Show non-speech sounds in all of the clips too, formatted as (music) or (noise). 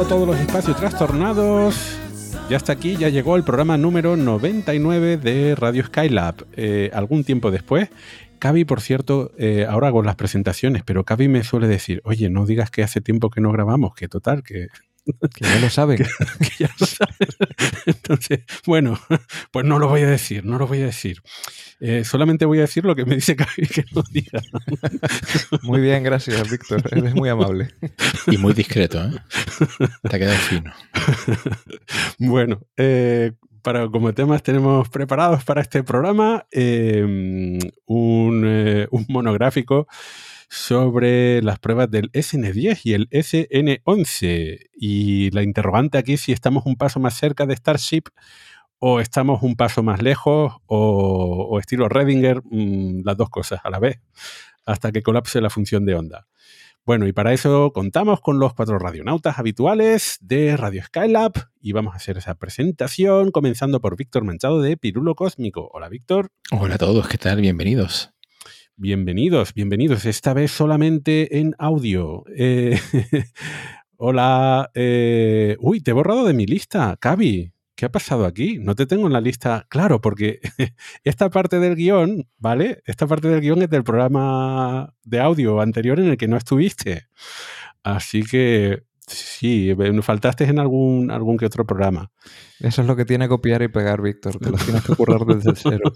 A todos los espacios trastornados. Ya está aquí, ya llegó el programa número 99 de Radio Skylab. Eh, algún tiempo después, Cavi, por cierto, eh, ahora hago las presentaciones, pero Cavi me suele decir, oye, no digas que hace tiempo que no grabamos, que total, que que ya lo saben. (laughs) que, ya lo saben. Entonces, bueno, pues no lo voy a decir, no lo voy a decir. Eh, solamente voy a decir lo que me dice que no diga. Muy bien, gracias, Víctor. Eres muy amable. Y muy discreto, ¿eh? Te ha quedado fino. Bueno, eh, para, como temas tenemos preparados para este programa eh, un, un monográfico sobre las pruebas del SN10 y el SN11. Y la interrogante aquí es si estamos un paso más cerca de Starship o estamos un paso más lejos o, estilo Redinger, mm, las dos cosas a la vez, hasta que colapse la función de onda. Bueno, y para eso contamos con los cuatro radionautas habituales de Radio Skylab y vamos a hacer esa presentación comenzando por Víctor Manchado de Pirulo Cósmico. Hola, Víctor. Hola a todos, ¿qué tal? Bienvenidos. Bienvenidos, bienvenidos. Esta vez solamente en audio. Eh, (laughs) hola. Eh, uy, te he borrado de mi lista, Cavi. ¿Qué ha pasado aquí? No te tengo en la lista. Claro, porque (laughs) esta parte del guion, ¿vale? Esta parte del guion es del programa de audio anterior en el que no estuviste. Así que Sí, me faltaste en algún, algún que otro programa. Eso es lo que tiene copiar y pegar, Víctor, que lo tienes que currar desde (laughs) cero.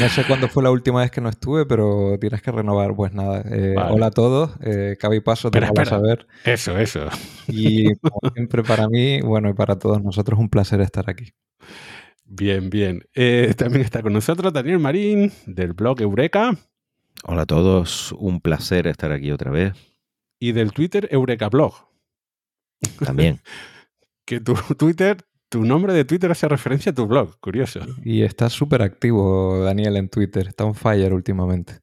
No sé cuándo fue la última vez que no estuve, pero tienes que renovar. Pues nada, eh, hola a todos, eh, Cabi Paso, te vamos a saber. Eso, eso. Y como siempre para mí, bueno, y para todos nosotros, un placer estar aquí. Bien, bien. Eh, también está con nosotros Daniel Marín, del blog Eureka. Hola a todos, un placer estar aquí otra vez y del Twitter Eureka Blog. También. (laughs) que tu Twitter, tu nombre de Twitter hace referencia a tu blog, curioso. Y está súper activo Daniel en Twitter, está on fire últimamente.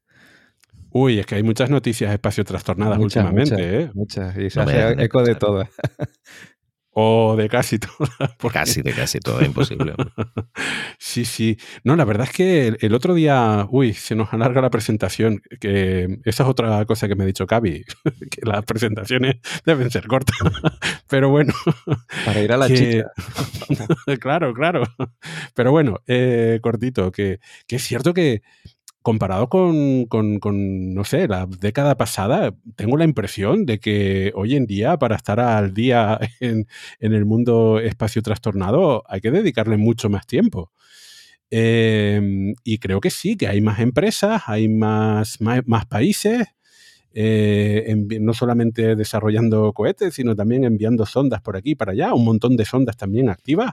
Uy, es que hay muchas noticias espacio trastornadas últimamente, muchas, ¿eh? Muchas, y se hace eco de todas. (laughs) O de casi (laughs) todas. Casi de casi todas, (laughs) imposible. sí, sí. No, la verdad es que el, otro día, uy, se nos alarga la presentación, que esa es otra cosa que me ha dicho Cavi, (laughs) que las presentaciones deben ser cortas. Pero bueno. Para ir a la chica. claro, claro. Pero bueno, eh, cortito, que, que es cierto que comparado con, no sé, la década pasada, tengo la impresión de que hoy en día, para estar al día (laughs) en, el mundo espacio trastornado, hay que dedicarle mucho más tiempo. Em, y creo que sí, que hay más empresas, hay más, más, países, eh, no solamente desarrollando cohetes, sino también enviando sondas por aquí y para allá, un montón de sondas también activas,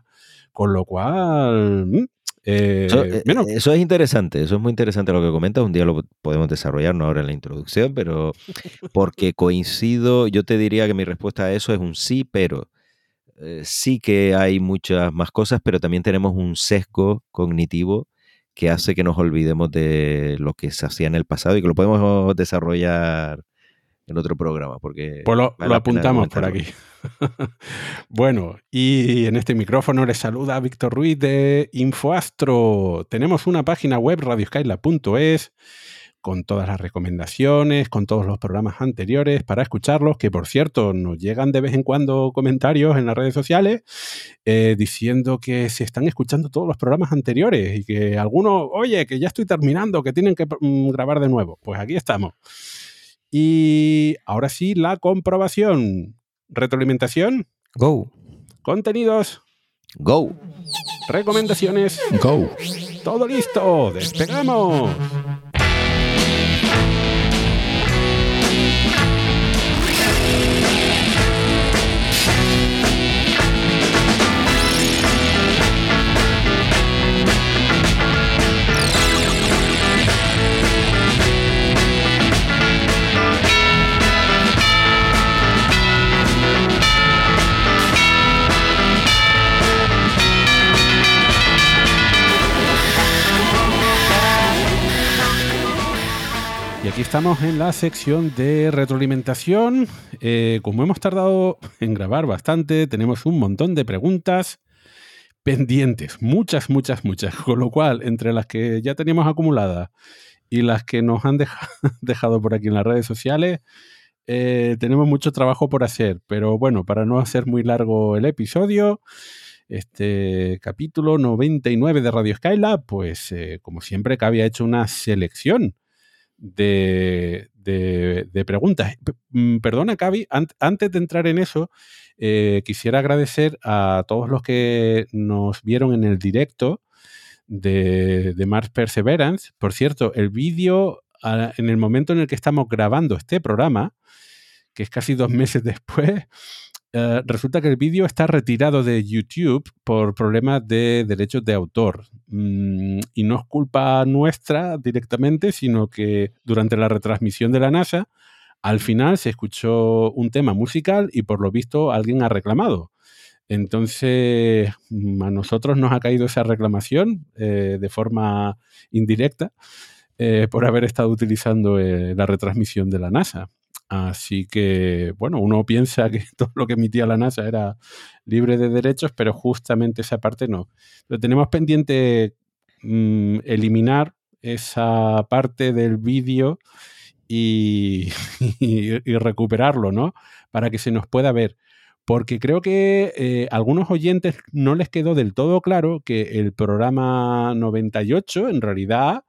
con lo cual mm, eh, eh, eso, es interesante, eso es muy interesante lo que comentas. Un día lo podemos desarrollar, no ahora en la introducción, pero (laughs) porque coincido, yo te diría que mi respuesta a eso es un sí, pero eh, sí que hay muchas más cosas, pero también tenemos un sesgo cognitivo que hace que nos olvidemos de lo que se hacía en el pasado y que lo podemos desarrollar en otro programa. Porque pues lo, apuntamos por aquí. (laughs) bueno, y en este micrófono les saluda Víctor Ruiz de Infoastro. Tenemos una página web radioskyla.es con todas las recomendaciones, con todos los programas anteriores para escucharlos, que por cierto nos llegan de vez en cuando comentarios en las redes sociales eh, diciendo que se están escuchando todos los programas anteriores y que algunos, oye, que ya estoy terminando, que tienen que mm, grabar de nuevo. Pues aquí estamos. Y ahora sí, la comprobación. Retroalimentación. Go. Contenidos. Go. Recomendaciones. Go. Todo listo. Despegamos. Aquí estamos en la sección de retroalimentación. Eh, como hemos tardado en grabar bastante, tenemos un montón de preguntas pendientes, muchas, muchas, muchas. Con lo cual, entre las que ya teníamos acumuladas y las que nos han (laughs) dejado por aquí en las redes sociales, eh, tenemos mucho trabajo por hacer. Pero bueno, para no hacer muy largo el episodio, este capítulo 99 de Radio Skylab, pues eh, como siempre que había hecho una selección de, preguntas. Mm, perdona, Cavi, antes de entrar en eso, eh, quisiera agradecer a todos los que nos vieron en el directo de, Mars Perseverance. Por cierto, el vídeo, en el momento en el que estamos grabando este programa, que es casi dos (laughs) meses después, eh, resulta que el vídeo está retirado de YouTube por problemas de derechos de autor. Mm, y no es culpa nuestra directamente, sino que durante la retransmisión de la NASA, al final se escuchó un tema musical y por lo visto alguien ha reclamado. Entonces, mm, a nosotros nos ha caído esa reclamación eh, de forma indirecta eh, por haber estado utilizando la retransmisión de la NASA. Así que, bueno, uno piensa que (laughs) todo lo que emitía la NASA era libre de derechos, pero justamente esa parte no. Lo tenemos pendiente mm, eliminar esa parte del vídeo y, (laughs) recuperarlo, ¿no? Para que se nos pueda ver. Porque creo que eh, a algunos oyentes no les quedó del todo claro que el programa 98 en realidad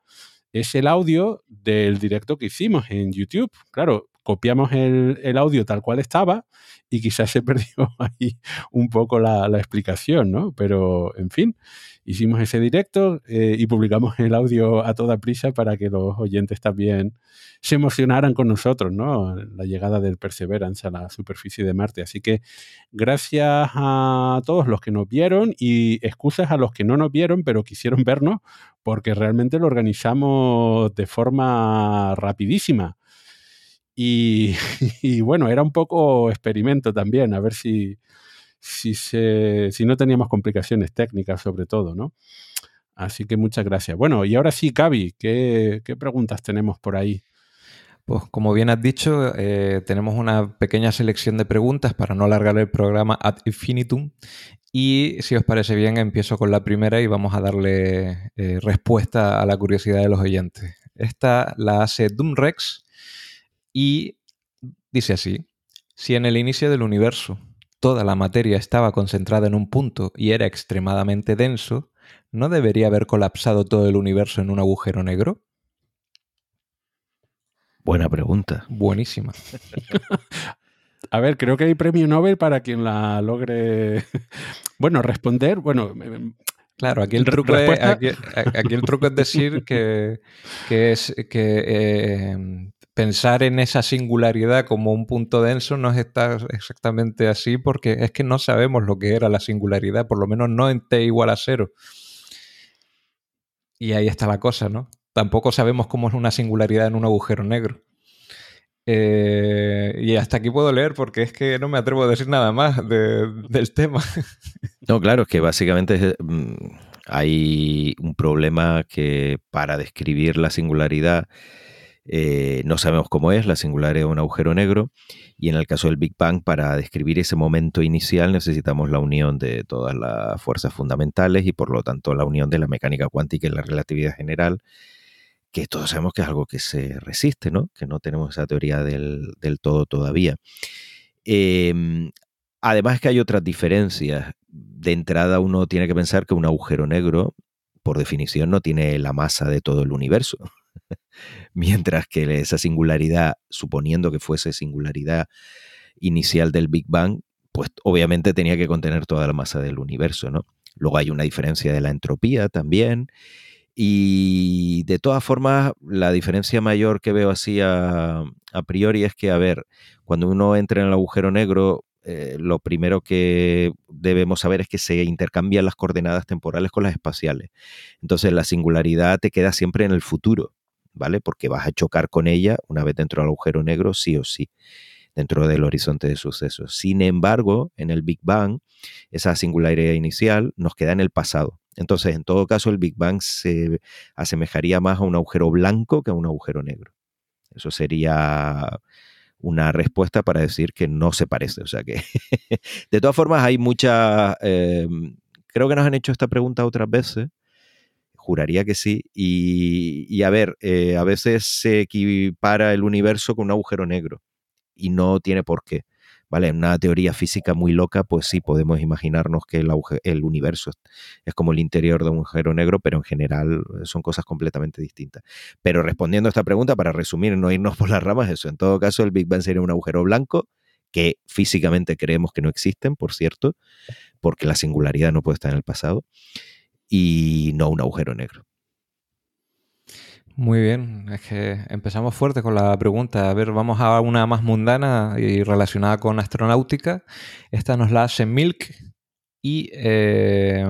es el audio del directo que hicimos en YouTube. Claro, copiamos el, audio tal cual estaba y quizás se (laughs) perdió ahí un poco la, explicación, ¿no? Pero, en fin, hicimos ese directo eh, y publicamos el audio a toda prisa para que los oyentes también se emocionaran con nosotros, ¿no? La llegada del Perseverance a la superficie de Marte. Así que gracias a todos los que nos vieron y excusas a los que no nos vieron, pero quisieron vernos, porque realmente lo organizamos de forma rapidísima. (laughs) Y, bueno, era un poco experimento también, a ver si, si, si no teníamos complicaciones técnicas sobre todo, ¿no? Así que muchas gracias. Bueno, y ahora sí, Cavi, ¿qué, preguntas tenemos por ahí? Pues como bien has dicho, eh, tenemos una pequeña selección de preguntas para no alargar el programa ad infinitum. Y si os parece bien, empiezo con la primera y vamos a darle eh, respuesta a la curiosidad de los oyentes. Esta la hace Doomrex y dice así, si en el inicio del universo toda la materia estaba concentrada en un punto y era extremadamente denso, ¿no debería haber colapsado todo el universo en un agujero negro? Buena pregunta. Buenísima. (laughs) A ver, creo que hay premio Nobel para quien la logre. (laughs) Bueno, responder. Bueno, Claro, aquí el truco, es, aquí, el truco es decir que, es que eh, pensar en esa singularidad como un punto denso no es estar exactamente así porque es que no sabemos lo que era la singularidad, por lo menos no en t igual a cero. Y ahí está la cosa, ¿no? Tampoco sabemos cómo es una singularidad en un agujero negro. Eh, y hasta aquí puedo leer porque es que no me atrevo a decir nada más del tema. (laughs) No, claro, es que básicamente mm, hay un problema que para describir la singularidad eh, no sabemos cómo es, la singularidad de un agujero negro, y en el caso del Big Bang, para describir ese momento inicial necesitamos la unión de todas las fuerzas fundamentales y por lo tanto la unión de la mecánica cuántica y la relatividad general, que todos sabemos que es algo que se resiste, ¿no? que no tenemos esa teoría del, todo todavía. Em, además que hay otras diferencias. De entrada uno tiene que pensar que un agujero negro, por definición, no tiene la masa de todo el universo. (laughs) (laughs) mientras que esa singularidad, suponiendo que fuese singularidad inicial del Big Bang, pues obviamente tenía que contener toda la masa del universo, ¿no? Luego hay una diferencia de la entropía también. Y de todas formas, la diferencia mayor que veo así a, priori es que, a ver, cuando uno entra en el agujero negro, eh, lo primero que debemos saber es que se intercambian las coordenadas temporales con las espaciales. Entonces la singularidad te queda siempre en el futuro, ¿vale? Porque vas a chocar con ella una vez dentro del agujero negro, sí o sí dentro del horizonte de sucesos. Sin embargo, en el Big Bang, esa singularidad inicial nos queda en el pasado. Entonces, en todo caso, el Big Bang se asemejaría más a un agujero blanco que a un agujero negro. Eso sería una respuesta para decir que no se parece. O sea que, (laughs) de todas formas, hay muchas... Em, creo que nos han hecho esta pregunta otras veces. Juraría que sí. Y, a ver, eh, a veces se equipara el universo con un agujero negro y no tiene por qué. ¿Vale? En una teoría física muy loca, pues sí, podemos imaginarnos que el, el universo es como el interior de un agujero negro, pero en general eh, son cosas completamente distintas. Pero respondiendo a esta pregunta, para resumir, no irnos por las ramas, eso, en todo caso, el Big Bang sería un agujero blanco, que físicamente creemos que no existen, por cierto, porque la singularidad no puede estar en el pasado, y no un agujero negro. Muy bien, es que empezamos fuerte con la pregunta. A ver, vamos a una más mundana y relacionada con astronáutica. Esta nos la hace Milk y eh,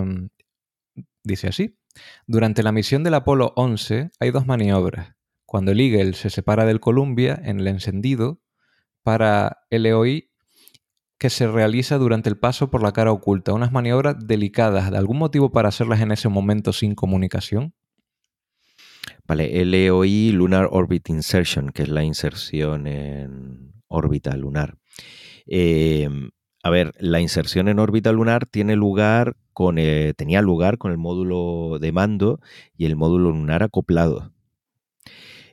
dice así. Durante la misión del Apolo 11 hay dos maniobras. Cuando el Eagle se separa del Columbia en el encendido para LOI que se realiza durante el paso por la cara oculta. Unas maniobras delicadas. ¿De algún motivo para hacerlas en ese momento sin comunicación? Vale, LOI Lunar Orbit Insertion, que es la inserción en órbita lunar. Em, a ver, la inserción en órbita lunar tiene lugar con, eh, tenía lugar con el módulo de mando y el módulo lunar acoplado.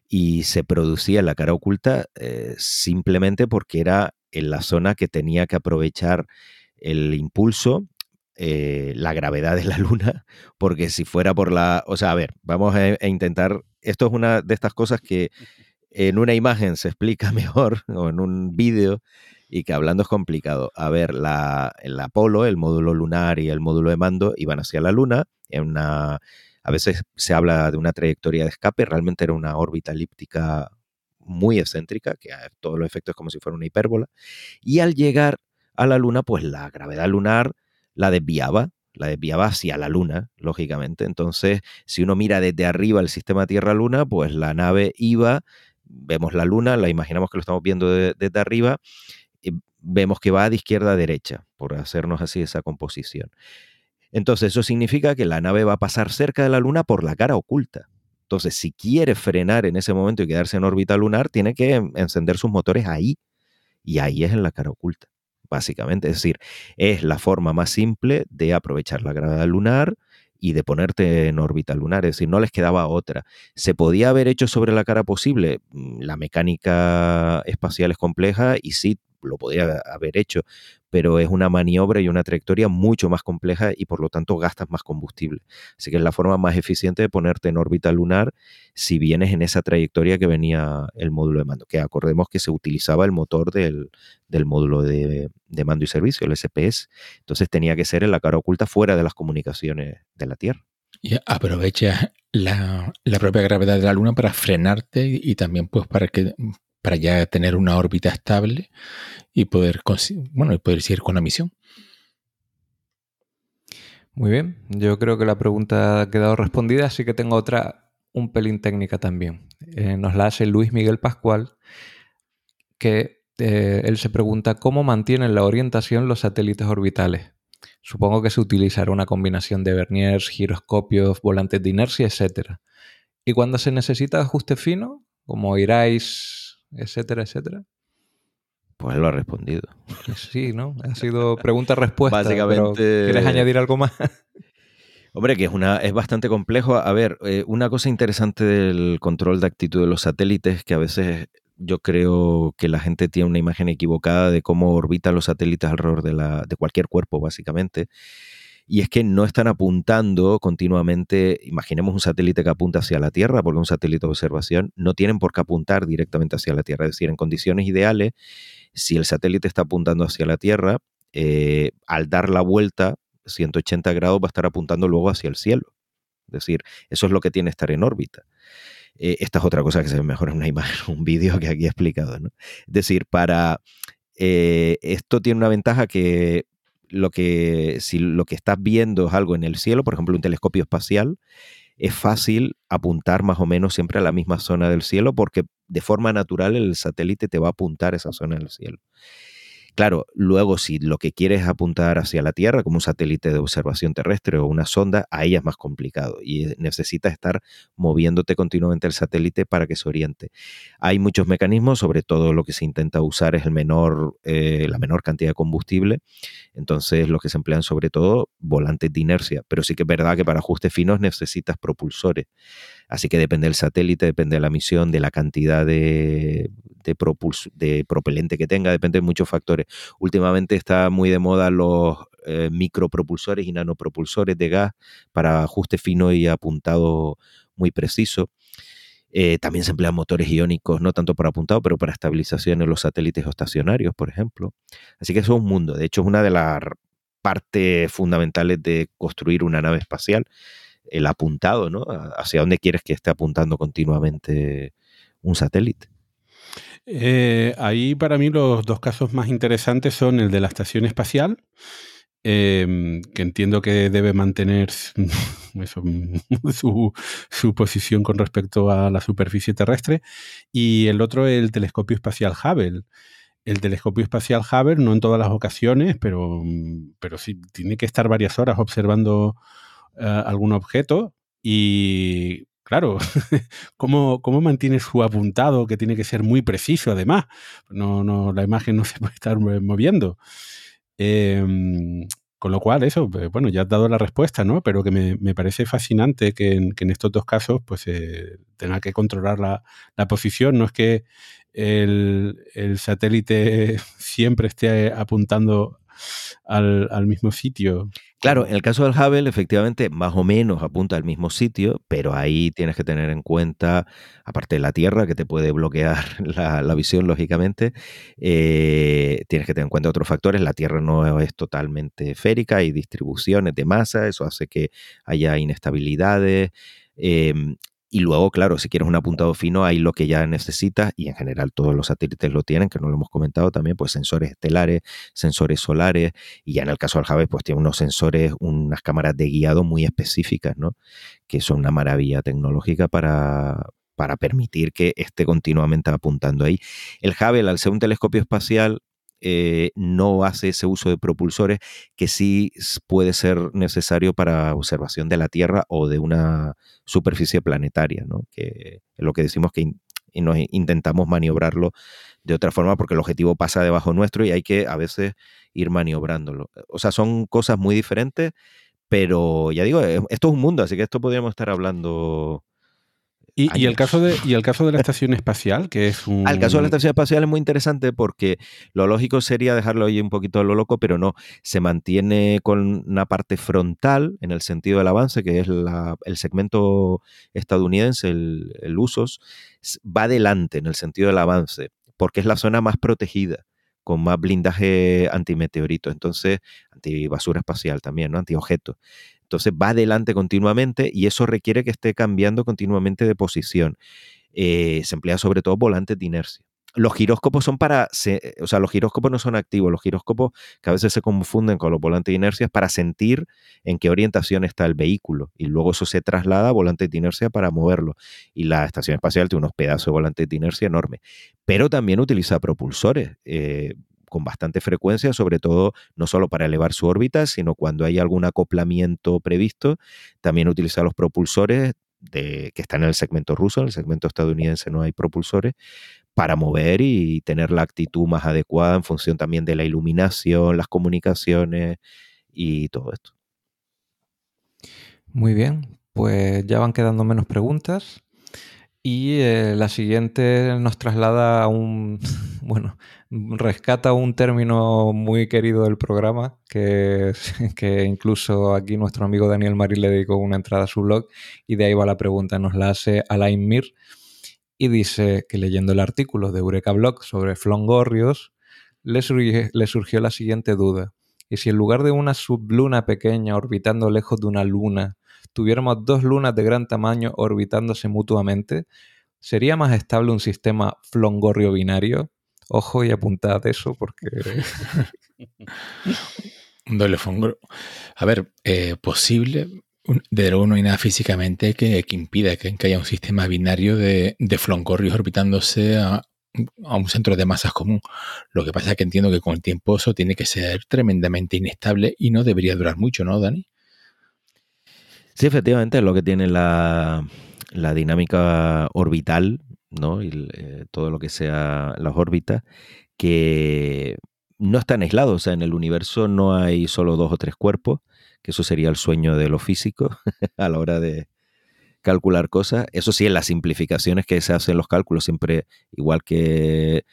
Y se producía la cara oculta eh, simplemente porque era en la zona que tenía que aprovechar el impulso eh, la gravedad de la (laughs) Luna, porque si fuera por la... O sea, a ver, vamos a, intentar... Esto es una de estas cosas que en una imagen se explica (laughs) mejor, o en un vídeo, y que hablando es complicado. A ver, la, el Apolo, el módulo lunar y el módulo de mando iban hacia la Luna, en una... A veces se habla de una trayectoria de escape, realmente era una órbita elíptica muy excéntrica, que a todos los efectos es como si fuera una hipérbola. Y al llegar a la Luna, pues la gravedad lunar la desviaba, la desviaba hacia la Luna, lógicamente. Entonces, si uno mira desde arriba el sistema Tierra-Luna, pues la nave iba, vemos la Luna, la imaginamos que lo estamos viendo desde arriba, y vemos que va de izquierda a derecha, por hacernos así esa composición. Entonces, eso significa que la nave va a pasar cerca de la Luna por la cara oculta. Entonces, si quiere frenar en ese momento y quedarse en órbita lunar, tiene que encender sus motores ahí. Y ahí es en la cara oculta básicamente. Es decir, es la forma más simple de aprovechar la gravedad lunar y de ponerte en órbita lunar, es decir, no les quedaba otra. ¿Se podía haber hecho sobre la cara posible? Mm, la mecánica espacial es compleja y sí lo podía haber hecho, pero es una maniobra y una trayectoria mucho más compleja y por lo tanto gastas más combustible. Así que es la forma más eficiente de ponerte en órbita lunar si vienes en esa trayectoria que venía el módulo de mando, que acordemos que se utilizaba el motor del, módulo de, mando y servicio, el SPS. Entonces tenía que ser en la cara oculta fuera de las comunicaciones de la Tierra. Y aprovecha la, la, propia gravedad de la Luna para frenarte y también pues para que para ya tener una órbita estable y poder, bueno, y poder seguir con la misión. Muy bien, yo creo que la pregunta ha quedado respondida, así que tengo otra un pelín técnica también. Eh, nos la hace Luis Miguel Pascual, que eh, él se pregunta cómo mantienen la orientación los satélites orbitales. Supongo que se utilizará una combinación de verniers, giroscopios, volantes de inercia, etc. Y cuando se necesita ajuste fino, como iráis etcétera, etcétera? Pues él lo ha respondido. (laughs) Sí, ¿no? Ha sido pregunta-respuesta. Básicamente. ¿Quieres añadir algo más? (laughs) Hombre, que es, una, es bastante complejo. A ver, eh, una cosa interesante del control de actitud de los satélites es que a veces yo creo que la gente tiene una imagen equivocada de cómo orbitan los satélites alrededor de, la, de cualquier cuerpo, básicamente. Y es que no están apuntando continuamente, imaginemos un satélite que apunta hacia la Tierra, porque un satélite de observación, no tienen por qué apuntar directamente hacia la Tierra, es decir, en condiciones ideales, si el satélite está apuntando hacia la Tierra, eh, al dar la vuelta 180 grados va a estar apuntando luego hacia el cielo. Es decir, eso es lo que tiene estar en órbita. Eh, esta es otra cosa que se ve mejor en una imagen, (laughs) un vídeo que aquí he explicado. ¿no? Es decir, para eh, esto tiene una ventaja que lo que, si lo que estás viendo es algo en el cielo, por ejemplo, un telescopio espacial, es fácil apuntar más o menos siempre a la misma zona del cielo porque de forma natural el satélite te va a apuntar esa zona del cielo. Claro, luego si lo que quieres es apuntar hacia la Tierra como un satélite de observación terrestre o una sonda, ahí es más complicado y eh, necesitas estar moviéndote continuamente el satélite para que se oriente. Hay muchos mecanismos, sobre todo lo que se intenta usar es eh, la menor cantidad de combustible, entonces lo que se emplean sobre todo volantes de inercia, pero sí que es verdad que para ajustes finos necesitas propulsores. Así que depende del satélite, depende de la misión, de la cantidad de, de, propelente que tenga, depende de muchos factores. Últimamente está muy de moda los eh, micropropulsores y nanopropulsores de gas para ajuste fino y apuntado muy preciso. Eh, también se emplean motores iónicos, no tanto para apuntado, pero para estabilización en los satélites estacionarios, por ejemplo. Así que eso es un mundo. De hecho, es una de las partes fundamentales de construir una nave espacial el apuntado, ¿no? Hacia dónde quieres que esté apuntando continuamente un satélite. Eh, ahí para mí los dos casos más interesantes son el de la estación espacial, em, que entiendo que debe mantener (laughs) (laughs) su, su, posición con respecto a la superficie terrestre, y el otro el telescopio espacial Hubble. El telescopio espacial Hubble, no en todas las ocasiones, pero, pero sí tiene que estar varias horas observando eh, algún objeto y claro, (laughs) ¿cómo, ¿cómo mantiene su apuntado que tiene que ser muy preciso además? No, no, la imagen no (laughs) se puede estar moviendo. Em, con lo cual, eso, pues, bueno, ya has dado la respuesta, ¿no? Pero que me, parece fascinante que en, estos dos casos, pues, eh, tenga que controlar la, la, posición. No es que el, el, satélite (laughs) siempre esté apuntando al, mismo sitio. Claro, en el caso del Hubble, efectivamente, más o menos apunta al mismo sitio, pero ahí tienes que tener en cuenta, aparte de la Tierra, que te puede bloquear (laughs) la, visión, lógicamente, eh, tienes que tener en cuenta otros factores. La Tierra no es totalmente esférica, hay distribuciones de masa, eso hace que haya inestabilidades. Em, y luego, claro, si quieres un apuntado fino, hay lo que ya necesitas, y en general todos los satélites lo tienen, que no lo hemos comentado también, pues sensores estelares, sensores solares, y ya en el caso del Hubble, pues tiene unos sensores, unas cámaras de guiado muy específicas, ¿no? Que son una maravilla tecnológica para, para permitir que esté continuamente apuntando ahí. El Hubble, al ser un telescopio espacial, eh, no hace ese uso de propulsores que sí puede ser necesario para observación de la Tierra o de una superficie planetaria, ¿no? que es lo que decimos que nos intentamos maniobrarlo de otra forma porque el objetivo pasa debajo nuestro y hay que a veces ir maniobrándolo. O sea, son cosas muy diferentes, pero ya digo, eh, esto es un mundo, así que esto podríamos estar hablando y, el caso de, y el caso de la estación espacial, que es un... El caso de la estación espacial es muy interesante porque lo lógico sería dejarlo ahí un poquito a lo loco, pero no, se mantiene con una parte frontal en el sentido del avance, que es el segmento estadounidense, el, el usos, va adelante en el sentido del avance, porque es la zona más protegida con más blindaje antimeteorito, entonces antibasura espacial también, ¿no? Antiobjeto. Entonces va adelante continuamente y eso requiere que esté cambiando continuamente de posición. Eh, se emplea sobre todo volantes de inercia. Los giróscopos son para, o sea, los giróscopos no son activos, los giróscopos que a veces se confunden con los volantes de inercia es para sentir en qué orientación está el vehículo y luego eso se traslada a volantes de inercia para moverlo. Y la estación espacial tiene unos pedazos de volantes de inercia enormes, pero también utiliza propulsores. Eh, con bastante frecuencia, sobre todo no solo para elevar su órbita, sino cuando hay algún acoplamiento previsto, también utiliza los propulsores de, que están en el segmento ruso, en el segmento estadounidense no hay propulsores, para mover y tener la actitud más adecuada en función también de la iluminación, las comunicaciones y todo esto. Muy bien, pues ya van quedando menos preguntas. Y eh, la siguiente nos traslada a un, (laughs) bueno, rescata un término muy querido del programa, que, (laughs) que incluso aquí nuestro amigo Daniel Marín le dedicó una entrada a su blog, y de ahí va la pregunta, nos la hace Alain Mir, y dice que leyendo el artículo de Eureka Blog sobre Flongorrios, le, le surgió la siguiente duda. ¿Y si en lugar de una subluna pequeña orbitando lejos de una luna, tuviéramos dos lunas de gran tamaño orbitándose mutuamente, ¿sería más estable un sistema flongorrio binario? Ojo y apuntad eso porque... (laughs) un doble flongorrio. A ver, eh, posible, de luego no hay nada físicamente que, impida que, haya un sistema binario de, de flongorrios orbitándose a, a un centro de masas común. Lo que pasa es que entiendo que con el tiempo eso tiene que ser tremendamente inestable y no debería durar mucho, ¿no, Dani? Sí, efectivamente, es lo que tiene la, dinámica orbital, ¿no? Y eh, todo lo que sea las órbitas, que no están aislados. O sea, en el universo no hay solo dos o tres cuerpos, que eso sería el sueño de los físicos (laughs) a la hora de calcular cosas. Eso sí, en las simplificaciones que se hacen los cálculos, siempre, igual que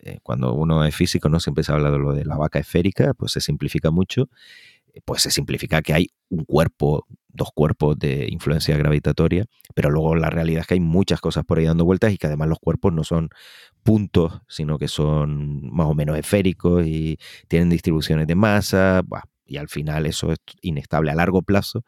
eh, cuando uno es físico, ¿no? Siempre se habla de lo de la vaca esférica, pues se simplifica mucho. Pues se simplifica que hay un cuerpo dos cuerpos de influencia gravitatoria, pero luego la realidad es que hay muchas cosas por ahí dando vueltas y que además los cuerpos no son puntos, sino que son más o menos esféricos y tienen distribuciones de masa, y al final eso es inestable a largo plazo.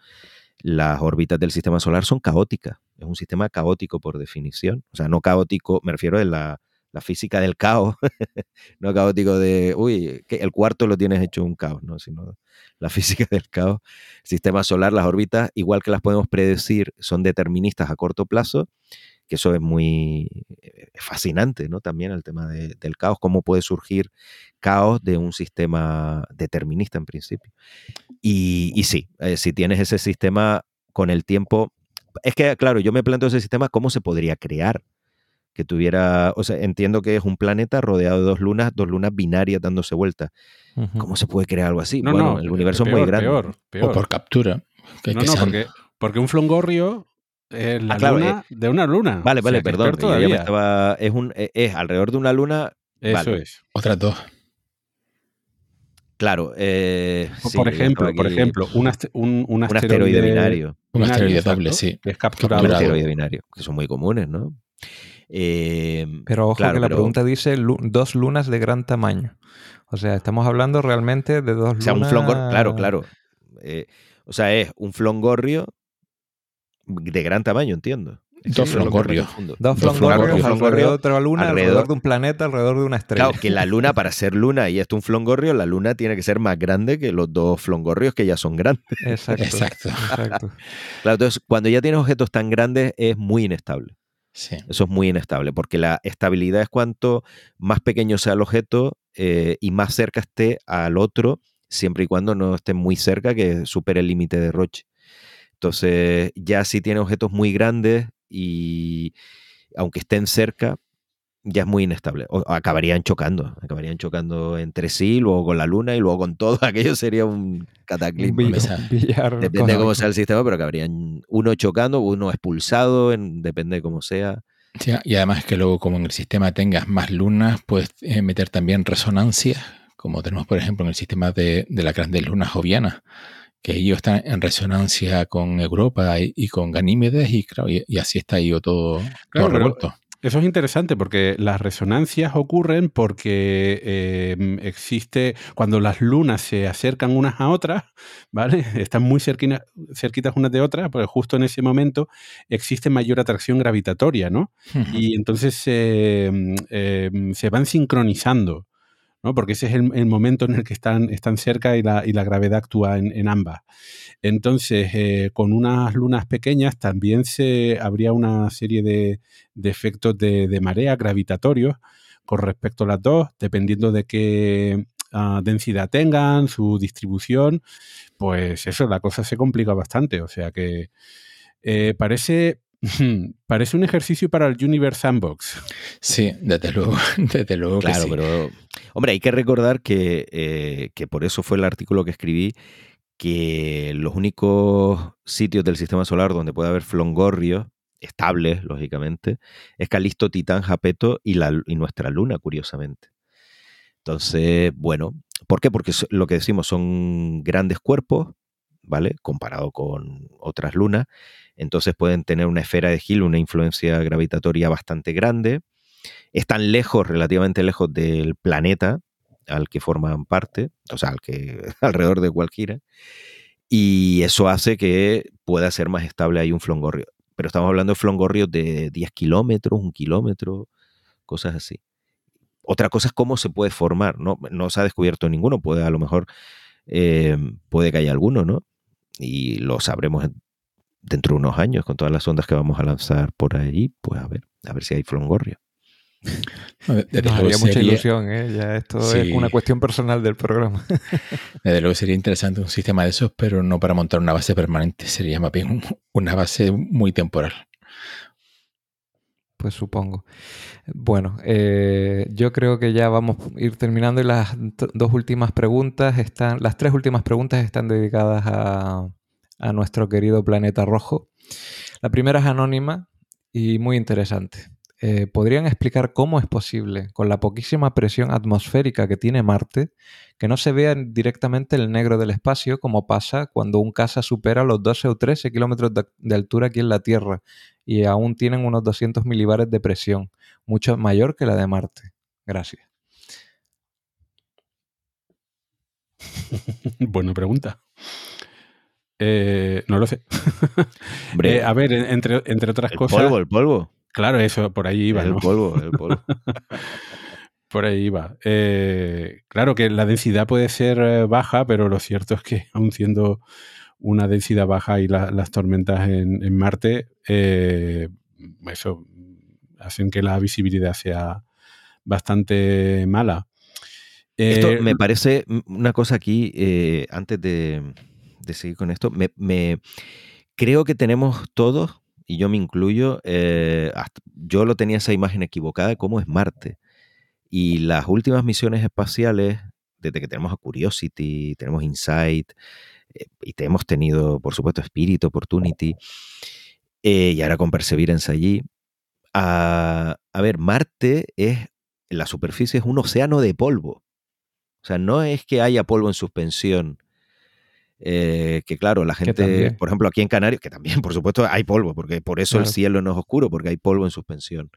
Las órbitas del sistema solar son caóticas, es un sistema caótico por definición, o sea, no caótico, me refiero a la, la física del caos, (laughs) no caótico de, uy, que el cuarto lo tienes hecho un caos, ¿no? sino la (laughs) física del caos. sistema solar, las órbitas, igual que las podemos predecir, son deterministas a corto plazo, que eso es muy eh, fascinante, ¿no? También el tema del caos, cómo puede surgir caos de un sistema determinista en principio. Y, y sí, eh, si tienes ese sistema con el tiempo, es que, claro, yo me planteo ese sistema, ¿cómo se podría crear? Que tuviera, o sea, entiendo que es un planeta rodeado de dos lunas, dos lunas binarias dándose vuelta. ¿Cómo se puede crear algo así? bueno, el universo es muy grande. O por captura. no, no, porque, un flongorrio es la ah, luna eh, de una luna. Vale, vale, perdón. es, un, e, es alrededor de una luna. Eso es. Otras dos. Claro. Eh, por ejemplo, por ejemplo, un, un, asteroide, binario. Un asteroide doble, sí. Es capturado. Un asteroide binario, que son muy comunes, ¿no? Em, pero ojo que la pregunta dice dos lunas de gran tamaño. O sea, estamos hablando realmente de dos lunas. O sea, un flongorrio, claro, claro. Eh, o sea, es un flongorrio de gran tamaño, entiendo. Dos flongorrios. Dos flongorrios alrededor de otra luna, alrededor, de un planeta, alrededor de una estrella. Claro, que la luna, para ser luna y esto un flongorrio, la luna tiene que ser más grande que los dos flongorrios que ya son grandes. Exacto. (laughs) Exacto. Exacto. Claro, entonces, cuando ya tienes objetos tan grandes, es muy inestable. Eso es muy inestable, porque la estabilidad es cuanto más pequeño sea el objeto eh, y más cerca esté al otro, siempre y cuando no esté muy cerca, que supere el límite de Roche. Entonces, ya si tiene objetos muy grandes y aunque estén cerca, ya es muy inestable. O acabarían chocando, acabarían chocando entre sí, luego con la luna y luego con todo. (laughs) Aquello sería un cataclismo. depende de cómo sea el sistema, pero acabarían uno chocando, uno expulsado, depende de cómo sea. y además que luego como en el sistema tengas más lunas, puedes eh, meter también resonancia, como tenemos por ejemplo en el sistema de, las grandes lunas jovianas, que ellos están en resonancia con Europa y, con Ganímedes y, y, así está ahí todo, todo revuelto. Eso es interesante porque las resonancias ocurren porque em, existe, cuando las lunas se acercan unas a otras, (laughs) ¿vale? Están muy cerquitas unas de otras, pues justo en ese momento existe mayor atracción gravitatoria, ¿no? Y entonces em, em, se van sincronizando. ¿No? porque ese es el, momento en el que están, están cerca y la, y la gravedad actúa en, ambas. Entonces, eh, con unas lunas pequeñas también se habría una serie de, efectos de, de, marea gravitatorios con respecto a las dos, dependiendo de qué ah, densidad tengan, su distribución, pues eso, la cosa se complica bastante. O sea que eh, parece Parece un ejercicio para el Universe Sandbox. Sí, desde luego, (laughs) desde luego. Claro, pero hombre, hay que recordar que, eh, que por eso fue el artículo que escribí, que los únicos sitios del sistema solar donde puede haber flongorrio estables, lógicamente, es Calisto, Titán, Japeto y, la, y nuestra luna, curiosamente. Entonces, bueno, ¿por qué? Porque lo que decimos son grandes cuerpos, ¿vale? Comparado con otras lunas. Entonces pueden tener una esfera de Hill, una influencia gravitatoria bastante grande. Están lejos, relativamente lejos del planeta al que forman parte, o sea, al que (laughs) alrededor de cual gira. Y eso hace que pueda ser más estable ahí un flongorrio. Pero estamos hablando de flongorrios de 10 kilómetros, un kilómetro, cosas así. Otra cosa es cómo se puede formar. No, no se ha descubierto ninguno. Puede, a lo mejor, eh, puede que haya alguno, ¿no? Y lo sabremos dentro de unos años con todas las ondas que vamos a lanzar por ahí. Pues a ver, a ver si hay flongorrio. Nos mucha ilusión, ¿eh? ya esto es una cuestión personal del programa. (laughs) Desde luego sería interesante un sistema de esos, pero no para montar una base permanente, sería más bien una base muy temporal. Pues supongo. Bueno, eh, yo creo que ya vamos a ir terminando y las dos últimas preguntas están, las tres últimas preguntas están dedicadas a, a nuestro querido planeta rojo. La primera es anónima y muy interesante. Eh, ¿podrían explicar cómo es posible, con la poquísima presión atmosférica que tiene Marte, que no se vea directamente el negro del espacio como pasa cuando un caza supera los 12 o 13 kilómetros de, altura aquí en la Tierra y aún tienen unos 200 milibares de presión, mucho mayor que la de Marte? Gracias. (laughs) Buena pregunta. Eh, no lo sé. (laughs) Eh, a ver, entre, entre otras el cosas. Polvo, el polvo. Claro, eso, por ahí iba. El polvo, el (laughs) polvo. por ahí iba. Eh, claro que la densidad puede ser baja, pero lo cierto es que (laughs) aún siendo una densidad baja y las tormentas en, Marte, eh, eso hacen que la visibilidad sea bastante mala. Esto me parece una cosa aquí, antes de, seguir con esto, me, creo que tenemos todos y yo me incluyo, eh, yo lo tenía esa imagen equivocada de cómo es Marte. Y las últimas misiones espaciales, desde que tenemos a Curiosity, tenemos Insight, eh, y te hemos tenido, por supuesto, Spirit, Opportunity, eh, y ahora con Perseverance allí. A, a ver, Marte es, la superficie es un océano de polvo. O sea, no es que haya polvo en suspensión eh, que claro, la gente, por ejemplo, aquí en Canarias, que también, por supuesto, hay polvo, porque por eso el cielo no es oscuro, porque hay polvo en suspensión.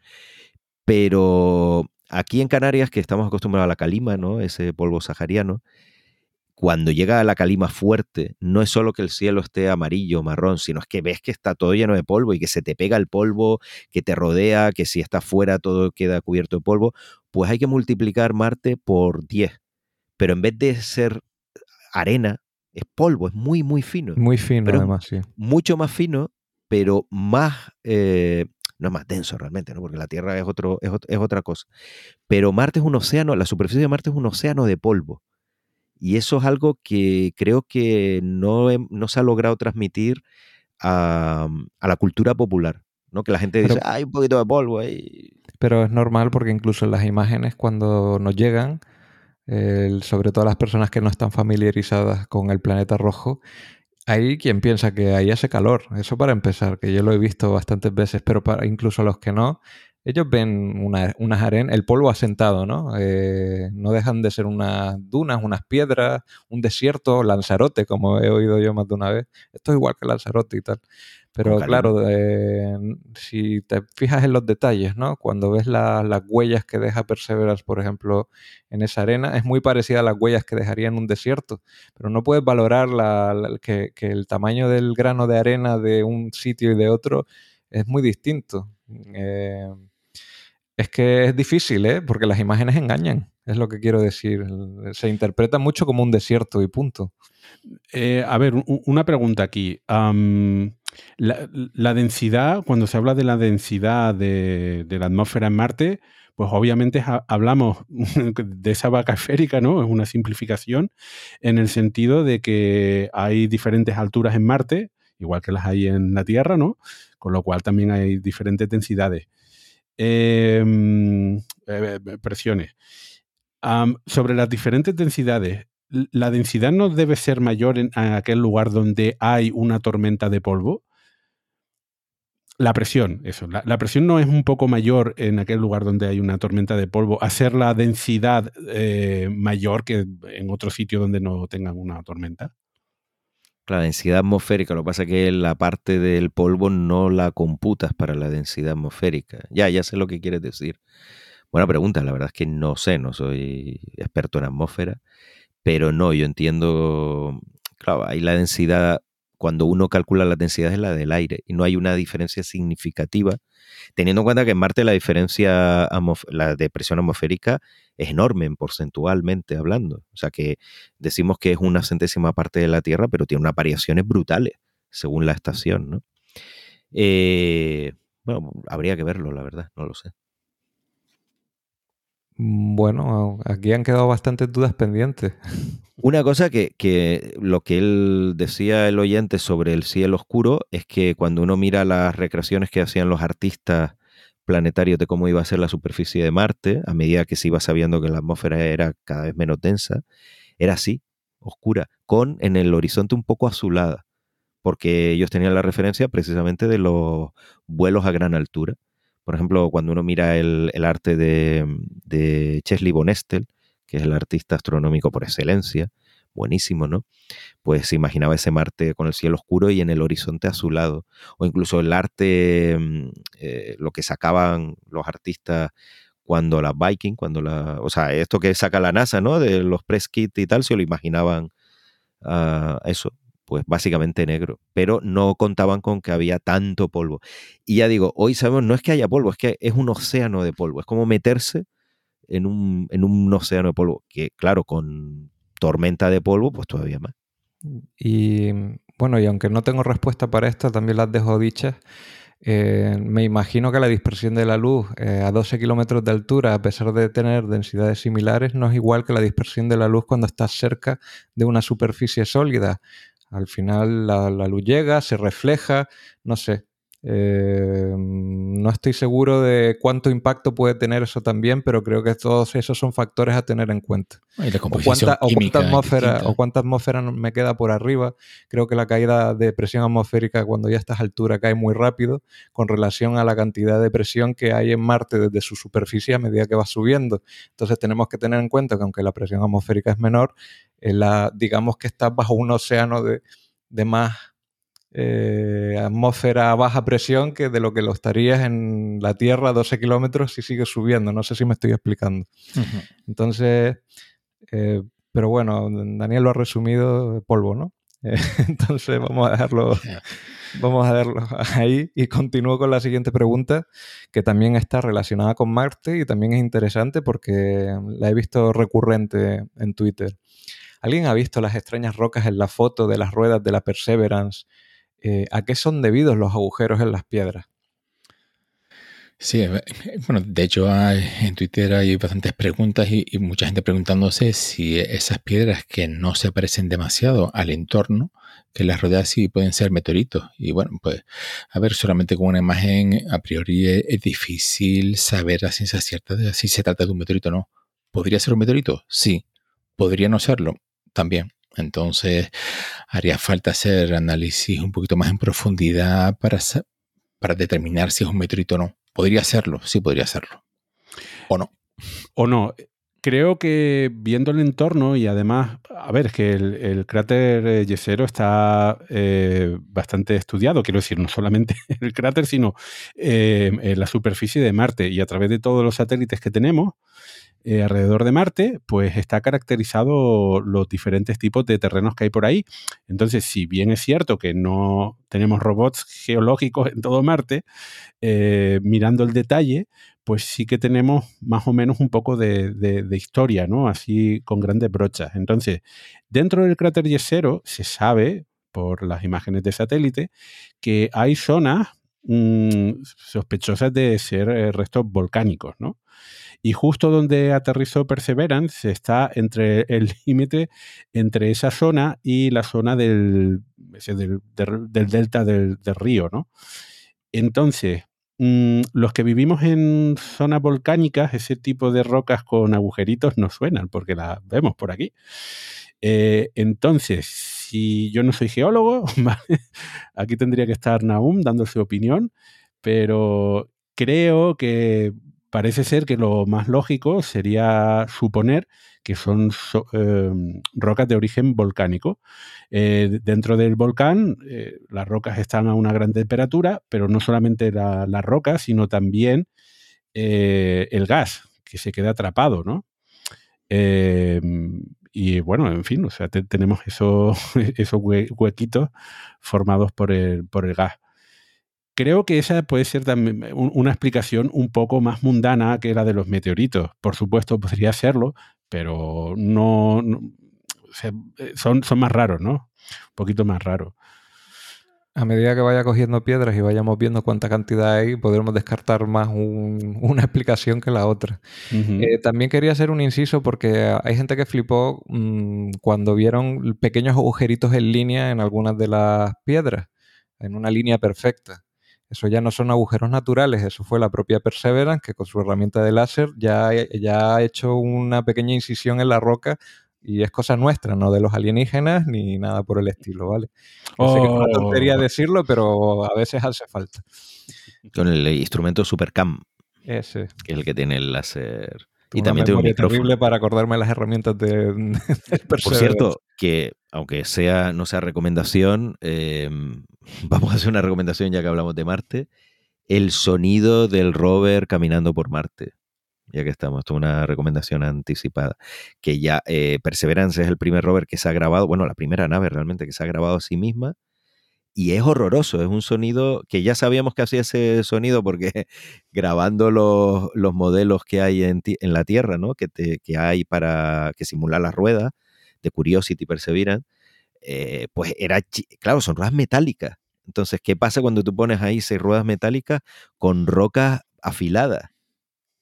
Pero aquí en Canarias, que estamos acostumbrados a la calima, ¿no? Ese polvo sahariano, cuando llega a la calima fuerte, no es solo que el cielo esté amarillo o marrón, sino es que ves que está todo lleno de polvo y que se te pega el polvo, que te rodea, que si está fuera todo queda cubierto de polvo, pues hay que multiplicar Marte por 10. Pero en vez de ser arena, es polvo, es muy, muy fino. Muy fino, además, sí. Mucho más fino, pero más, eh, no es más denso realmente, ¿no? porque la Tierra es, otro, es, otra cosa. Pero Marte es un océano, la superficie de Marte es un océano de polvo. Y eso es algo que creo que no, no se ha logrado transmitir a, la cultura popular. ¿no? Que la gente dice, hay un poquito de polvo ahí. Pero es normal porque incluso en las imágenes cuando nos llegan, sobre todo las personas que no están familiarizadas con el planeta rojo, hay quien piensa que ahí hace calor. Eso para empezar, que yo lo he visto bastantes veces, pero para, incluso los que no, ellos ven unas arenas, el polvo asentado, ¿no? Eh, no dejan de ser unas dunas, unas piedras, un desierto, Lanzarote, como he oído yo más de una vez. Esto es igual que Lanzarote y tal. Pero claro, eh, si te fijas en los detalles, ¿no? Cuando ves las huellas que deja Perseverance, por ejemplo, en esa arena, es muy parecida a las huellas que dejaría en un desierto. Pero no puedes valorar que, el tamaño del grano de arena de un sitio y de otro es muy distinto. Eh, es que es difícil, ¿eh? Porque las imágenes engañan, es lo que quiero decir. Se interpreta mucho como un desierto y punto. Eh, a ver, una pregunta aquí. La, densidad, cuando se habla de la densidad de, la atmósfera en Marte, pues obviamente hablamos (laughs) de esa vaca esférica, ¿no? Es una simplificación en el sentido de que hay diferentes alturas en Marte, igual que las hay en la Tierra, ¿no? Con lo cual también hay diferentes densidades. Em, eh, presiones. sobre las diferentes densidades, ¿la densidad no debe ser mayor en, aquel lugar donde hay una tormenta de polvo? La presión, eso. La, presión no es un poco mayor en aquel lugar donde hay una tormenta de polvo, hacer la densidad eh, mayor que en otro sitio donde no tengan una tormenta. La densidad atmosférica, lo que pasa es que la parte del polvo no la computas para la densidad atmosférica. Ya, ya sé lo que quieres decir. Buena pregunta, la verdad es que no sé, no soy experto en atmósfera, pero no, yo entiendo, claro, hay la densidad cuando uno calcula la densidad es la del aire y no hay una diferencia significativa, teniendo en cuenta que en Marte la diferencia, la de presión atmosférica es enorme porcentualmente hablando. O sea que decimos que es una centésima parte de la Tierra, pero tiene unas variaciones brutales según la estación, ¿no? Eh, bueno, habría que verlo, la verdad, no lo sé. Bueno, aquí han quedado bastantes dudas pendientes. (laughs) Una cosa que, lo que él decía el oyente sobre el cielo oscuro es que cuando uno mira las recreaciones que hacían los artistas planetarios de cómo iba a ser la superficie de Marte, a medida que se iba sabiendo que la atmósfera era cada vez menos densa, era así, oscura, con en el horizonte un poco azulada, porque ellos tenían la referencia precisamente de los vuelos a gran altura. Por ejemplo, cuando uno mira el, arte de, de Chesley Bonestel, que es el artista astronómico por excelencia, buenísimo, ¿no? Pues se imaginaba ese Marte con el cielo oscuro y en el horizonte azulado. O incluso el arte, mm, eh, lo que sacaban los artistas cuando la Viking, cuando la. O sea, esto que saca la NASA, ¿no? De los press kits y tal, se lo imaginaban a eso, pues básicamente negro. Pero no contaban con que había tanto polvo. Y ya digo, hoy sabemos, no es que haya polvo, es que es un océano de polvo. Es como meterse en un, en un océano de polvo, que claro, con tormenta de polvo, pues todavía más. Y bueno, y aunque no tengo respuesta para esto, también las dejo dichas. Eh, me imagino que la dispersión de la luz eh, a 12 kilómetros de altura, a pesar de tener densidades similares, no es igual que la dispersión de la luz cuando estás cerca de una superficie sólida. Al final la luz llega, se refleja, no sé, eh, no estoy seguro de cuánto impacto puede tener eso también, pero creo que todos esos son factores a tener en cuenta. o, cuánta, atmósfera, o cuánta atmósfera me queda por arriba. Creo que la caída de presión atmosférica cuando ya estás a altura cae muy rápido con relación a la cantidad de presión que hay en Marte desde su superficie a medida que va subiendo. Entonces tenemos que tener en cuenta que aunque la presión atmosférica es menor, la, digamos que estás bajo un océano de, de más eh, atmósfera a baja presión que de lo que lo estarías en la Tierra a 12 kilómetros si sigues subiendo. No sé si me estoy explicando. Entonces, eh, pero bueno, Daniel lo ha resumido polvo, ¿no? (laughs) entonces vamos a dejarlo, vamos a dejarlo ahí y continúo con la siguiente pregunta que también está relacionada con Marte y también es interesante porque la he visto recurrente en Twitter. ¿Alguien ha visto las extrañas rocas en la foto de las ruedas de la Perseverance eh, ¿a qué son debidos los agujeros en las piedras? Sí, eh, bueno, de hecho en Twitter hay bastantes preguntas y, mucha gente preguntándose si esas piedras que no se parecen demasiado al entorno que las rodea sí pueden ser meteoritos. Y bueno, pues a ver, solamente con una imagen a priori es, difícil saber a ciencia cierta de si se trata de un meteorito o no. ¿Podría ser un meteorito? Sí. ¿Podría no serlo? También. Entonces, haría falta hacer análisis un poquito más en profundidad para, para determinar si es un meteorito o no. ¿Podría serlo? Sí, podría serlo. ¿O no? O no. Creo que viendo el entorno y además, a ver, es que el, cráter eh, Yesero está eh, bastante estudiado, quiero decir, no solamente (laughs) el cráter, sino eh, la superficie de Marte y a través de todos los satélites que tenemos, eh, alrededor de Marte, pues está caracterizado los diferentes tipos de terrenos que hay por ahí. Entonces, si bien es cierto que no tenemos robots geológicos en todo Marte, eh, mirando el detalle, pues sí que tenemos más o menos un poco de, historia, ¿no? Así con grandes brochas. Entonces, dentro del cráter Yesero se sabe, por las imágenes de satélite, que hay zonas mm, sospechosas de ser eh, restos volcánicos, ¿no? Y justo donde aterrizó Perseverance está entre el límite entre esa zona y la zona del, del, delta del, río, ¿no? Entonces, mm, los que vivimos en zonas volcánicas, ese tipo de rocas con agujeritos no suenan, porque las vemos por aquí. Eh, entonces, si yo no soy geólogo, (laughs) aquí tendría que estar Naum dando su opinión, pero creo que parece ser que lo más lógico sería suponer que son em, rocas de origen volcánico. Eh, dentro del volcán, eh, las rocas están a una gran temperatura, pero no solamente las rocas, sino también eh, el gas que se queda atrapado, ¿no? Em, y bueno, en fin, o sea, tenemos (laughs) esos, huequitos formados por el gas creo que esa puede ser también una explicación un poco más mundana que la de los meteoritos. Por supuesto, podría serlo, pero no, eh, son, son más raros, ¿no? Un poquito más raros. A medida que vaya cogiendo piedras y vayamos viendo cuánta cantidad hay, podremos descartar más (laughs) una explicación que la otra. Eh, también quería hacer un inciso porque hay gente que flipó mm, cuando vieron pequeños agujeritos en línea en algunas de las piedras, en una línea perfecta. Eso ya no son agujeros naturales, eso fue la propia Perseverance que con su herramienta de láser ya, ya ha hecho una pequeña incisión en la roca y es cosa nuestra, no de los alienígenas ni nada por el estilo, ¿vale? sé que es una tontería oh. decirlo, pero a veces hace falta. Con el instrumento Supercam. Ese. Que es el que tiene el láser y también tengo un micrófono. terrible para acordarme las herramientas de, Por cierto, que aunque sea no sea recomendación, em, (laughs) vamos a hacer una recomendación ya que hablamos de Marte. El sonido del rover caminando por Marte. Ya que estamos, esto es una recomendación anticipada. Que ya eh, Perseverance es el primer rover que se ha grabado, bueno, la primera nave realmente que se ha grabado a sí misma y es horroroso, es un sonido que ya sabíamos que hacía ese sonido porque (laughs) grabando los, modelos que hay en, la Tierra, ¿no? que, que hay para que simular las ruedas de Curiosity Perseverance, eh, pues era, claro, son ruedas metálicas. Entonces, ¿qué pasa cuando tú pones ahí seis ruedas metálicas con rocas afiladas?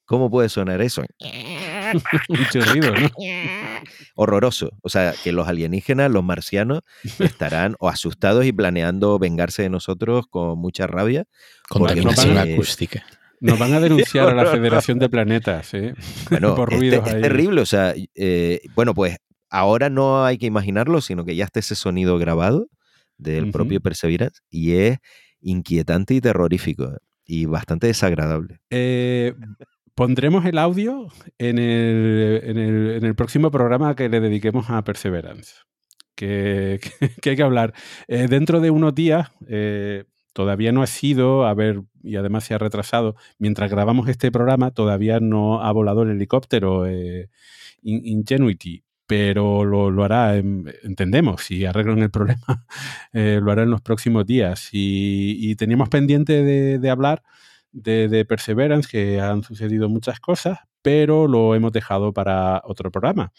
¿Cómo puede sonar eso? (laughs) Mucho ruido, ¿no? (laughs) Horroroso. O sea, que los alienígenas, los marcianos, estarán o asustados y planeando vengarse de nosotros con mucha rabia. Contaminación acústica. Nos van a (laughs) denunciar a la Federación de Planetas, ¿eh? Bueno, Por es terrible. O sea, eh, bueno, pues ahora no hay que imaginarlo, sino que ya está ese sonido grabado del propio Perseverance y es inquietante y terrorífico y bastante desagradable. Eh, Pondremos el audio en el, próximo programa que le dediquemos a Perseverance, (laughs) que, hay que hablar. Eh, dentro de unos días, eh, todavía no ha sido, a ver, y además se ha retrasado, mientras grabamos este programa, todavía no ha volado el helicóptero eh, Ingenuity, pero lo, hará, entendemos, si arreglan el problema, (laughs) lo hará en los próximos días. Y, teníamos pendiente de hablar de, Perseverance, que han sucedido muchas cosas, pero lo hemos dejado para otro programa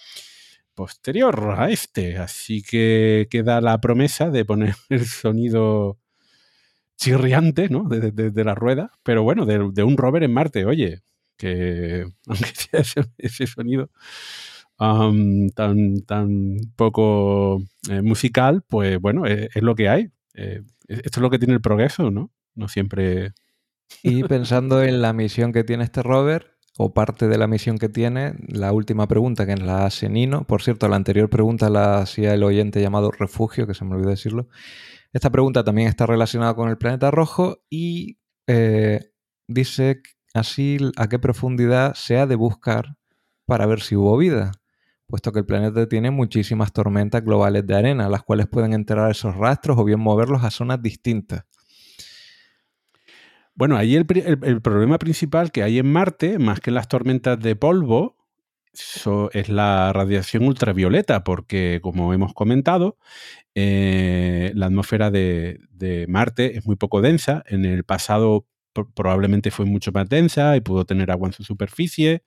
posterior a este. Así que queda la promesa de poner (laughs) el sonido chirriante, ¿no? De, la rueda, pero bueno, de, un rover en Marte, oye, que (laughs) aunque sea ese, sonido tan, tan poco eh, musical, pues bueno, es, lo que hay. Eh, esto es lo que tiene el progreso, ¿no? No siempre y pensando en la misión que tiene este rover, o parte de la misión que tiene, la última pregunta que la hace Nino. Por cierto, la anterior pregunta la hacía el oyente llamado Refugio, que se me olvidó decirlo. Esta pregunta también está relacionada con el planeta rojo y eh, dice así a qué profundidad se ha de buscar para ver si hubo vida, puesto que el planeta tiene muchísimas tormentas globales de arena, las cuales pueden enterar esos rastros o bien moverlos a zonas distintas. Bueno, ahí el, problema principal que hay en Marte, más que las tormentas de polvo, es la radiación ultravioleta, porque como hemos comentado, eh, la atmósfera de, Marte es muy poco densa. En el pasado probablemente fue mucho más densa y pudo tener agua en su superficie.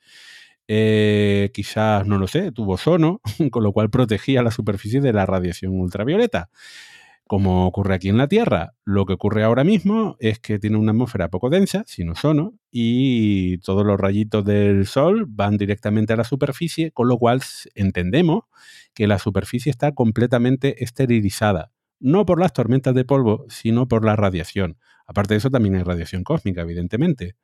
Eh, quizás, no lo sé, tuvo ozono, (laughs) con lo cual protegía la superficie de la radiación ultravioleta. Como ocurre aquí en la Tierra, lo que ocurre ahora mismo es que tiene una atmósfera poco densa, sin ozono, y todos los rayitos del Sol van directamente a la superficie, con lo cual entendemos que la superficie está completamente esterilizada, no por las tormentas de polvo, sino por la radiación. Aparte de eso, también hay radiación cósmica, evidentemente.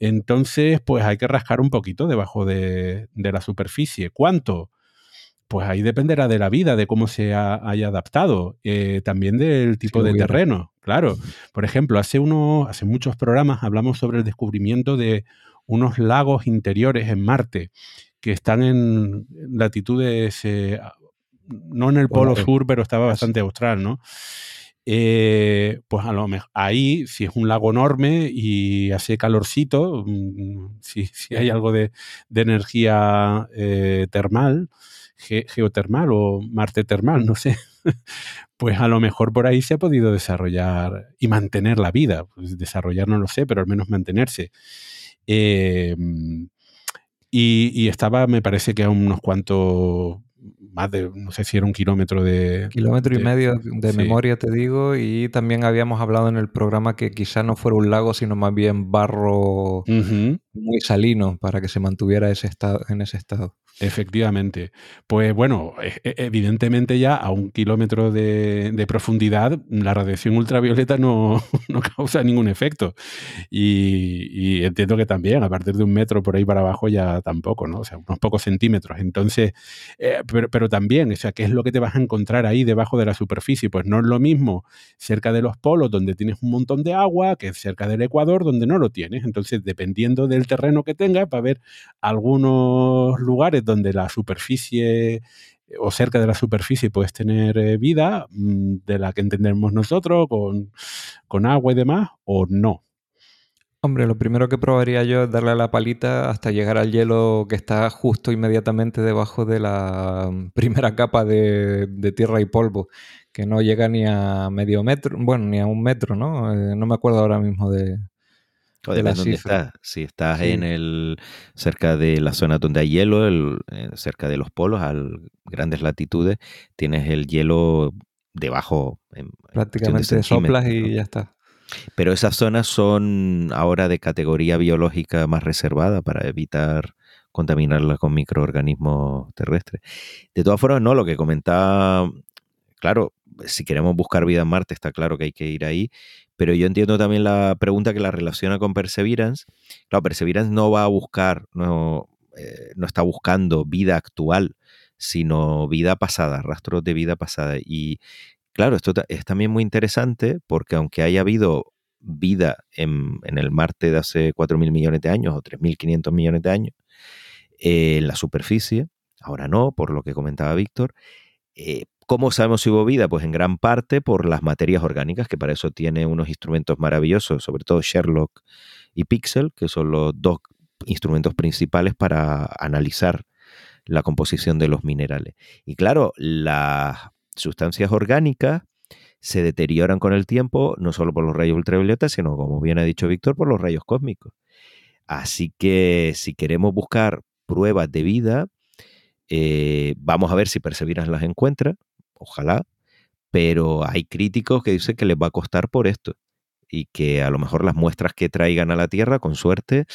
Entonces, pues hay que rascar un poquito debajo de, de la superficie. ¿Cuánto? Pues ahí dependerá de la vida, de cómo se haya adaptado, eh, también del tipo de terreno, Claro. Por ejemplo, hace, uno, hace muchos programas hablamos sobre el descubrimiento de unos lagos interiores en Marte que están en latitudes, eh, no en el polo sur, pero estaba bastante austral, ¿no? Eh, pues a lo mejor ahí, si es un lago enorme y hace calorcito, mm, si, hay algo de, energía eh, termal, geotermal o Marte termal, no sé, (laughs) pues a lo mejor por ahí se ha podido desarrollar y mantener la vida. Pues desarrollar no lo sé, pero al menos mantenerse. Em, y, y, estaba, me parece que a unos cuantos más de, no sé si era un kilómetro de... Kilómetro y medio de memoria, te digo, y también habíamos hablado en el programa que quizá no fuera un lago, sino más bien barro muy salino para que se mantuviera ese estado, en ese estado. Efectivamente. Pues bueno, e, e, evidentemente ya a un kilómetro de, profundidad la radiación ultravioleta no, (laughs) causa ningún efecto. Y, entiendo que también a partir de un metro por ahí para abajo ya tampoco, ¿no? O sea, unos pocos centímetros. Entonces, eh, pero, también, o sea, ¿qué es lo que te vas a encontrar ahí debajo de la superficie? Pues no es lo mismo cerca de los polos donde tienes un montón de agua que cerca del Ecuador donde no lo tienes. Entonces, dependiendo del terreno que tengas, va a haber algunos lugares donde la superficie eh, o cerca de la superficie puedes tener eh, vida mm, de la que entendemos nosotros, con, con agua y demás, o no. Hombre, lo primero que probaría yo es darle a la palita hasta llegar al hielo que está justo inmediatamente debajo de la mm, (laughs) primera capa de, tierra y polvo, que no llega ni a medio metro, bueno, ni a un metro, ¿no? Eh, no me acuerdo ahora mismo de, dónde estás. Si estás en el cerca de la zona donde hay hielo, el, eh, cerca de los polos, a grandes latitudes, tienes el hielo debajo. Prácticamente soplas y ya está. Pero esas zonas son ahora de categoría biológica más reservada para evitar contaminarla con microorganismos terrestres. De todas formas, no, lo que comentaba, claro, si queremos buscar vida en Marte, está claro que hay que ir ahí, pero yo entiendo también la pregunta que la relaciona con Perseverance. Claro, Perseverance no va a buscar, no, eh, no está buscando vida actual, sino vida pasada, rastros de vida pasada. Y claro, esto es también muy interesante porque aunque haya habido vida en, el Marte de hace 4.000 millones de años o 3.500 millones de años, eh, en la superficie, ahora no, por lo que comentaba Víctor, eh, ¿Cómo sabemos si hubo vida? Pues en gran parte por las materias orgánicas, que para eso tiene unos instrumentos maravillosos, sobre todo Sherlock y Pixel, que son los dos instrumentos principales para analizar la composición de los minerales. Y claro, las sustancias orgánicas se deterioran con el tiempo, no solo por los rayos ultravioleta, sino, como bien ha dicho Víctor, por los rayos cósmicos. Así que si queremos buscar pruebas de vida, eh, vamos a ver si Perseverance las encuentra ojalá, pero hay críticos que dicen que les va a costar por esto y que a lo mejor las muestras que traigan a la Tierra, con suerte,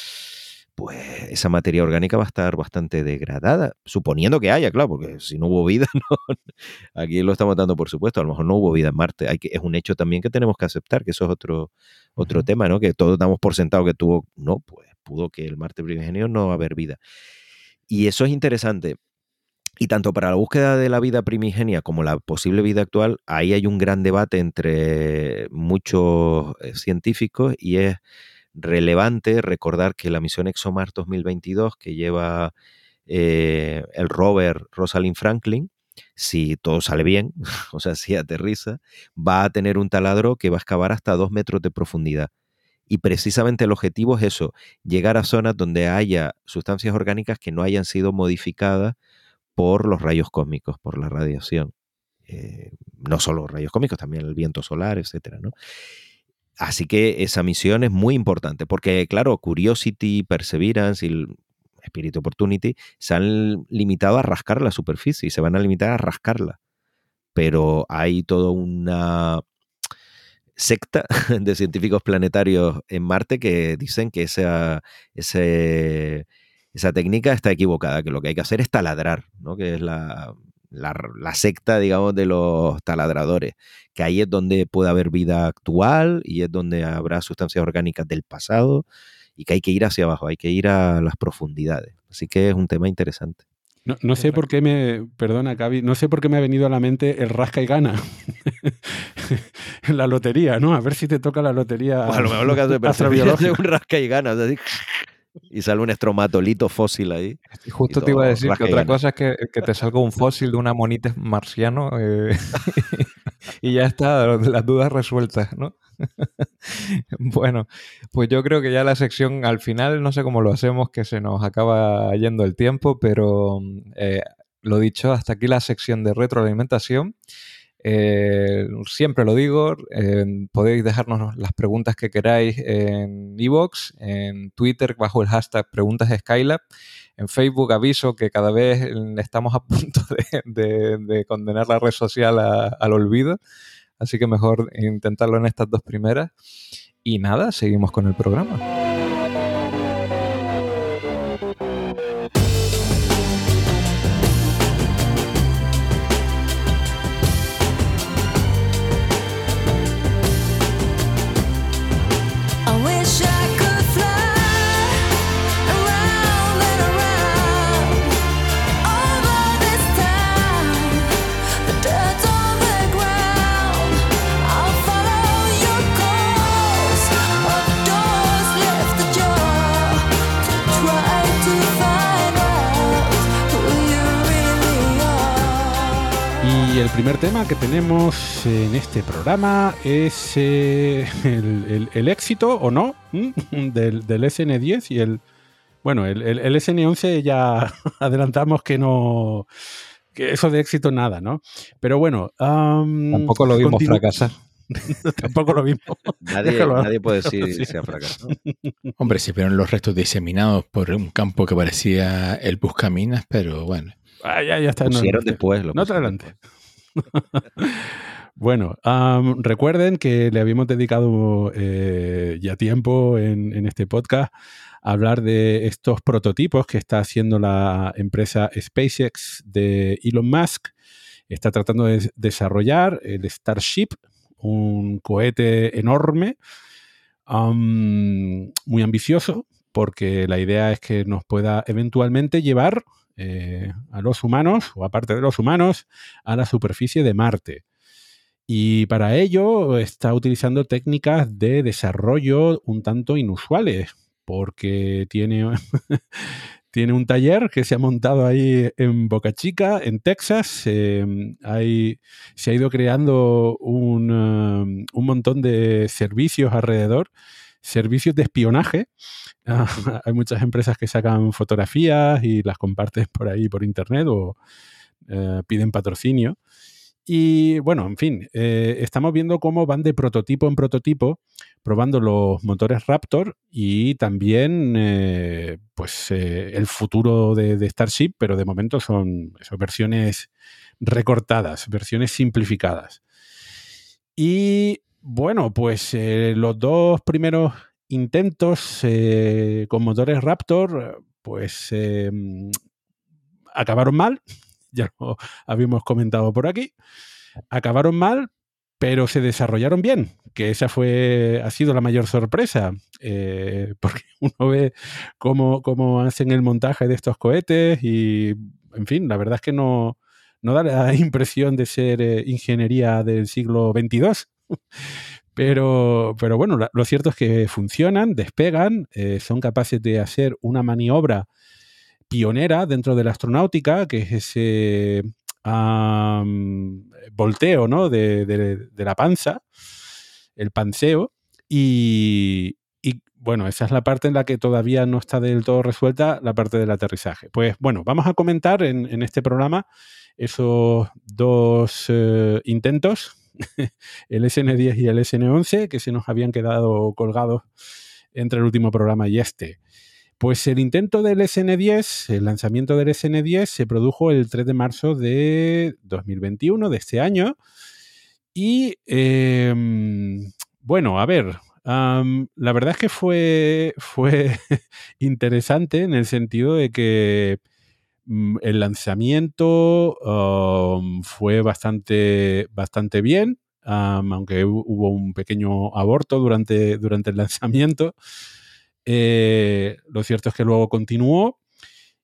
pues esa materia orgánica va a estar bastante degradada, suponiendo que haya, claro, porque si no hubo vida, (laughs) aquí lo estamos dando por supuesto, a lo mejor no hubo vida en Marte, hay que, es un hecho también que tenemos que aceptar, que eso es otro, otro tema, ¿no? Que todos damos por sentado que tuvo, no, pues pudo que el Marte primigenio no va a haber vida. Y eso es interesante, y tanto para la búsqueda de la vida primigenia como la posible vida actual, ahí hay un gran debate entre muchos eh, científicos y es relevante recordar que la misión ExoMars 2022 que lleva eh, el rover Rosalind Franklin, si todo sale bien, (laughs) o sea, si aterriza, va a tener un taladro que va a excavar hasta dos metros de profundidad. Y precisamente el objetivo es eso, llegar a zonas donde haya sustancias orgánicas que no hayan sido modificadas por los rayos cósmicos, por la radiación. Eh, no solo rayos cósmicos, también el viento solar, etcétera. Así que esa misión es muy importante, porque claro, Curiosity, Perseverance y Spirit Opportunity se han limitado a rascar la superficie y se van a limitar a rascarla. Pero hay toda una secta (laughs) de científicos planetarios en Marte que dicen que ese esa técnica está equivocada, que lo que hay que hacer es taladrar, ¿no? que es la, secta, digamos, de los taladradores, que ahí es donde puede haber vida actual y es donde habrá sustancias orgánicas del pasado y que hay que ir hacia abajo, hay que ir a las profundidades. Así que es un tema interesante. No, sé por qué me, perdona, Cavi, no sé por qué me ha venido a la mente el rasca y gana. en (laughs) la lotería, ¿no? A ver si te toca la lotería. a lo mejor lo que hace (laughs) es (laughs) un rasca y ganas. Y sale un estromatolito fósil ahí. justo te iba a decir que otra cosa es que, te salga un fósil de una monita marciano eh, (laughs) y ya está, las dudas resueltas, ¿no? (laughs) bueno, pues yo creo que ya la sección al final, no sé cómo lo hacemos, que se nos acaba yendo el tiempo, pero eh, lo dicho, hasta aquí la sección de retroalimentación. Eh, siempre lo digo, podéis dejarnos las preguntas que queráis en iVoox, en Twitter bajo el hashtag preguntas Skylab, en Facebook aviso que cada vez estamos a punto (laughs) de, condenar la red social al olvido, así que mejor intentarlo en estas dos primeras. Y nada, seguimos con el programa. El primer tema que tenemos en este programa es eh, (laughs) el, éxito o no (laughs) del, SN10 y el. Bueno, el, SN11 ya (laughs) adelantamos que no. que eso de éxito nada, ¿no? Pero bueno. Tampoco lo vimos fracasar. Tampoco lo vimos. Nadie, puede decir que sea fracasado. Hombre, se vieron los restos diseminados por un campo que parecía el Buscaminas, pero bueno. Ah, ya, ya está. Pusieron después. no te adelante. (laughs) bueno, recuerden que le habíamos dedicado eh, ya tiempo en, este podcast a hablar de estos prototipos que está haciendo la empresa SpaceX de Elon Musk. Está tratando de desarrollar el Starship, un cohete enorme, muy ambicioso, porque la idea es que nos pueda eventualmente llevar eh, a los humanos, o aparte de los humanos, a la superficie de Marte. Y para ello está utilizando técnicas de desarrollo un tanto inusuales, porque tiene, (laughs) tiene un taller que se ha montado ahí en Boca Chica, en Texas. Em, se ha ido creando un, um, un montón de servicios alrededor, servicios de espionaje (laughs) hay muchas empresas que sacan fotografías y las comparten por ahí por internet o eh, piden patrocinio. Y bueno, en fin, eh, estamos viendo cómo van de prototipo en prototipo, probando los motores Raptor y también eh, pues el futuro de, Starship, pero de momento son, son versiones recortadas, versiones simplificadas. Y bueno, pues los dos primeros intentos eh, con motores Raptor, pues em, acabaron mal, (laughs) ya lo habíamos comentado por aquí, acabaron mal, pero se desarrollaron bien, que esa fue, ha sido la mayor sorpresa, eh, (laughs) porque uno ve cómo, cómo, hacen el montaje de estos cohetes y, en fin, la verdad es que no, no da la (laughs) impresión de ser eh, ingeniería del siglo XXII. (laughs) Pero, pero bueno, lo cierto es que funcionan, despegan, eh, son capaces de hacer una maniobra pionera dentro de la astronáutica, que es ese volteo ¿no? de, la panza, el panseo. Y, bueno, esa es la parte en la que todavía no está del todo resuelta la parte del aterrizaje. Pues bueno, vamos a comentar en, este programa esos dos eh, intentos (laughs) el SN10 y el SN11 que se nos habían quedado colgados entre el último programa y este. Pues el intento del SN10, el lanzamiento del SN10 se produjo el 3 de marzo de 2021, de este año. Y em, bueno, a ver, la verdad es que fue, fue (laughs) interesante en el sentido de que el lanzamiento fue bastante, bastante bien, aunque hubo un pequeño aborto durante, durante el lanzamiento. Eh, lo cierto es que luego continuó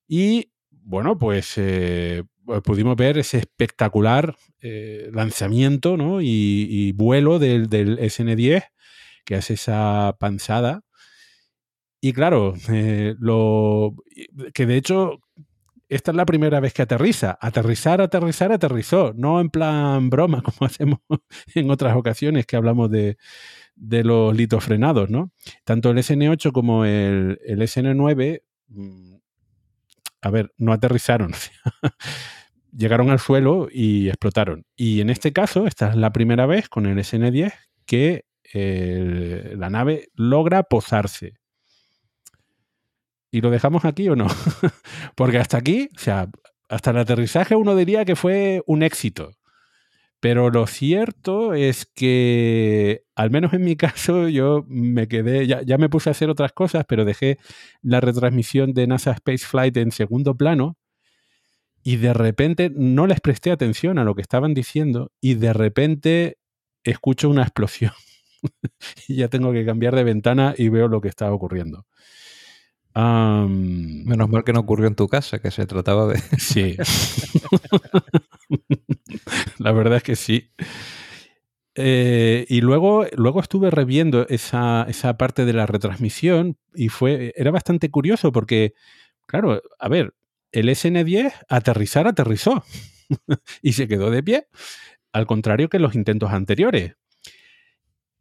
y, bueno, pues eh, pues, pudimos ver ese espectacular eh, lanzamiento ¿no? y, vuelo del, SN10, que hace esa panzada. Y claro, eh, lo, que de hecho esta es la primera vez que aterriza. Aterrizar, aterrizar, aterrizó. No en plan broma, (laughs) como hacemos en otras ocasiones que hablamos de, de los litofrenados, ¿no? Tanto el SN8 como el, el SN9, mm, a ver, no aterrizaron. (laughs) Llegaron al suelo y explotaron. Y en este caso, esta es la primera vez con el SN10 que la nave logra posarse. ¿Y lo dejamos aquí o no? (laughs) Porque hasta aquí, o sea, hasta el aterrizaje uno diría que fue un éxito. Pero lo cierto es que, al menos en mi (laughs) caso, yo me quedé, ya, me puse a hacer otras cosas, pero dejé la retransmisión de NASA Space Flight en segundo plano y de repente no les presté atención a lo que estaban diciendo y de repente escucho una explosión. (laughs) y ya tengo que cambiar de ventana y veo lo que está ocurriendo. Menos mal que no ocurrió en tu casa, que se trataba de... (laughs) Sí. (laughs) La verdad es que sí. Eh, y luego, luego estuve reviendo esa, esa, parte de la retransmisión y fue, era bastante curioso porque, claro, a ver, el SN10 aterrizar aterrizó (laughs) y se quedó de pie, al contrario que los intentos anteriores.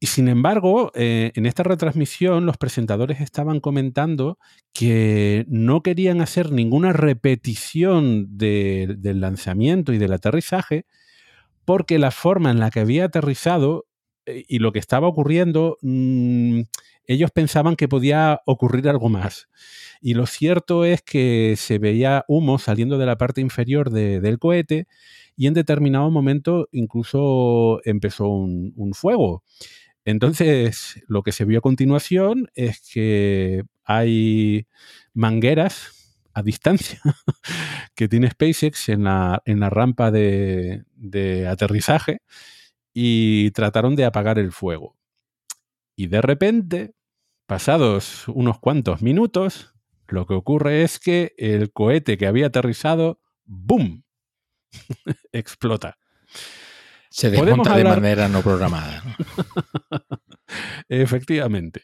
Y sin embargo, eh, en esta retransmisión los presentadores estaban comentando que no querían hacer ninguna repetición del lanzamiento y del aterrizaje, porque la forma en la que había aterrizado eh, y lo que estaba ocurriendo, mm, ellos pensaban que podía ocurrir algo más. Y lo cierto es que se veía humo saliendo de la parte inferior del cohete y en determinado momento incluso empezó un fuego. Entonces, lo que se vio a continuación es que hay mangueras a distancia (laughs) que tiene SpaceX en la, en la rampa de, de aterrizaje y trataron de apagar el fuego. Y de repente, pasados unos cuantos minutos, lo que ocurre es que el cohete que había aterrizado, ¡boom!, (laughs) explota. Se desmonta de manera no programada. (laughs) Efectivamente.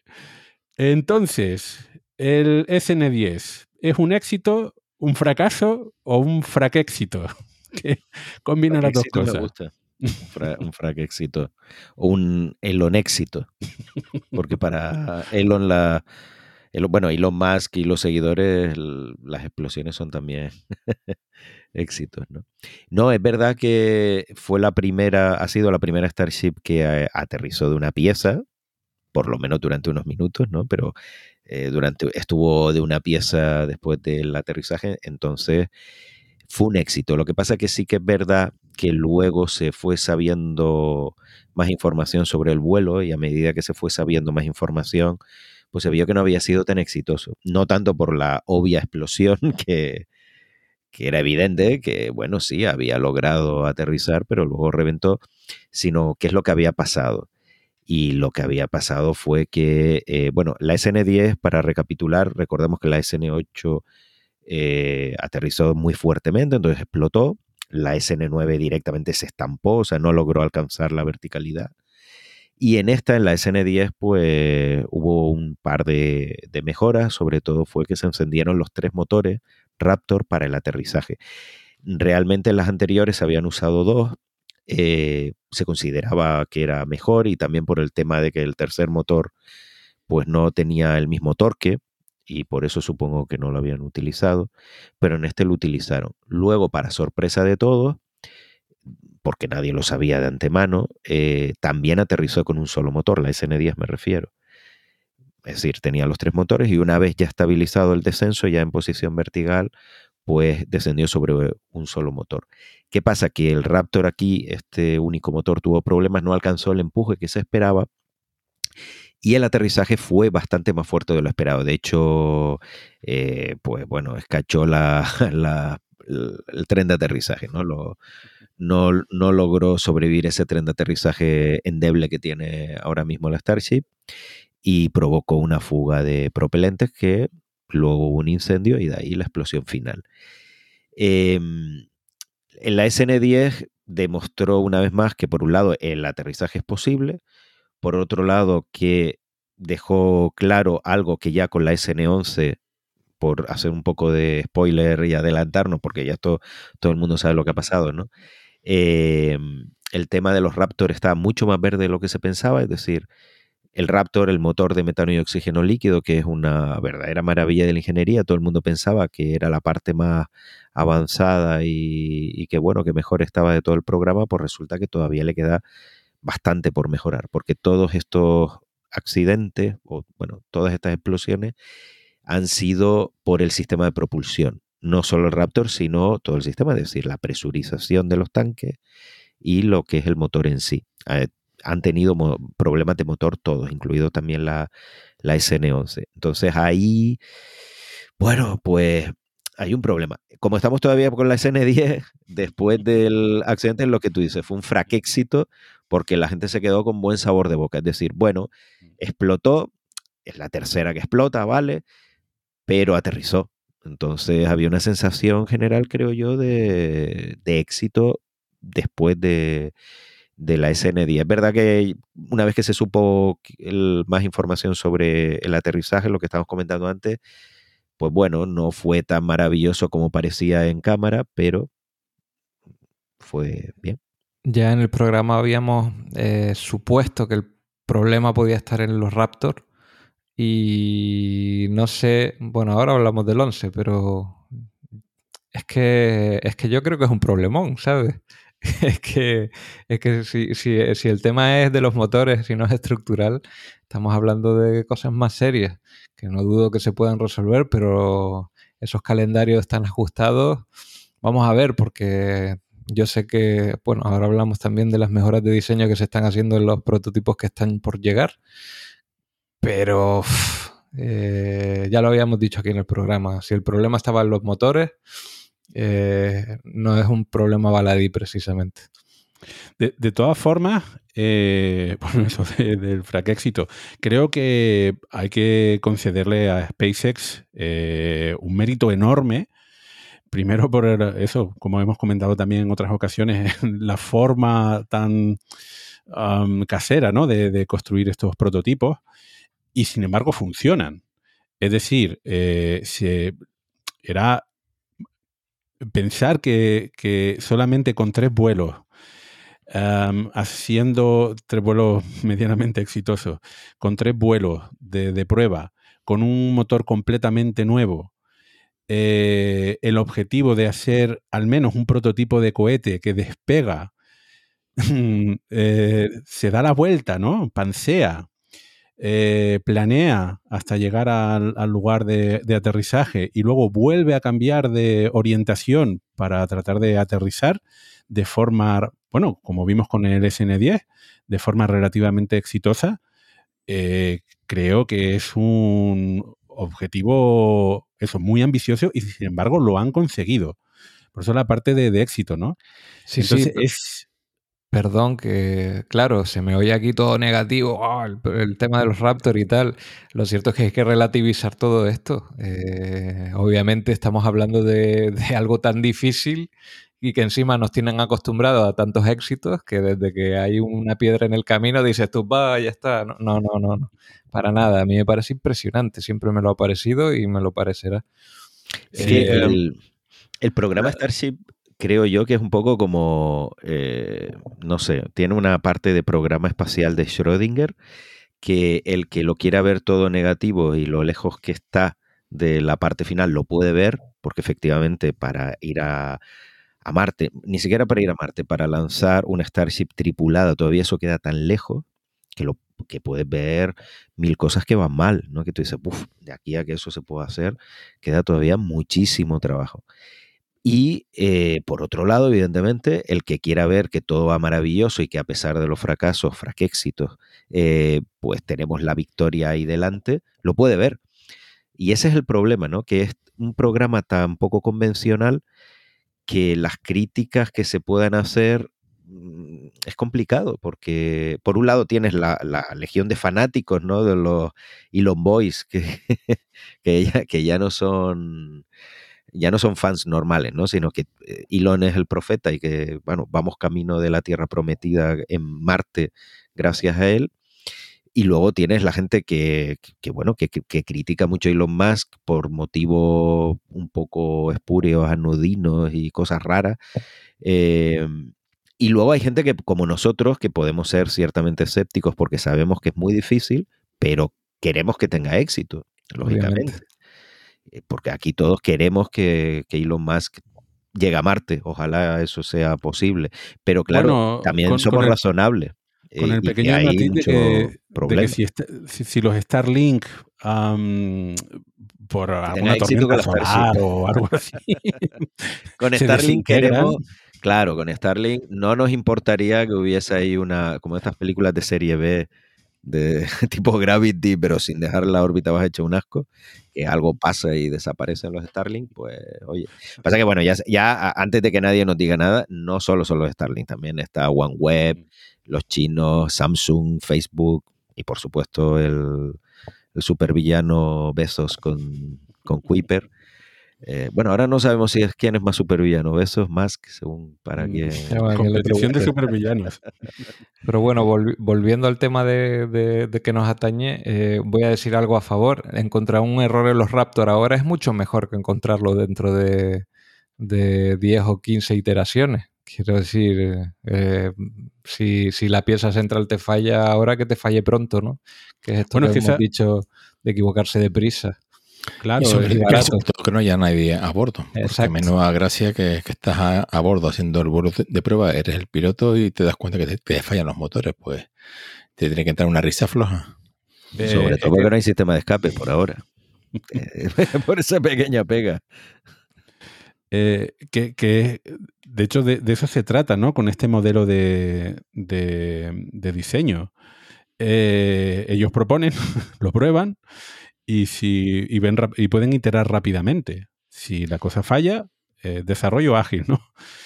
Entonces, el SN10 es un éxito, un fracaso o un fraquéxito. (laughs) combina las dos cosas. Me gusta. Un, fraquéxito o un Elon éxito. (laughs) Porque para Elon la bueno, Elon Musk y los seguidores, las explosiones son también (laughs) éxitos, ¿no? No, es verdad que fue la primera, ha sido la primera Starship que aterrizó de una pieza, por lo menos durante unos minutos, ¿no? Pero eh, durante, estuvo de una pieza después del aterrizaje, entonces fue un éxito. Lo que pasa que sí que es verdad que luego se fue sabiendo más información sobre el vuelo y a medida que se fue sabiendo más información, pues se vio que no había sido tan exitoso. No tanto por la obvia explosión (laughs) que, era evidente que, bueno, sí, había logrado aterrizar, pero luego reventó, sino qué es lo que había pasado. Y lo que había pasado fue que, eh, bueno, la SN10, para recapitular, recordemos que la SN8 eh, aterrizó muy fuertemente, entonces explotó. La SN9 directamente se estampó, o sea, no logró alcanzar la verticalidad. Y en esta, en la SN10, pues hubo un par de, mejoras, sobre todo fue que se encendieron los tres motores Raptor para el aterrizaje. Realmente en las anteriores se habían usado dos, eh, se consideraba que era mejor y también por el tema de que el tercer motor pues no tenía el mismo torque y por eso supongo que no lo habían utilizado, pero en este lo utilizaron. Luego, para sorpresa de todos, porque nadie lo sabía de antemano, eh, también aterrizó con un solo motor, la SN10 me refiero. Es decir, tenía los tres motores y una vez ya estabilizado el descenso, ya en posición vertical, pues descendió sobre un solo motor. ¿Qué pasa? Que el Raptor aquí, este único motor, tuvo problemas, no alcanzó el empuje que se esperaba y el aterrizaje fue bastante más fuerte de lo esperado. De hecho, eh, pues bueno, escachó la, (laughs) el tren de aterrizaje, ¿no? Lo, no, no, logró sobrevivir ese tren de aterrizaje endeble que tiene ahora mismo la Starship y provocó una fuga de propelentes que luego hubo un incendio y de ahí la explosión final. Em, En la SN10 demostró una vez más que por un lado el aterrizaje es posible, por otro lado que dejó claro algo que ya con la SN11 por hacer un poco de spoiler y adelantarnos, porque ya todo, todo el mundo sabe lo que ha pasado, ¿no? Em, el tema de los Raptor está mucho más verde de lo que se pensaba, es decir, el Raptor, el motor de metano y oxígeno líquido, que es una verdadera maravilla de la ingeniería, todo el mundo pensaba que era la parte más avanzada y, que bueno, que mejor estaba de todo el programa, pues resulta que todavía le queda bastante por mejorar, porque todos estos accidentes, o bueno, todas estas explosiones, han sido por el sistema de propulsión. No solo el Raptor, sino todo el sistema, es decir, la presurización de los tanques y lo que es el motor en sí. Eh, han tenido problemas de motor todos, incluido también la, la SN11. Entonces ahí, bueno, pues hay un problema. Como estamos todavía con la SN10, (laughs) después del accidente, lo que tú dices, fue un fraquéxito porque la gente se quedó con buen sabor de boca. Es decir, bueno, explotó, es la tercera que explota, ¿vale? Pero aterrizó. Entonces había una sensación general, creo yo, de, éxito después de, de la SN10. Es verdad que una vez que se supo más información sobre el aterrizaje, lo que estábamos comentando antes, pues bueno, no fue tan maravilloso como parecía en cámara, pero fue bien. Ya en el programa habíamos eh, supuesto que el problema podía estar en los Raptor y no sé, bueno, ahora hablamos del 11, pero es que, es que yo creo que es un problemón, ¿sabes? (laughs) es que, es que si, si, el tema es de los motores, si no es estructural, estamos hablando de cosas más serias, que no dudo que se puedan resolver, pero esos calendarios están ajustados. Vamos a ver, porque yo sé que, bueno, ahora hablamos también de las mejoras de diseño que se están haciendo en los prototipos que están por llegar, pero eh, ya lo habíamos dicho aquí en el programa, si el problema estaba en los motores, eh, no es un problema baladí precisamente. De, todas formas, eh, (laughs) eso del fraquéxito, creo que hay que concederle a SpaceX eh, un mérito enorme. Primero por eso, como hemos comentado también en otras ocasiones, (laughs) la forma tan casera ¿no? de, construir estos prototipos y sin embargo funcionan. Es decir, se, era pensar que, solamente con tres vuelos, haciendo tres vuelos (laughs) medianamente exitosos, con tres vuelos de, prueba, con un motor completamente nuevo, eh, el objetivo de hacer al menos un prototipo de cohete que despega, (laughs) eh, se da la vuelta, ¿no? Pansea, eh, planea hasta llegar al, lugar de, aterrizaje y luego vuelve a cambiar de orientación para tratar de aterrizar de forma, bueno, como vimos con el SN10, de forma relativamente exitosa, eh, creo que es un objetivo, eso, muy ambicioso y sin embargo lo han conseguido. Por eso la parte de, éxito, ¿no? Sí, Entonces sí. es Perdón, que claro, se me oye aquí todo negativo, oh, el, tema de los Raptors y tal. Lo cierto es que hay que relativizar todo esto. Eh, obviamente estamos hablando (laughs) de, algo tan difícil y que encima nos tienen acostumbrados a tantos éxitos que desde que hay una piedra en el camino dices tú, va, ya está. No, no, no, no, para nada. A mí me parece impresionante, siempre me lo ha parecido y me lo parecerá. Eh, el, el programa Starship creo yo que es un poco como, eh, no sé, tiene una parte de programa espacial de Schrödinger que el que lo quiera ver todo negativo y lo lejos que está de la parte final lo puede ver, porque efectivamente para ir a, Marte, ni siquiera para ir a Marte, para lanzar una Starship tripulada, todavía eso queda tan lejos que lo que puedes ver mil cosas que van mal, ¿no? Que tú dices, uff, de aquí a que eso se pueda hacer, queda todavía muchísimo trabajo. Y eh, por otro lado, evidentemente, el que quiera ver que todo va maravilloso y que a pesar de los fracasos, fraquéxitos, eh, pues tenemos la victoria ahí delante, lo puede ver. Y ese es el problema, ¿no? Que es un programa tan poco convencional que las críticas que se puedan hacer mm, es complicado, porque por un lado tienes la, legión de fanáticos, ¿no? De los Elon Boys, que, (laughs) ya, que ya no son ya no son fans normales, ¿no? Sino que eh, Elon es el profeta y que, bueno, vamos camino de la tierra prometida en Marte gracias a él. Y luego tienes la gente que, bueno, que, critica mucho a Elon Musk por motivos un poco espurios, anudinos y cosas raras. Em, y luego hay gente que, como nosotros, que podemos ser ciertamente escépticos porque sabemos que es muy difícil, pero queremos que tenga éxito, lógicamente. Eh, porque aquí todos queremos que, Elon Musk llegue a Marte. Ojalá eso sea posible. Pero claro, también somos razonables. Con el eh, pequeño matiz de que, si, los Starlink por alguna tormenta solar o algo así. (laughs) con (laughs) Starlink queremos, claro, con Starlink no nos importaría que hubiese ahí una, como estas películas de serie B de (laughs) tipo Gravity, pero sin dejar la órbita baja hecha un asco, que algo pasa y desaparecen los Starlink, pues oye. Pasa que bueno, ya, ya antes de que nadie nos diga nada, no solo son los Starlink, también está OneWeb, los chinos, Samsung, Facebook y por supuesto el, el supervillano Besos con, con Kuiper. Eh, bueno, ahora no sabemos si es quién es más supervillano, Besos, Musk, según para mm, que... Competición de supervillanos. Pero bueno, volviendo al tema de, que nos atañe, eh, voy a decir algo a favor. Encontrar un error en los Raptor ahora es mucho mejor que encontrarlo dentro de, de 10 o 15 iteraciones. Quiero decir, eh, si, la pieza central te falla ahora, que te falle pronto, ¿no? Que es esto que hemos dicho de equivocarse deprisa. Claro, y sobre todo que no haya nadie a bordo. Porque menos gracia que, que estás a, bordo haciendo el vuelo de, prueba, eres el piloto y te das cuenta que te, fallan los motores, pues te tiene que entrar una risa floja. Eh, sobre todo porque no hay sistema de escape por ahora. (laughs) Eh, (laughs) por esa pequeña pega. Eh, que, de hecho de, eso se trata, ¿no? Con este modelo de, de diseño. ellos proponen, (laughs) lo prueban y, si, y, ven, y pueden iterar rápidamente. Si la cosa falla, eh, desarrollo ágil, ¿no?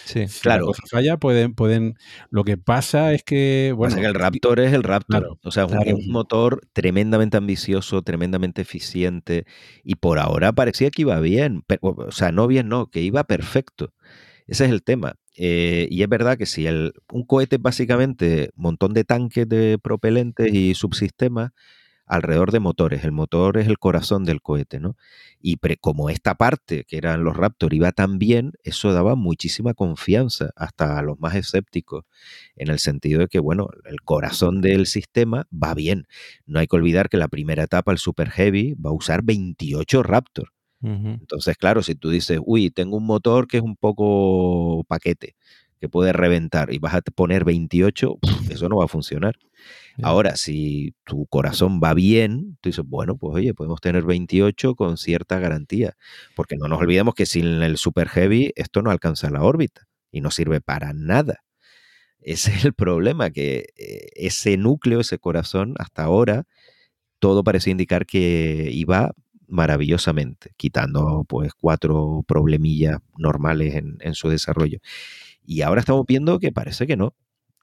Sí, si claro. la cosa falla, pueden, pueden. Lo que pasa es que. Bueno, el Raptor es el Raptor. o sea, es un motor tremendamente ambicioso, tremendamente eficiente. Y por ahora parecía que iba bien. o sea, no bien, no, que iba perfecto. Ese es el tema. Eh, y es verdad que si el, un cohete es básicamente un montón de tanques de propelentes y subsistemas, alrededor de motores. El motor es el corazón del cohete, ¿no? Y como esta parte, que eran los Raptor, iba tan bien, eso daba muchísima confianza hasta a los más escépticos, en el sentido de que, bueno, el corazón del sistema va bien. No hay que olvidar que la primera etapa, el Super Heavy, va a usar 28 Raptor. Entonces, claro, si tú dices, uy, tengo un motor que es un poco paquete, que puede reventar y vas a poner 28, eso no va a funcionar. Ahora, si tu corazón va bien, tú dices, bueno, pues oye, podemos tener 28 con cierta garantía, porque no nos olvidemos que sin el Super Heavy esto no alcanza la órbita y no sirve para nada. Ese es el problema, que eh, ese núcleo, ese corazón, hasta ahora, todo parece indicar que iba maravillosamente, quitando pues cuatro problemillas normales en, en su desarrollo. Y ahora estamos viendo que parece que no,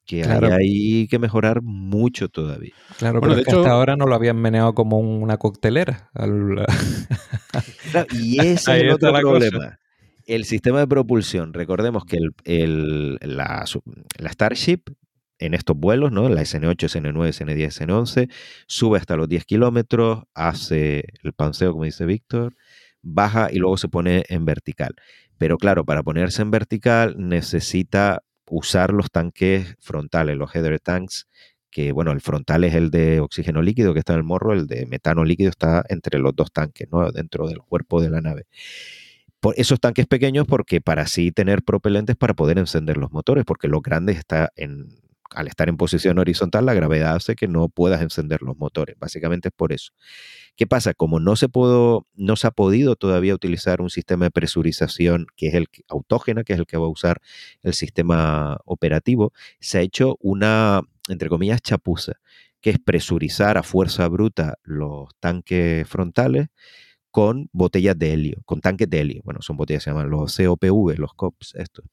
que hay, que mejorar mucho todavía. Claro, pero de hecho, hasta ahora no lo habían meneado como una coctelera. (laughs) y ese es el otro problema. El sistema de propulsión, recordemos que el, la, Starship en estos vuelos, ¿no? la SN8, SN9, SN10, SN11, sube hasta los 10 kilómetros, hace el panseo, como dice Víctor, baja y luego se pone en vertical. Pero claro, para ponerse en vertical necesita usar los tanques frontales, los header tanks, que bueno, el frontal es el de oxígeno líquido que está en el morro, el de metano líquido está entre los dos tanques, ¿no? dentro del cuerpo de la nave. Por esos tanques pequeños porque para así tener propelentes para poder encender los motores, porque los grandes está en, al estar en posición horizontal, la gravedad hace que no puedas encender los motores. Básicamente es por eso. ¿Qué pasa? Como no se, pudo, no se ha podido todavía utilizar un sistema de presurización que es el autógena, que es el que va a usar el sistema operativo, se ha hecho una, entre comillas, chapuza, que es presurizar a fuerza bruta los tanques frontales con botellas de helio, con tanques de helio. Bueno, son botellas, se llaman los COPV, los COPs, estos,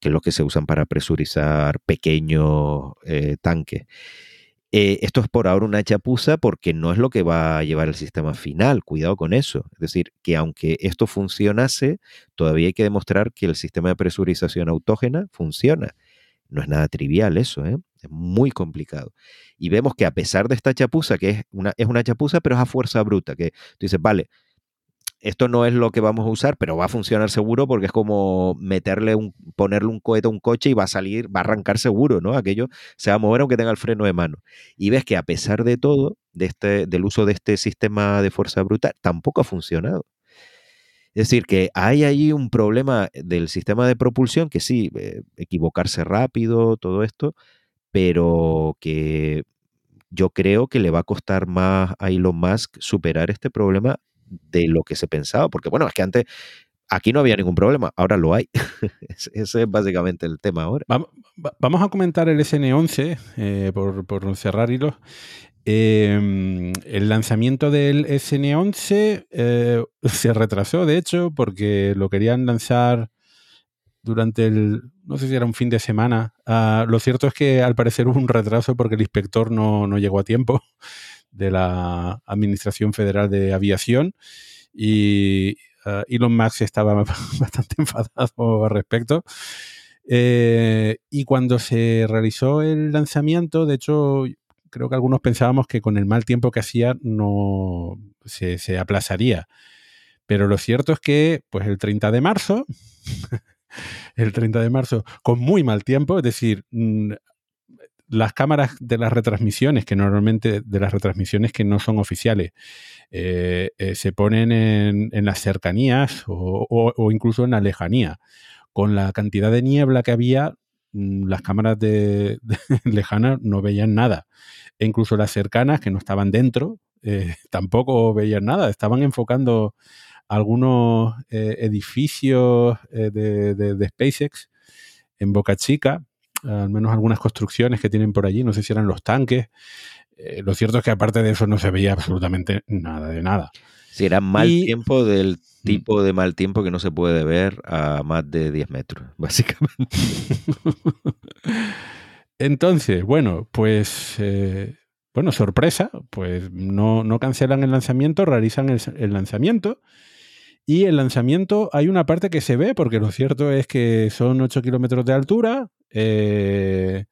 que es lo que se usan para presurizar pequeños eh, tanques. Eh, esto es por ahora una chapuza porque no es lo que va a llevar el sistema final. Cuidado con eso. Es decir, que aunque esto funcionase, todavía hay que demostrar que el sistema de presurización autógena funciona. No es nada trivial eso, ¿eh? es muy complicado. Y vemos que a pesar de esta chapuza, que es una, es una chapuza, pero es a fuerza bruta, que tú dices, vale, esto no es lo que vamos a usar, pero va a funcionar seguro porque es como meterle un, ponerle un cohete a un coche y va a salir, va a arrancar seguro, ¿no? Aquello se va a mover aunque tenga el freno de mano. Y ves que a pesar de todo, de este, del uso de este sistema de fuerza bruta, tampoco ha funcionado. Es decir, que hay ahí un problema del sistema de propulsión que sí, eh, equivocarse rápido, todo esto, pero que yo creo que le va a costar más a Elon Musk superar este problema de lo que se pensaba, porque bueno, es que antes aquí no había ningún problema, ahora lo hay. (laughs) Ese es básicamente el tema ahora. Vamos a comentar el SN11, eh, por, por, cerrar hilos. Em, el lanzamiento del SN11 eh, (laughs) se retrasó, de hecho, porque lo querían lanzar durante el, no sé si era un fin de semana. Ah, lo cierto es que al parecer hubo un retraso porque el inspector no, no llegó a tiempo de la Administración Federal de Aviación y uh, Elon Musk estaba (laughs) bastante enfadado al respecto. Eh, y cuando se realizó el lanzamiento, de hecho, creo que algunos pensábamos que con el mal tiempo que hacía no se, se aplazaría. Pero lo cierto es que, pues el 30 de marzo, (laughs) el 30 de marzo, con muy mal tiempo, es decir, mm, las cámaras de las retransmisiones, que normalmente de las retransmisiones que no son oficiales, eh, eh, se ponen en, las cercanías o, incluso en la lejanía. Con la cantidad de niebla que había, mm, las cámaras de, (laughs) lejanas no veían nada. E incluso las cercanas, que no estaban dentro, eh, (laughs) tampoco veían nada. Estaban enfocando algunos edificios de, de SpaceX en Boca Chica, al menos algunas construcciones que tienen por allí, no sé si eran los tanques. Eh, lo cierto es que aparte de eso no se veía absolutamente nada de nada. Si era mal tiempo del mm. tipo de mal tiempo que no se puede ver a más de 10 metros, (laughs) básicamente. Entonces, bueno, pues, eh, bueno, sorpresa, pues no, no, cancelan el lanzamiento, realizan el lanzamiento y el lanzamiento hay una parte que se ve, porque lo cierto es que son 8 kilómetros de altura, eh,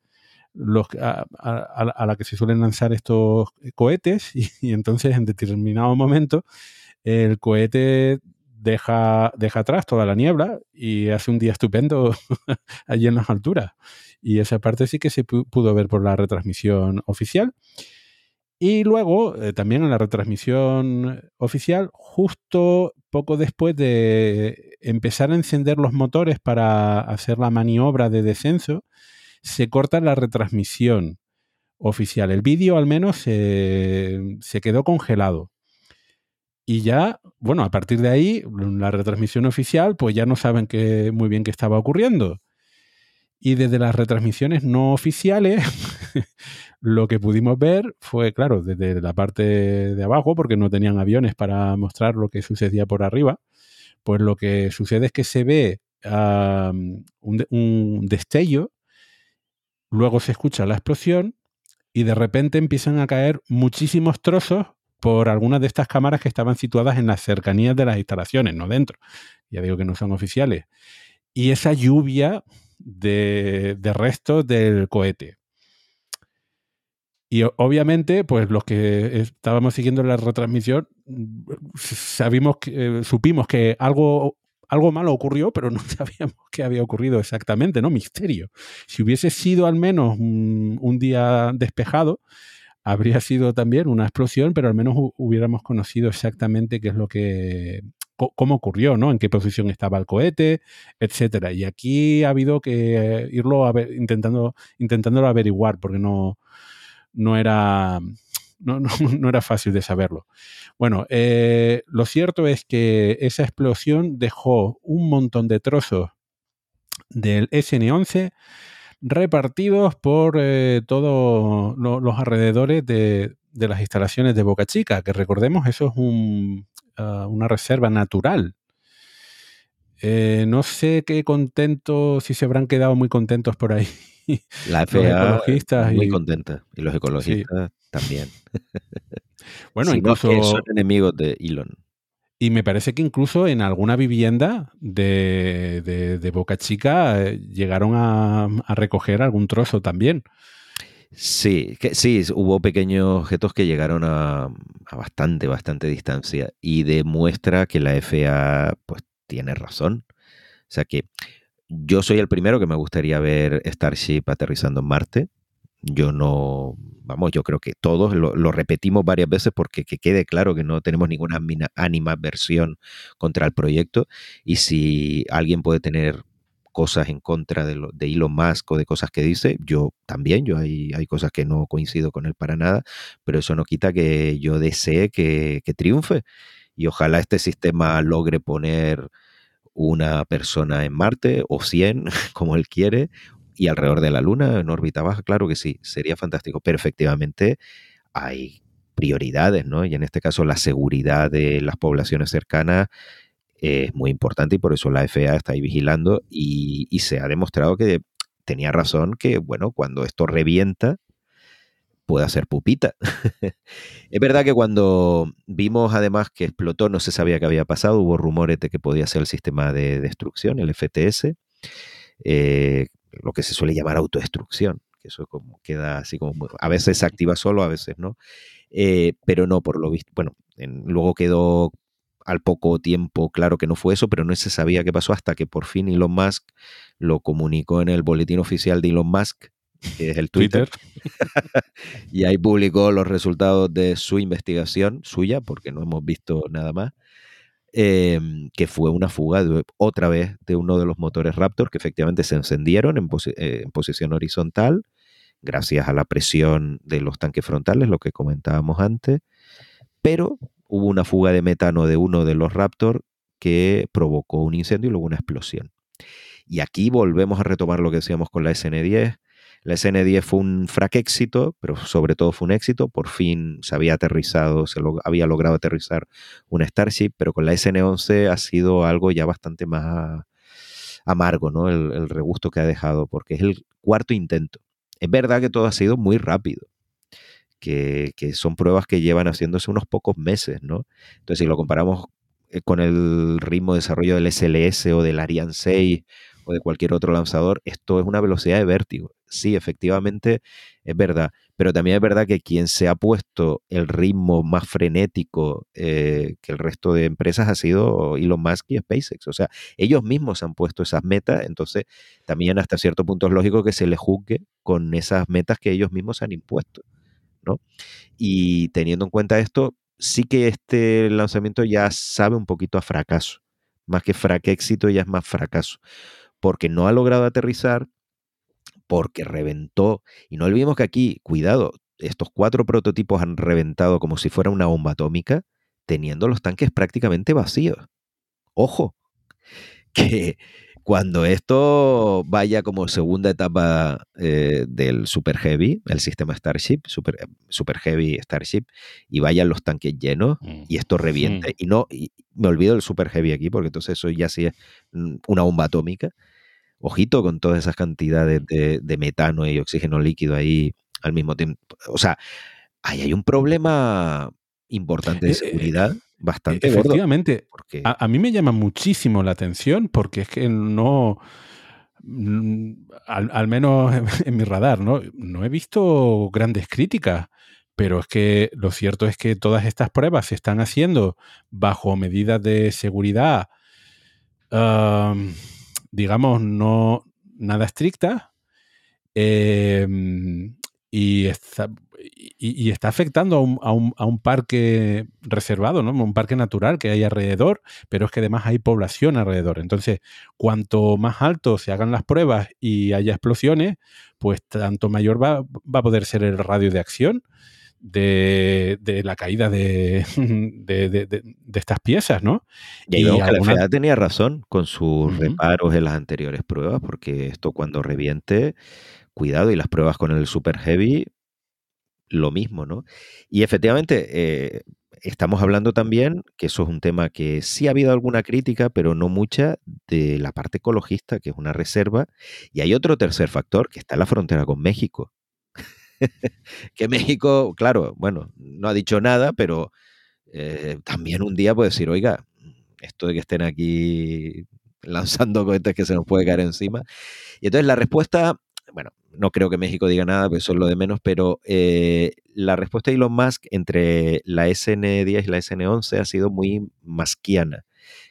a, la que se suelen lanzar estos cohetes, (laughs) y, entonces en determinado momento el cohete deja, deja atrás toda la niebla y hace un día estupendo (laughs) allí en las alturas. Y esa parte sí que se pudo ver por la retransmisión oficial. Y luego, eh, también en la retransmisión oficial, justo poco después de empezar a encender los motores para hacer la maniobra de descenso, se corta la retransmisión oficial. El vídeo al menos se, quedó congelado. Y ya, bueno, a partir de ahí, la retransmisión oficial, pues ya no saben muy bien qué estaba ocurriendo. Y desde las retransmisiones no oficiales, (laughs) lo que pudimos ver fue, claro, desde la parte de abajo, porque no tenían aviones para mostrar lo que sucedía por arriba, pues lo que sucede es que se ve un, destello, luego se escucha la explosión y de repente empiezan a caer muchísimos trozos por algunas de estas cámaras que estaban situadas en las cercanías de las instalaciones, no dentro. Ya digo que no son oficiales. Y esa lluvia de, restos del cohete. Y obviamente, pues los que estábamos siguiendo la retransmisión, sabimos eh, supimos que algo, algo malo ocurrió, pero no (laughs) sabíamos qué había ocurrido exactamente, ¿no? Misterio. Si hubiese sido al menos un día despejado, habría sido también una explosión, pero al menos hubiéramos conocido exactamente qué es lo que cómo ocurrió, ¿no? En qué posición estaba el cohete, etcétera. Y aquí ha habido que irlo a intentando averiguar porque no no era no, (laughs) no, era fácil de saberlo. Bueno, eh, lo cierto es que esa explosión dejó un montón de trozos del SN11 repartidos por eh, todos los alrededores de, las instalaciones de Boca Chica, que recordemos, eso es ah, una reserva natural. Eh, no sé qué contento, si se habrán quedado muy contentos por ahí la (laughs) FAA ecologistas muy contenta y los ecologistas también. (laughs) Bueno, incluso son enemigos de Elon. Y me parece que incluso en alguna vivienda de, Boca Chica eh, llegaron a, recoger algún trozo también. Sí, que, sí, hubo pequeños objetos que llegaron a, bastante, bastante distancia y demuestra que la FA pues tiene razón. O sea que yo soy el primero que me gustaría ver Starship aterrizando en Marte. Yo no, vamos, yo creo que todos lo, repetimos varias veces porque que quede claro que no tenemos ninguna versión contra el proyecto y si alguien puede tener cosas en contra de, de Elon Musk o de cosas que dice, yo también, yo hay, hay cosas que no coincido con él para nada, pero eso no quita que yo desee que, que triunfe y ojalá este sistema logre poner una persona en Marte o 100, (laughs) como él quiere, y alrededor de la Luna, en órbita baja, claro que sí, sería fantástico, pero efectivamente hay prioridades, ¿no? Y en este caso la seguridad de las poblaciones cercanas es muy importante y por eso la FAA está ahí vigilando y, se ha demostrado que tenía razón que, bueno, cuando esto revienta, puede hacer pupita. (laughs) es verdad que cuando vimos además que explotó, no se sabía qué había pasado, hubo rumores de que podía ser el sistema de destrucción, el FTS. Eh, lo que se suele llamar autodestrucción, que eso queda así como, a veces se activa solo, a veces no, eh, pero no, por lo visto, bueno, luego quedó al poco tiempo claro que no fue eso, pero no se sabía qué pasó hasta que por fin Elon Musk lo comunicó en el boletín oficial de Elon Musk, que es el Twitter, (laughs) y ahí publicó los resultados de su investigación, suya, porque no hemos visto nada más, Em, que fue una fuga otra vez de uno de los motores Raptor que efectivamente se encendieron en, eh, posición horizontal gracias a la presión de los tanques frontales, lo que comentábamos antes, pero hubo una fuga de metano de uno de los Raptor que provocó un incendio y luego una explosión. Y aquí volvemos a retomar lo que decíamos con la SN10, la SN10 fue un frac éxito, pero sobre todo fue un éxito. Por fin se había aterrizado, se había logrado aterrizar una Starship, pero con la SN11 ha sido algo ya bastante más amargo, ¿no? El, regusto que ha dejado, porque es el cuarto intento. Es verdad que todo ha sido muy rápido. Que, son pruebas que llevan haciéndose unos pocos meses, ¿no? Entonces, si lo comparamos eh, con el ritmo de desarrollo del SLS o del Ariane 6 o de cualquier otro lanzador, esto es una velocidad de vértigo sí, efectivamente es verdad, pero también es verdad que quien se ha puesto el ritmo más frenético eh, que el resto de empresas ha sido Elon Musk y SpaceX. O sea, ellos mismos han puesto esas metas, entonces también hasta cierto punto es lógico que se les juzgue con esas metas que ellos mismos han impuesto. ¿No? Y teniendo en cuenta esto, sí que este lanzamiento ya sabe un poquito a fracaso. Más que éxito, ya es más fracaso. Porque no ha logrado aterrizar, porque reventó. Y no olvidemos que aquí, cuidado, estos cuatro prototipos han reventado como si fuera una bomba atómica, teniendo los tanques prácticamente vacíos. Ojo, (laughs) que cuando esto vaya como segunda etapa eh, del Super Heavy, el sistema Starship, Super, eh, Super, Heavy Starship, y vayan los tanques llenos y esto reviente, y no, me olvido del Super Heavy aquí, porque entonces eso ya sí es mm, una bomba atómica, ojito con todas esas cantidades de, metano y oxígeno líquido ahí al mismo tiempo. O sea, ahí hay un problema importante de eh, eh, seguridad. Bastante Efectivamente. porque... a, mí me llama muchísimo la atención porque es que no, mm, al, menos (laughs) en, mi radar, ¿no? No he visto grandes críticas, pero es que lo cierto es que todas estas pruebas se están haciendo bajo medidas de seguridad digamos, no nada estricta em, y, está, y, está afectando a un, parque reservado, ¿no? un parque natural que hay alrededor, pero es que además hay población alrededor. Entonces, cuanto más alto se hagan las pruebas y haya explosiones, pues tanto mayor va, va a poder ser el radio de acción de, la caída (laughs) de, de, estas piezas, ¿no? Y, la FAA tenía razón con sus reparos en las anteriores pruebas, porque esto cuando reviente, cuidado, y las pruebas con el Super Heavy, lo mismo, ¿no? Y efectivamente, eh, estamos hablando también, que eso es un tema que sí ha habido alguna crítica, pero no mucha, de la parte ecologista, que es una reserva. Y hay otro tercer factor, que está en la frontera con México. (laughs) que México, claro, bueno, no ha dicho nada, pero eh, también un día puede decir, oiga, esto de que estén aquí lanzando cohetes que se nos puede caer encima. Y entonces la respuesta, bueno, no creo que México diga nada, pues eso es lo de menos, pero eh, la respuesta de Elon Musk entre la SN10 y la SN11 ha sido muy masquiana,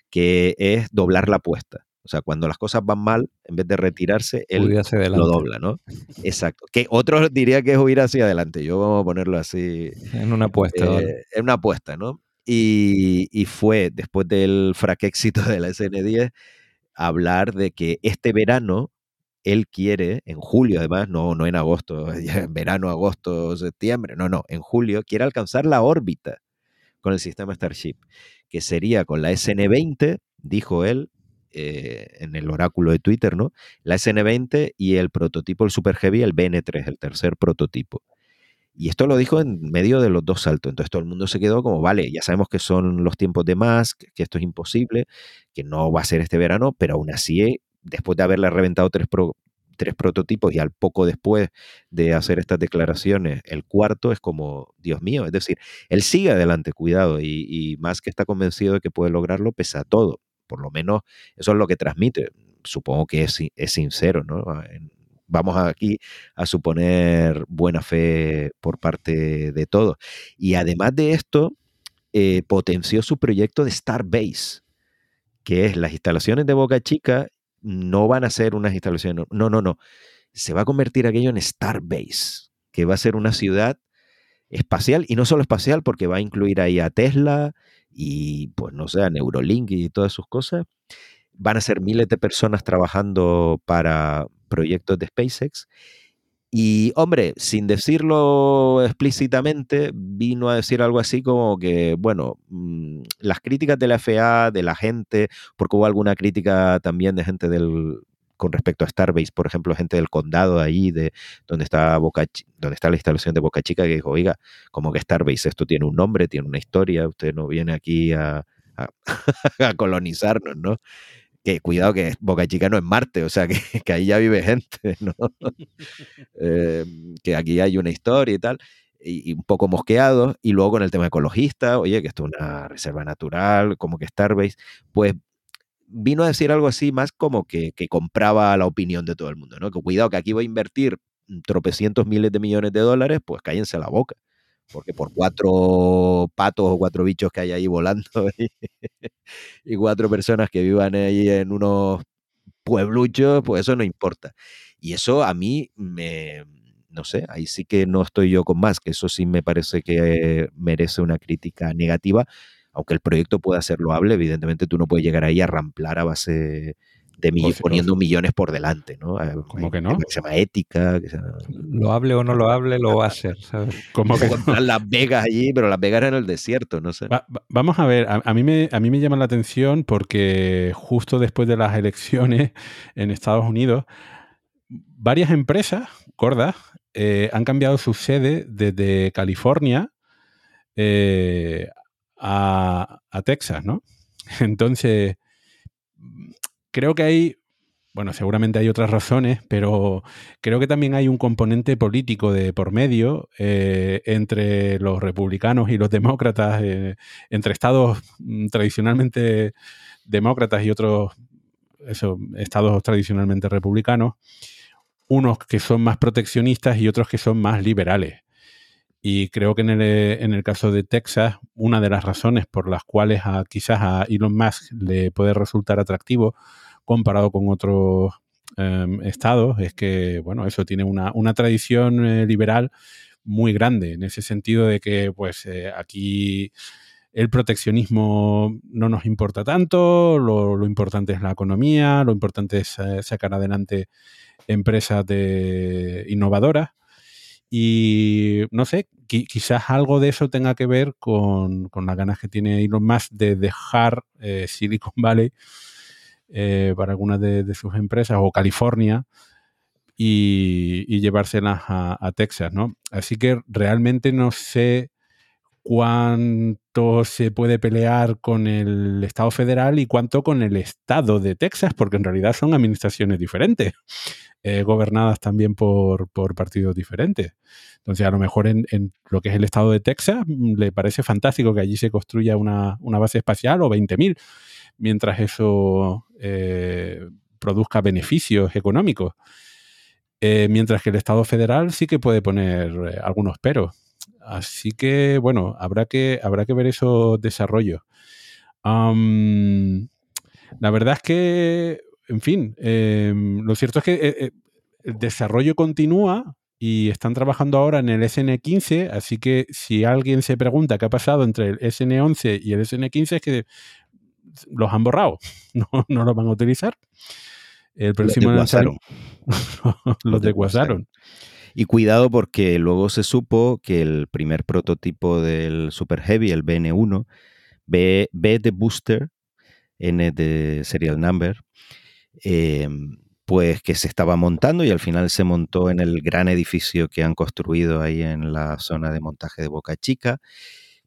que es doblar la apuesta. O sea, cuando las cosas van mal, en vez de retirarse, él lo dobla, ¿no? Exacto. Que otros diría que es huir hacia adelante. Yo vamos a ponerlo así. En una apuesta. Eh, en una apuesta, ¿no? Y, y, fue, después del fraquéxito de la SN10, hablar de que este verano él quiere, en julio además, no, no en agosto, (laughs) en verano, agosto, septiembre, no, no, en julio, quiere alcanzar la órbita con el sistema Starship, que sería con la SN20, dijo él, eh, en el oráculo de Twitter, ¿no? La SN20 y el prototipo, el Super Heavy, el BN3, el tercer prototipo. Y esto lo dijo en medio de los dos saltos. Entonces todo el mundo se quedó como, vale, ya sabemos que son los tiempos de Musk, que esto es imposible, que no va a ser este verano, pero aún así, después de haberle reventado tres, tres prototipos y al poco después de hacer estas declaraciones, el cuarto es como, Dios mío, es decir, él sigue adelante, cuidado, y, y Musk está convencido de que puede lograrlo pese a todo. Por lo menos eso es lo que transmite. Supongo que es, es sincero, ¿no? vamos aquí a suponer buena fe por parte de todos. Y además de esto, eh, potenció su proyecto de Starbase, que es las instalaciones de Boca Chica no van a ser unas instalaciones, no, no, no, se va a convertir aquello en Starbase, que va a ser una ciudad espacial y no solo espacial porque va a incluir ahí a Tesla y pues no sé, a Neurolink y todas sus cosas. Van a ser miles de personas trabajando para, proyectos de SpaceX. Y hombre, sin decirlo explícitamente, vino a decir algo así como que, bueno, mm, las críticas de la FAA, de la gente, porque hubo alguna crítica también de gente del, con respecto a Starbase, por ejemplo, gente del condado ahí, de donde está Boca, donde está la instalación de Boca Chica, que dijo, oiga, como que Starbase, esto tiene un nombre, tiene una historia, usted no viene aquí a (laughs) colonizarnos, ¿no? Que cuidado que Boca Chica no es Marte, o sea (laughs) que, que ahí ya vive gente, ¿no? (laughs) Eh, que aquí hay una historia y tal, y, un poco mosqueado, y luego con el tema ecologista, oye, que esto es una reserva natural, como que Starbase, pues vino a decir algo así más como que, que compraba la opinión de todo el mundo, ¿no? Que cuidado que aquí voy a invertir tropecientos miles de millones de dólares, pues cállense la boca porque por cuatro patos o cuatro bichos que hay ahí volando (laughs) y, cuatro personas que vivan ahí en unos puebluchos, pues eso no importa. Y eso a mí me, no sé, ahí sí que no estoy yo con más, que eso sí me parece que merece una crítica negativa, aunque el proyecto pueda ser loable, evidentemente tú no puedes llegar ahí a ramplar a base de poniendo millones por delante, ¿no? Ah, ¿Cómo que no? Que se llama ética. Lo hable o no lo hable, lo va a hacer, ¿sabes? Como que Las Vegas allí, pero Las Vegas eran el desierto, no sé. vamos a ver, a, mí me, a mí me llama la atención porque justo después de las elecciones en Estados Unidos, varias empresas gordas eh, han cambiado su sede desde California eh, a, a Texas, ¿no? (laughs) Entonces, creo que hay, bueno, seguramente hay otras razones, pero creo que también hay un componente político de por medio eh, entre los republicanos y los demócratas, eh, entre estados mm, tradicionalmente demócratas y otros estados tradicionalmente republicanos, unos que son más proteccionistas y otros que son más liberales. Y creo que en el, en el, caso de Texas, una de las razones por las cuales a, quizás a Elon Musk le puede resultar atractivo comparado con otros em, estados es que, bueno, eso tiene una, tradición eh, liberal muy grande, en ese sentido de que, pues, eh, aquí el proteccionismo no nos importa tanto, lo, importante es la economía, lo importante es eh, sacar adelante empresas de innovadoras. Y no sé, quizás algo de eso tenga que ver con, las ganas que tiene Elon Musk de dejar Silicon Valley eh, para algunas de, sus empresas o California y, llevárselas a, Texas, ¿no? Así que realmente no sé cuánto se puede pelear con el Estado federal y cuánto con el Estado de Texas, porque en realidad son administraciones diferentes, eh, gobernadas también por, partidos diferentes. Entonces, a lo mejor en, lo que es el Estado de Texas mm, le parece fantástico que allí se construya una, base espacial o 20.000, mientras eso eh, produzca beneficios económicos. Eh, mientras que el Estado federal sí que puede poner algunos peros. Así que, bueno, habrá que, habrá que ver esos desarrollos. la verdad es que, en fin, em, lo cierto es que eh, eh, el desarrollo continúa y están trabajando ahora en el SN15, así que si alguien se pregunta qué ha pasado entre el SN11 y el SN15 es que los han borrado, (laughs) no, no los van a utilizar. El próximo (laughs) los los desguasaron. Y cuidado porque luego se supo que el primer prototipo del Super Heavy, el BN1, B, de Booster, N de Serial Number, em, pues que se estaba montando y al final se montó en el gran edificio que han construido ahí en la zona de montaje de Boca Chica.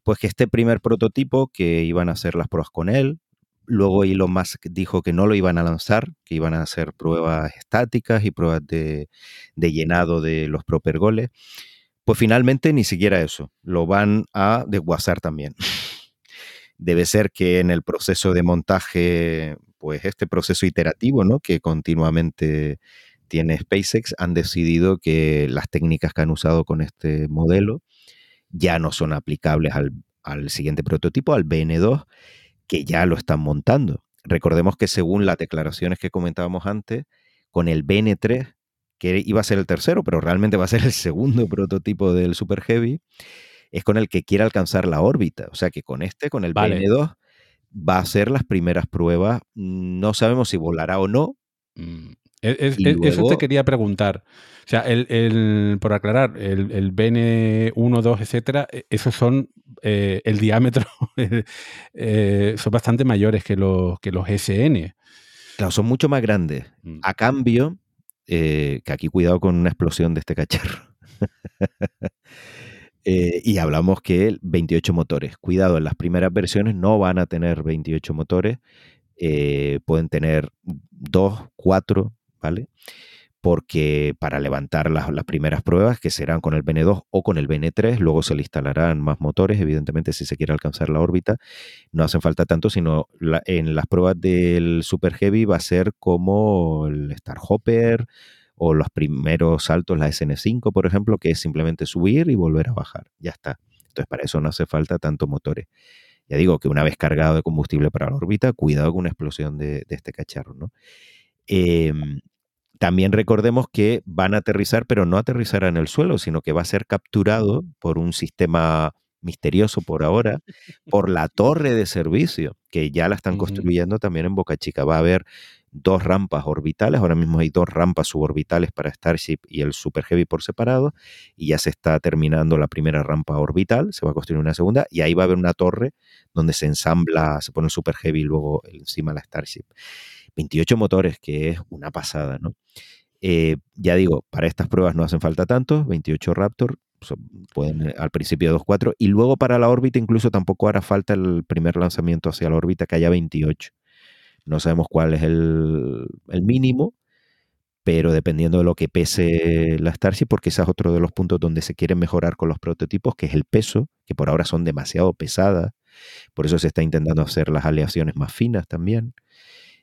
Pues que este primer prototipo, que iban a hacer las pruebas con él, Luego Elon Musk dijo que no lo iban a lanzar, que iban a hacer pruebas estáticas y pruebas de, llenado de los propergoles. Pues finalmente ni siquiera eso, lo van a desguazar también. (laughs) Debe ser que en el proceso de montaje, pues este proceso iterativo, ¿no? Que continuamente tiene SpaceX, han decidido que las técnicas que han usado con este modelo ya no son aplicables al, al siguiente prototipo, al BN2, que ya lo están montando. Recordemos que según las declaraciones que comentábamos antes, con el BN3, que iba a ser el tercero, pero realmente va a ser el segundo (laughs) prototipo del Super Heavy, es con el que quiere alcanzar la órbita. O sea que con este, con el BN2, va a hacer las primeras pruebas. No sabemos si volará o no. Mm. eso te quería preguntar. O sea, el, por aclarar, el, el BN1, 2, etcétera, e, esos son eh, el diámetro, (laughs) eh, son bastante mayores que los, que los SN. Claro, son mucho más grandes. Mm. A cambio, eh, que aquí cuidado con una explosión de este cacharro. (laughs) y hablamos que 28 motores. Cuidado, en las primeras versiones no van a tener 28 motores. pueden tener 2, 4, ¿vale? Porque para levantar las, primeras pruebas, que serán con el BN2 o con el BN3, luego se le instalarán más motores, evidentemente si se quiere alcanzar la órbita, no hacen falta tanto, sino en las pruebas del Super Heavy va a ser como el Star Hopper o los primeros saltos, la SN5, por ejemplo, que es simplemente subir y volver a bajar, ya está. Entonces para eso no hace falta tanto motores. Ya digo que una vez cargado de combustible para la órbita, cuidado con una explosión de, este cacharro, ¿no? Em, también recordemos que van a aterrizar, pero no aterrizará en el suelo, sino que va a ser capturado por un sistema misterioso por ahora, por la torre de servicio, que ya la están construyendo también en Boca Chica. Va a haber dos rampas orbitales, ahora mismo hay dos rampas suborbitales para Starship y el Super Heavy por separado, y ya se está terminando la primera rampa orbital, se va a construir una segunda, y ahí va a haber una torre donde se ensambla, se pone el Super Heavy y luego encima la Starship. 28 motores, que es una pasada, ¿no? Eh, ya digo, para estas pruebas no hacen falta tantos, 28 Raptor, pueden eh, al principio 2.4, y luego para la órbita incluso tampoco hará falta el primer lanzamiento hacia la órbita, que haya 28. No sabemos cuál es el, mínimo, pero dependiendo de lo que pese la Starship, porque ese es otro de los puntos donde se quiere mejorar con los prototipos, que es el peso, que por ahora son demasiado pesadas, por eso se está intentando hacer las aleaciones más finas también.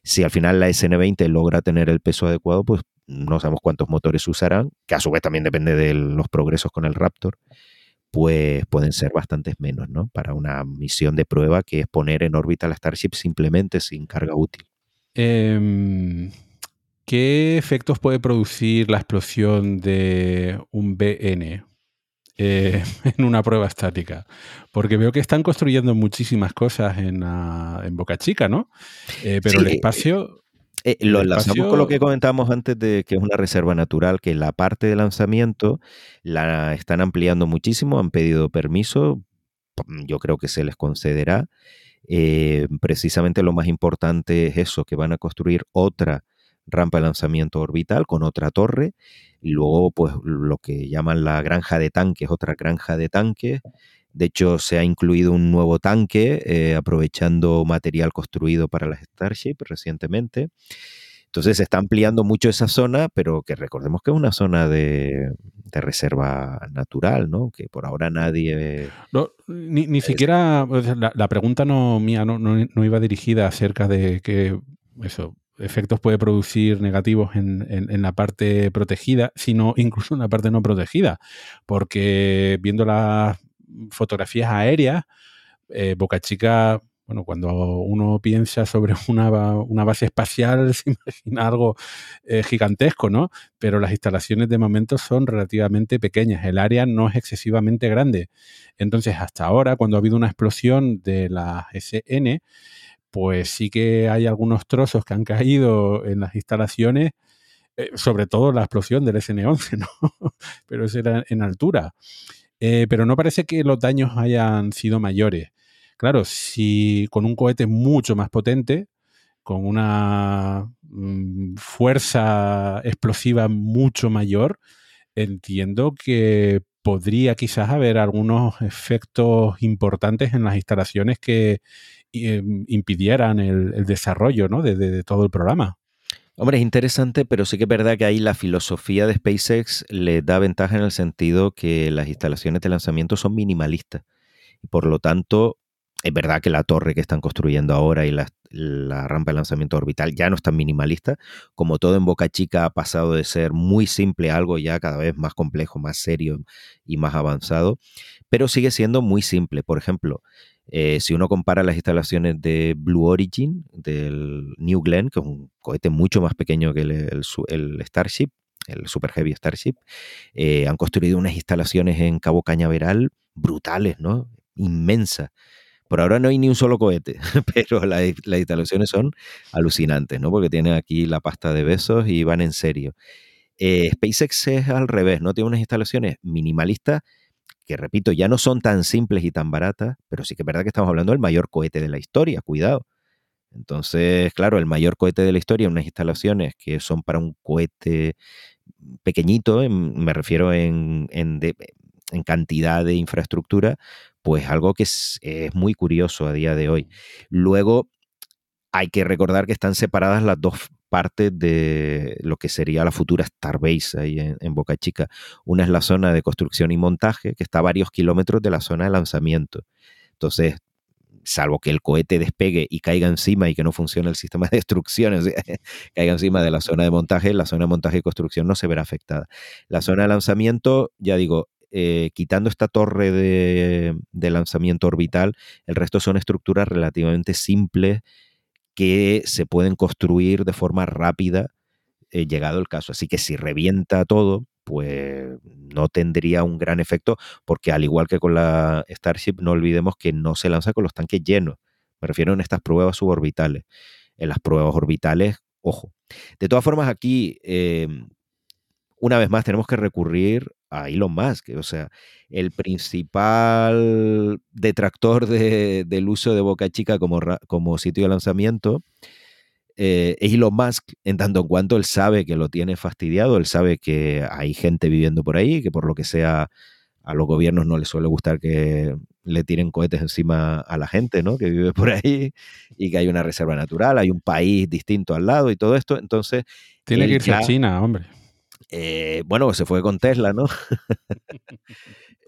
Si al final la SN20 logra tener el peso adecuado, pues no sabemos cuántos motores usarán, que a su vez también depende de los progresos con el Raptor, pues pueden ser bastantes menos, ¿no? Para una misión de prueba que es poner en órbita la Starship simplemente sin carga útil. Em, ¿Qué efectos puede producir la explosión de un BN? Eh, (laughs) en una prueba estática. Porque veo que están construyendo muchísimas cosas en, Boca Chica, ¿no? Eh, pero el espacio... Eh, lo enlazamos con lo que comentábamos antes de que es una reserva natural, que la parte de lanzamiento la están ampliando muchísimo, han pedido permiso, yo creo que se les concederá. precisamente lo más importante es eso, que van a construir otra rampa de lanzamiento orbital con otra torre y luego pues lo que llaman la granja de tanques, otra granja de tanques De hecho, se ha incluido un nuevo tanque, eh, aprovechando material construido para las Starship recientemente. Entonces se está ampliando mucho esa zona, pero que recordemos que es una zona de, reserva natural, ¿no? Que por ahora nadie... No, ni, siquiera, la, pregunta no mía no, no, iba dirigida acerca de que eso, efectos puede producir negativos en, en, la parte protegida, sino incluso en la parte no protegida, porque viendo las fotografías aéreas, eh, Boca Chica bueno, cuando uno piensa sobre una, base espacial, (laughs) se imagina algo eh, gigantesco, ¿no? Pero las instalaciones de momento son relativamente pequeñas, el área no es excesivamente grande. Entonces, hasta ahora, cuando ha habido una explosión de la SN, pues sí que hay algunos trozos que han caído en las instalaciones, eh, sobre todo la explosión del SN11, (laughs) ¿no? pero eso era en altura. Eh, pero no parece que los daños hayan sido mayores. Claro, si con un cohete mucho más potente, con una mm, fuerza explosiva mucho mayor, entiendo que podría quizás haber algunos efectos importantes en las instalaciones que em, impidieran el, desarrollo de, todo el programa. Hombre, es interesante, pero sí que es verdad que ahí la filosofía de SpaceX le da ventaja en el sentido que las instalaciones de lanzamiento son minimalistas. Por lo tanto, es verdad que la torre que están construyendo ahora y la, rampa de lanzamiento orbital ya no es tan minimalista. Como todo en Boca Chica ha pasado de ser muy simple a algo ya cada vez más complejo, más serio y más avanzado, pero sigue siendo muy simple. Por ejemplo, eh, si uno compara las instalaciones de Blue Origin, del New Glenn, que es un cohete mucho más pequeño que el, Starship, el Super Heavy Starship, eh, han construido unas instalaciones en Cabo Cañaveral brutales, ¿no? Inmensas por ahora no hay ni un solo cohete, (laughs) pero las, instalaciones son alucinantes, ¿no? Porque tienen aquí la pasta de besos y van en serio. Eh, SpaceX es al revés, ¿no? Tiene unas instalaciones minimalistas que, repito, ya no son tan simples y tan baratas, pero sí que es verdad que estamos hablando del mayor cohete de la historia, cuidado. Entonces, claro, el mayor cohete de la historia, unas instalaciones que son para un cohete pequeñito, me refiero en, cantidad de infraestructura, pues algo que es, muy curioso a día de hoy. Luego, hay que recordar que están separadas las dos partes de lo que sería la futura Starbase ahí en, Boca Chica. Una es la zona de construcción y montaje, que está a varios kilómetros de la zona de lanzamiento. Entonces, salvo que el cohete despegue y caiga encima y que no funcione el sistema (laughs) de destrucción, (laughs) caiga encima de la zona de montaje, la zona de montaje y construcción no se verá afectada. La zona de lanzamiento, ya digo, eh, quitando esta torre de, lanzamiento orbital, el resto son estructuras relativamente simples que se pueden construir de forma rápida, eh, llegado el caso. Así que si revienta todo, pues no tendría un gran efecto, porque al igual que con la Starship, no olvidemos que no se lanza con los tanques llenos. Me refiero en estas pruebas suborbitales. En las pruebas orbitales, ojo. De todas formas, aquí em, una vez más tenemos que recurrir a Elon Musk. O sea, el principal detractor del uso de Boca Chica como, como sitio de lanzamiento eh, es Elon Musk, en tanto en cuanto él sabe que lo tiene fastidiado, él sabe que hay gente viviendo por ahí, que por lo que sea a los gobiernos no les suele gustar que le tiren cohetes encima a la gente, ¿no? Que vive por ahí y que hay una reserva natural, hay un país distinto al lado y todo esto. Entonces. Tiene que irse a China, hombre. Eh, bueno, se fue con Tesla, ¿no? (laughs)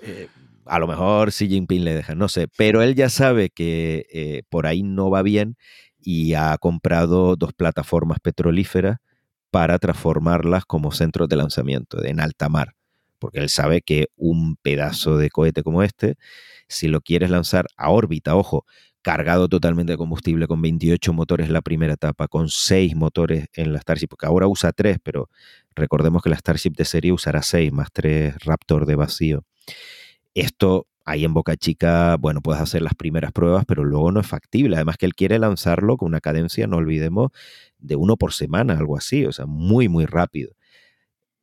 Eh, a lo mejor Xi Jinping le deja, no sé, pero él ya sabe que eh, por ahí no va bien y ha comprado dos plataformas petrolíferas para transformarlas como centros de lanzamiento en alta mar, porque él sabe que un pedazo de cohete como este, si lo quieres lanzar a órbita, ojo, cargado totalmente de combustible con 28 motores en la primera etapa, con 6 motores en la Starship, porque ahora usa 3, pero recordemos que la Starship de serie usará 6 más 3 Raptor de vacío. Esto ahí en Boca Chica, bueno, puedes hacer las primeras pruebas, pero luego no es factible. Además que él quiere lanzarlo con una cadencia, no olvidemos, de uno por semana, algo así, o sea, muy, muy rápido.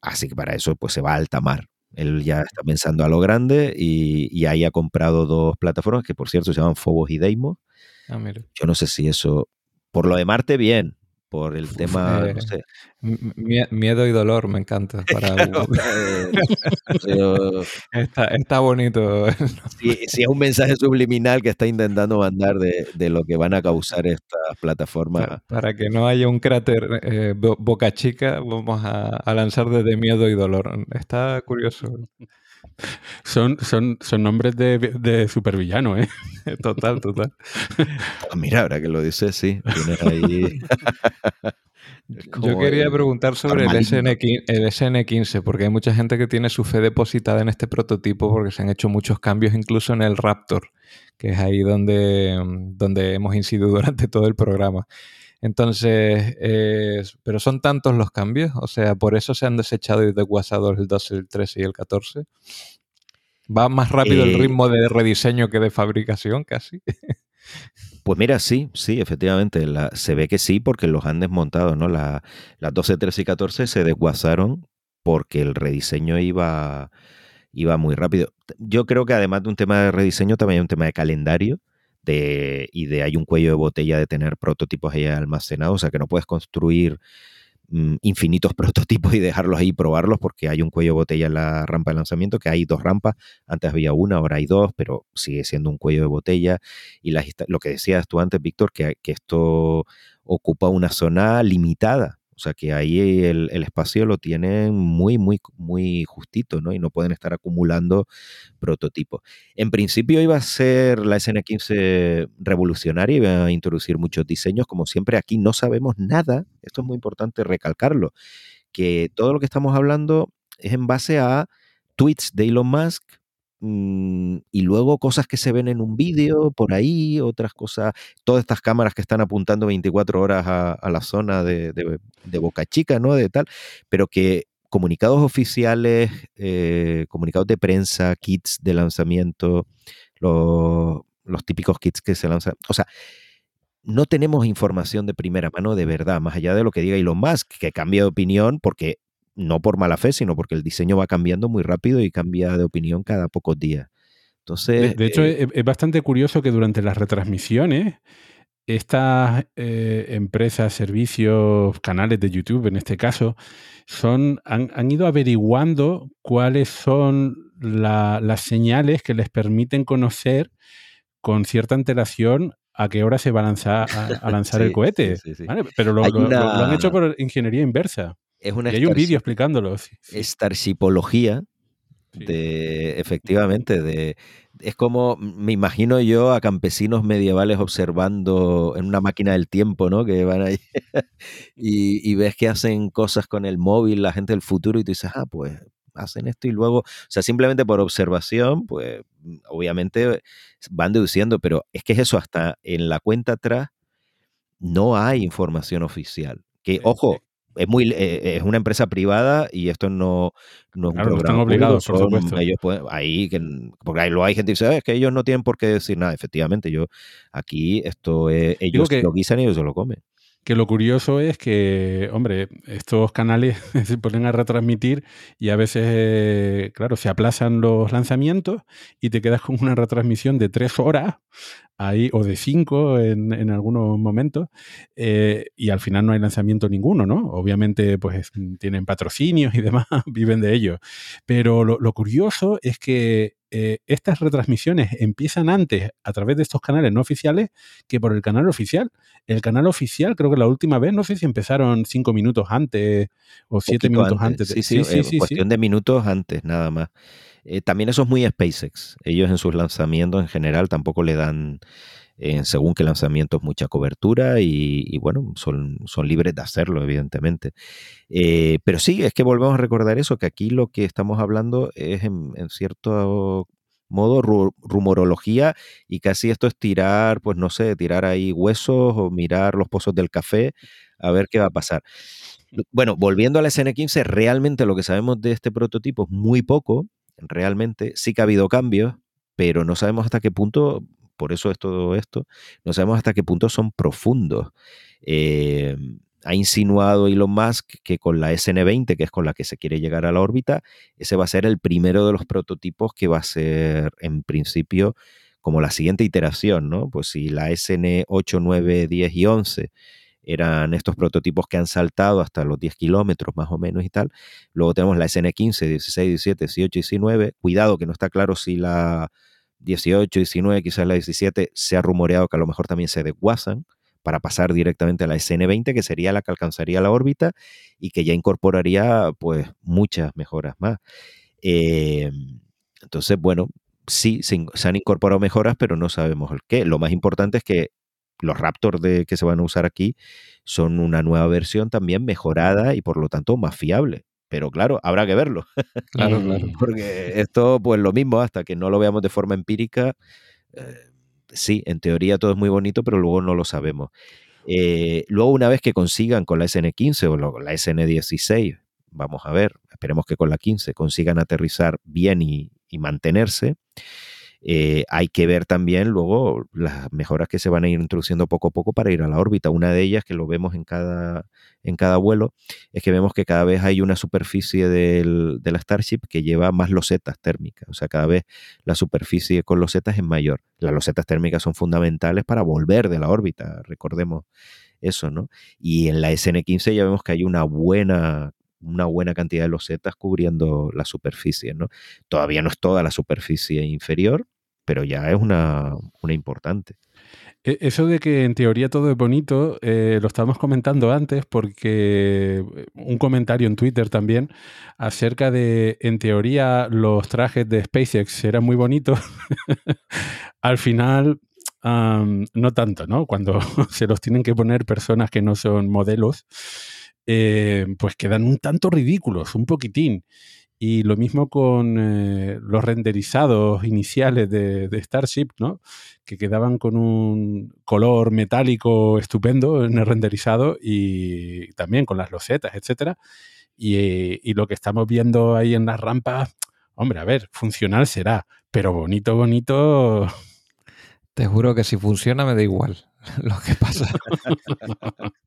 Así que para eso pues se va a alta mar. Él ya está pensando a lo grande y, ahí ha comprado dos plataformas que, por cierto, se llaman Phobos y Deimos. Ah, Yo no sé si eso. Por lo de Marte, bien. Por el tema, no sé. Miedo y dolor, me encanta. (laughs) Para... (laughs) está, bonito. (laughs) Si, es un mensaje subliminal que está intentando mandar de, lo que van a causar estas plataformas. Para, que no haya un cráter eh, boca chica, vamos a, lanzar desde miedo y dolor. Está curioso. Son, son, son nombres de, de supervillano, ¿eh? (laughs) Total, total. Ah, mira, ahora que lo dices, sí. Tienes ahí. (laughs) Yo quería preguntar sobre el, SN, 15 porque hay mucha gente que tiene su fe depositada en este prototipo porque se han hecho muchos cambios incluso en el Raptor, que es ahí donde, donde hemos incidido (laughs) durante todo el programa. Entonces, eh, pero son tantos los cambios, o sea, por eso se han desechado y desguazado el 12, el 13 y el 14. Va más rápido el eh, ritmo de rediseño que de fabricación, casi. (laughs) Pues mira, sí, sí, efectivamente, se ve que sí porque los han desmontado, ¿no? las 12, 13 y 14 se desguazaron porque el rediseño iba, iba muy rápido. Yo creo que además de un tema de rediseño, también hay un tema de calendario de, y de hay un cuello de botella de tener prototipos ahí almacenados, o sea que no puedes construir Mm, infinitos (laughs) prototipos y dejarlos ahí y probarlos porque hay un cuello botella en la rampa de lanzamiento, que hay dos rampas, antes había una, ahora hay dos, pero sigue siendo un cuello de botella. Y lo que decías tú antes, Víctor, que, que esto ocupa una zona limitada o sea que ahí el, espacio lo tienen muy, muy, muy justito, ¿no? Y no pueden estar acumulando prototipos. En principio iba a ser la SN15 revolucionaria, iba a introducir muchos diseños. Como siempre, aquí no sabemos nada. Esto es muy importante recalcarlo. Que todo lo que estamos hablando es en base a tweets de Elon Musk, y luego cosas que se ven en un vídeo por ahí, otras cosas, todas estas cámaras que están apuntando 24 horas a, la zona de, Boca Chica, ¿no? De tal, pero que comunicados oficiales, eh, comunicados de prensa, kits de lanzamiento, los, los típicos kits que se lanzan, o sea, no tenemos información de primera mano de verdad, más allá de lo que diga Elon Musk, que cambia de opinión porque no por mala fe, sino porque el diseño va cambiando muy rápido y cambia de opinión cada pocos días. Entonces, de, hecho, eh es, bastante curioso que durante las retransmisiones, estas eh, empresas, servicios, canales de YouTube en este caso, son, han, ido averiguando cuáles son las señales que les permiten conocer con cierta antelación a qué hora se va a lanzar, a, (laughs) lanzar el cohete. Pero lo, han hecho por ingeniería inversa y hay un vídeo explicándolo. Starshipología de, efectivamente, de, es como, me imagino yo a campesinos medievales observando en una máquina del tiempo, ¿no? Que van ahí (laughs) y, ves que hacen cosas con el móvil, la gente del futuro, y tú dices, ah, pues hacen esto y luego, o sea, simplemente por observación, pues obviamente van deduciendo, pero es que es eso, hasta en la cuenta atrás no hay información oficial. Que, ojo, es muy eh, es una empresa privada y esto no, no es un programa están obligados, por supuesto. Ellos pueden, ahí que, porque ahí lo hay gente que dice, es que ellos no tienen por qué decir nada. Efectivamente, yo aquí esto es, ellos lo guisan y ellos se lo comen. Que lo curioso es que, hombre, estos canales (laughs) se ponen a retransmitir y a veces, eh, claro, se aplazan los lanzamientos y te quedas con una retransmisión de tres horas ahí, o de cinco en, en algunos momentos, eh, y al final no hay lanzamiento ninguno, ¿no? Obviamente, pues tienen patrocinios y demás, (laughs) viven de ello. Pero lo, lo curioso es que eh, estas retransmisiones empiezan antes a través de estos canales no oficiales que por el canal oficial. El canal oficial, creo que la última vez, no sé si empezaron cinco minutos antes o siete minutos antes. Sí, sí, sí, sí, cuestión de minutos antes, nada más. Eh, también eso es muy SpaceX. Ellos en sus lanzamientos en general tampoco le dan, eh, según qué lanzamientos, mucha cobertura y, bueno, son, son, libres de hacerlo, evidentemente. Eh, pero sí, es que volvemos a recordar eso, que aquí lo que estamos hablando es en, cierto modo rumorología y casi esto es tirar, pues no sé, tirar ahí huesos o mirar los pozos del café a ver qué va a pasar. Bueno, volviendo a la SN15, realmente lo que sabemos de este prototipo es muy poco, realmente sí que ha habido cambios, pero no sabemos hasta qué punto, por eso es todo esto, no sabemos hasta qué punto son profundos. Eh, ha insinuado Elon Musk que con la SN20, que es con la que se quiere llegar a la órbita, ese va a ser el primero de los prototipos que va a ser en principio como la siguiente iteración, ¿no? Pues si la SN8, 9, 10 y 11 eran estos prototipos que han saltado hasta los 10 kilómetros más o menos y tal. Luego tenemos la SN15, 16, 17, 18, 19. Cuidado que no está claro si la 18, 19, quizás la 17, se ha rumoreado que a lo mejor también se desguazan para pasar directamente a la SN20, que sería la que alcanzaría la órbita y que ya incorporaría pues muchas mejoras más. Em, entonces, bueno, sí, se, han incorporado mejoras, pero no sabemos el qué. Lo más importante es que los Raptors de, que se van a usar aquí son una nueva versión también mejorada y por lo tanto más fiable. Pero claro, habrá que verlo. (laughs) Claro, claro. Porque esto, pues lo mismo, hasta que no lo veamos de forma empírica, eh, sí, en teoría todo es muy bonito, pero luego no lo sabemos. Eh, luego, una vez que consigan con la SN15 o la SN16, vamos a ver, esperemos que con la 15 consigan aterrizar bien y mantenerse. Eh, hay que ver también luego las mejoras que se van a ir introduciendo poco a poco para ir a la órbita. Una de ellas, que lo vemos en cada, en cada vuelo, es que vemos que cada vez hay una superficie del, de la Starship que lleva más losetas térmicas. O sea, cada vez la superficie con losetas es mayor. Las losetas térmicas son fundamentales para volver de la órbita, recordemos eso, ¿no? Y en la SN15 ya vemos que hay una buena una buena cantidad de losetas cubriendo la superficie. ¿no? Todavía no es toda la superficie inferior, pero ya es una, importante. E, eso de que en teoría todo es bonito, eh, lo estábamos comentando antes porque eh, un comentario en Twitter también acerca de, en teoría, los trajes de SpaceX eran muy bonitos. (laughs) Al final, no tanto, ¿no? Cuando (laughs) se los tienen que poner personas que no son modelos. Eh, pues quedan un tanto ridículos, un poquitín. Y lo mismo con eh, los renderizados iniciales de, Starship, ¿no? Que quedaban con un color metálico estupendo en el renderizado y también con las losetas, etcétera. Y, y, lo que estamos viendo ahí en las rampas, hombre, a ver, funcional será, pero bonito, bonito. Te juro que si funciona me da igual (laughs) lo que pasa. (laughs)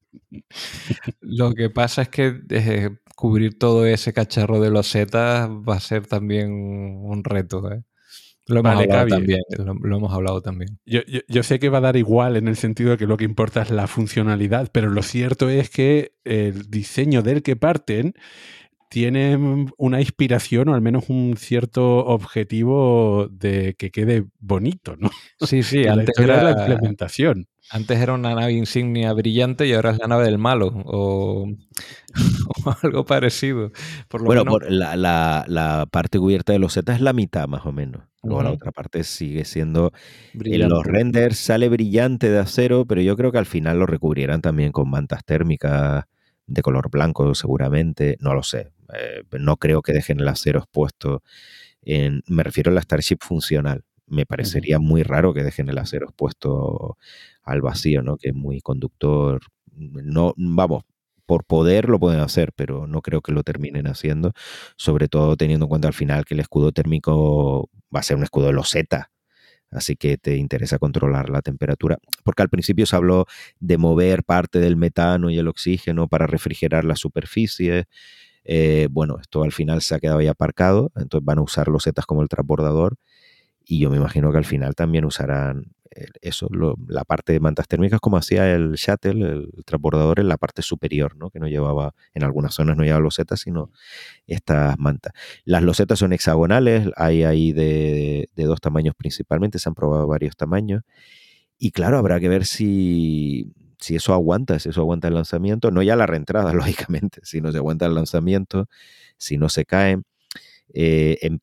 Lo que pasa es que eh, cubrir todo ese cacharro de losetas va a ser también un reto. ¿eh? Lo hemos, hablado también, lo, hemos hablado también. Yo, sé que va a dar igual en el sentido de que lo que importa es la funcionalidad, pero lo cierto es que el diseño del que parten tiene una inspiración o al menos un cierto objetivo de que quede bonito, ¿no? Sí, sí, (laughs) antes era la implementación. Antes era una nave insignia brillante y ahora es la nave del malo o, (laughs) algo parecido. bueno, la, parte cubierta de los Z es la mitad más o menos. Luego la otra parte sigue siendo... En los renders sale brillante de acero, pero yo creo que al final lo recubrirán también con mantas térmicas de color blanco seguramente. No lo sé. Eh, no creo que dejen el acero expuesto. En, me refiero a la Starship funcional me parecería muy raro que dejen el acero expuesto al vacío, ¿no? Que es muy conductor. No, vamos, por poder lo pueden hacer, pero no creo que lo terminen haciendo, sobre todo teniendo en cuenta al final que el escudo térmico va a ser un escudo de loseta, así que te interesa controlar la temperatura, porque al principio se habló de mover parte del metano y el oxígeno para refrigerar la superficie. Eh, bueno, esto al final se ha quedado ya aparcado, entonces van a usar losetas como el transbordador y yo me imagino que al final también usarán eh, eso, la parte de mantas térmicas como hacía el shuttle, el transbordador en la parte superior, ¿no? que no llevaba, en algunas zonas no llevaba losetas, sino estas mantas. Las losetas son hexagonales, hay ahí de, dos tamaños principalmente, se han probado varios tamaños. Y claro, habrá que ver si, si eso aguanta, si eso aguanta el lanzamiento, no ya la reentrada, (laughs) lógicamente, si no se aguanta el lanzamiento, si no se caen. Eh,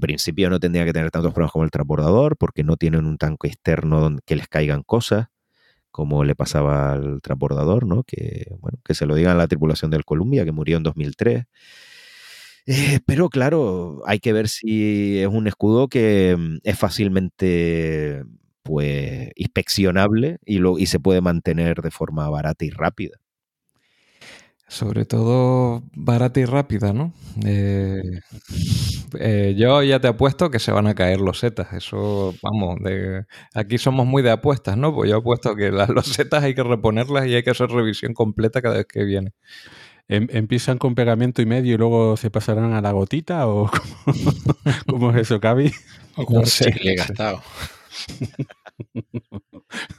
principio no tendría que tener tantos problemas como el transbordador porque no tienen un tanque externo donde que les caigan cosas como le pasaba al transbordador, ¿no? Que, bueno, que se lo digan a la tripulación del Columbia, que murió en 2003. Eh, pero claro, hay que ver si es un escudo que mm, es fácilmente pues inspeccionable y, lo, y se puede mantener de forma barata y rápida. Sobre todo barata y rápida, ¿no? Eh, eh, yo ya te apuesto que se van a caer los setas. Eso, vamos, de, aquí somos muy de apuestas, ¿no? Pues yo apuesto que las losetas hay que reponerlas y hay que hacer revisión completa cada vez que viene. Em, ¿Empiezan con pegamento y medio y luego se pasarán a la gotita? ¿O (laughs) cómo, es eso, Cavi? O con no sé, gastado. (laughs)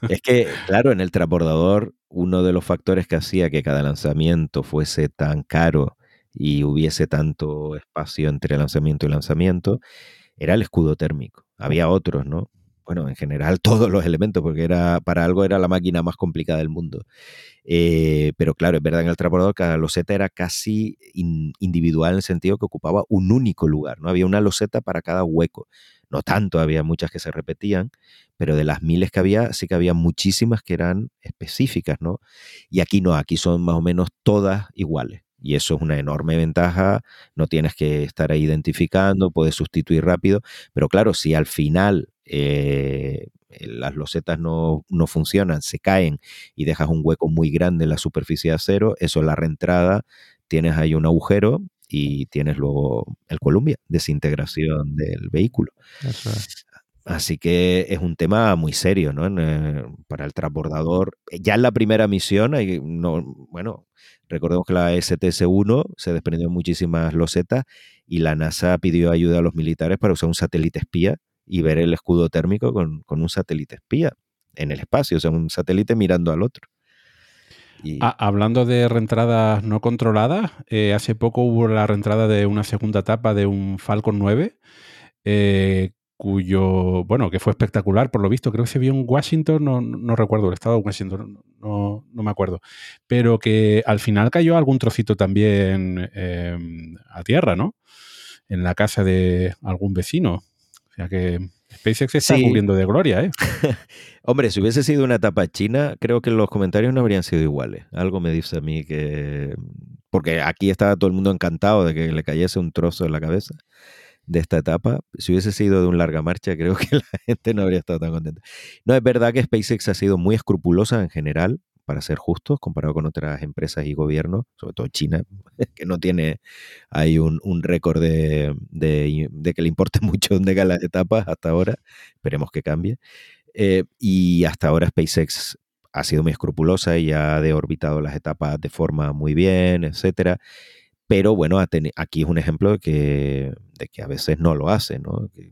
Es que, claro, en el transbordador, uno de los factores que hacía que cada lanzamiento fuese tan caro y hubiese tanto espacio entre lanzamiento y lanzamiento era el escudo térmico. Había otros, ¿no? Bueno, en general (laughs) todos los elementos, porque era para algo era la máquina más complicada del mundo. Eh, pero claro, es verdad, en el transbordador cada loseta era casi individual en el sentido que ocupaba un único lugar, ¿no? Había una loseta para cada hueco. No tanto, había muchas que se repetían, pero de las miles que había, sí que había muchísimas que eran específicas, ¿no? Y aquí no, aquí son más o menos todas iguales. Y eso es una enorme ventaja, no tienes que estar ahí identificando, puedes sustituir rápido, pero claro, si al final eh, las losetas no, no, funcionan, se caen y dejas un hueco muy grande en la superficie de acero, eso es la reentrada, tienes ahí un agujero y tienes luego el Columbia, desintegración del vehículo. Así que es un tema muy serio, ¿no? Eh, para el transbordador. Ya en la primera misión, hay, no, bueno, recordemos que la STS-1 se desprendió muchísimas losetas y la NASA pidió ayuda a los militares para usar un satélite espía y ver el escudo térmico con, un satélite espía en el espacio, o sea, un satélite mirando al otro. Ah, hablando de reentradas no controladas, eh, hace poco hubo la reentrada de una segunda etapa de un Falcon 9, eh, cuyo, bueno, que fue espectacular, por lo visto, creo que se vio en Washington, no, recuerdo, el estado de Washington, no, me acuerdo, pero que al final cayó algún trocito también em, a tierra, ¿no? En la casa de algún vecino. Sea que SpaceX está cubriendo de gloria, ¿eh? (laughs) Hombre, si hubiese sido una etapa china, creo que los comentarios no habrían sido iguales. Algo me dice a mí que... Porque aquí estaba todo el mundo encantado de que le cayese un trozo en la cabeza de esta etapa. Si hubiese sido de un larga marcha, creo que (laughs) la gente no habría estado tan contenta. No, es verdad que SpaceX ha sido muy escrupulosa en general, para ser justos, comparado con otras empresas y gobiernos, sobre todo China, (laughs) que no tiene ahí un, récord de, que le importe (laughs) mucho dónde caen las etapas hasta ahora. Esperemos que cambie. Eh, y hasta ahora SpaceX ha sido muy escrupulosa y ha deorbitado las etapas de forma muy bien, etcétera. Pero bueno, aquí es un ejemplo de que, de que a veces no lo hace, ¿no? Que,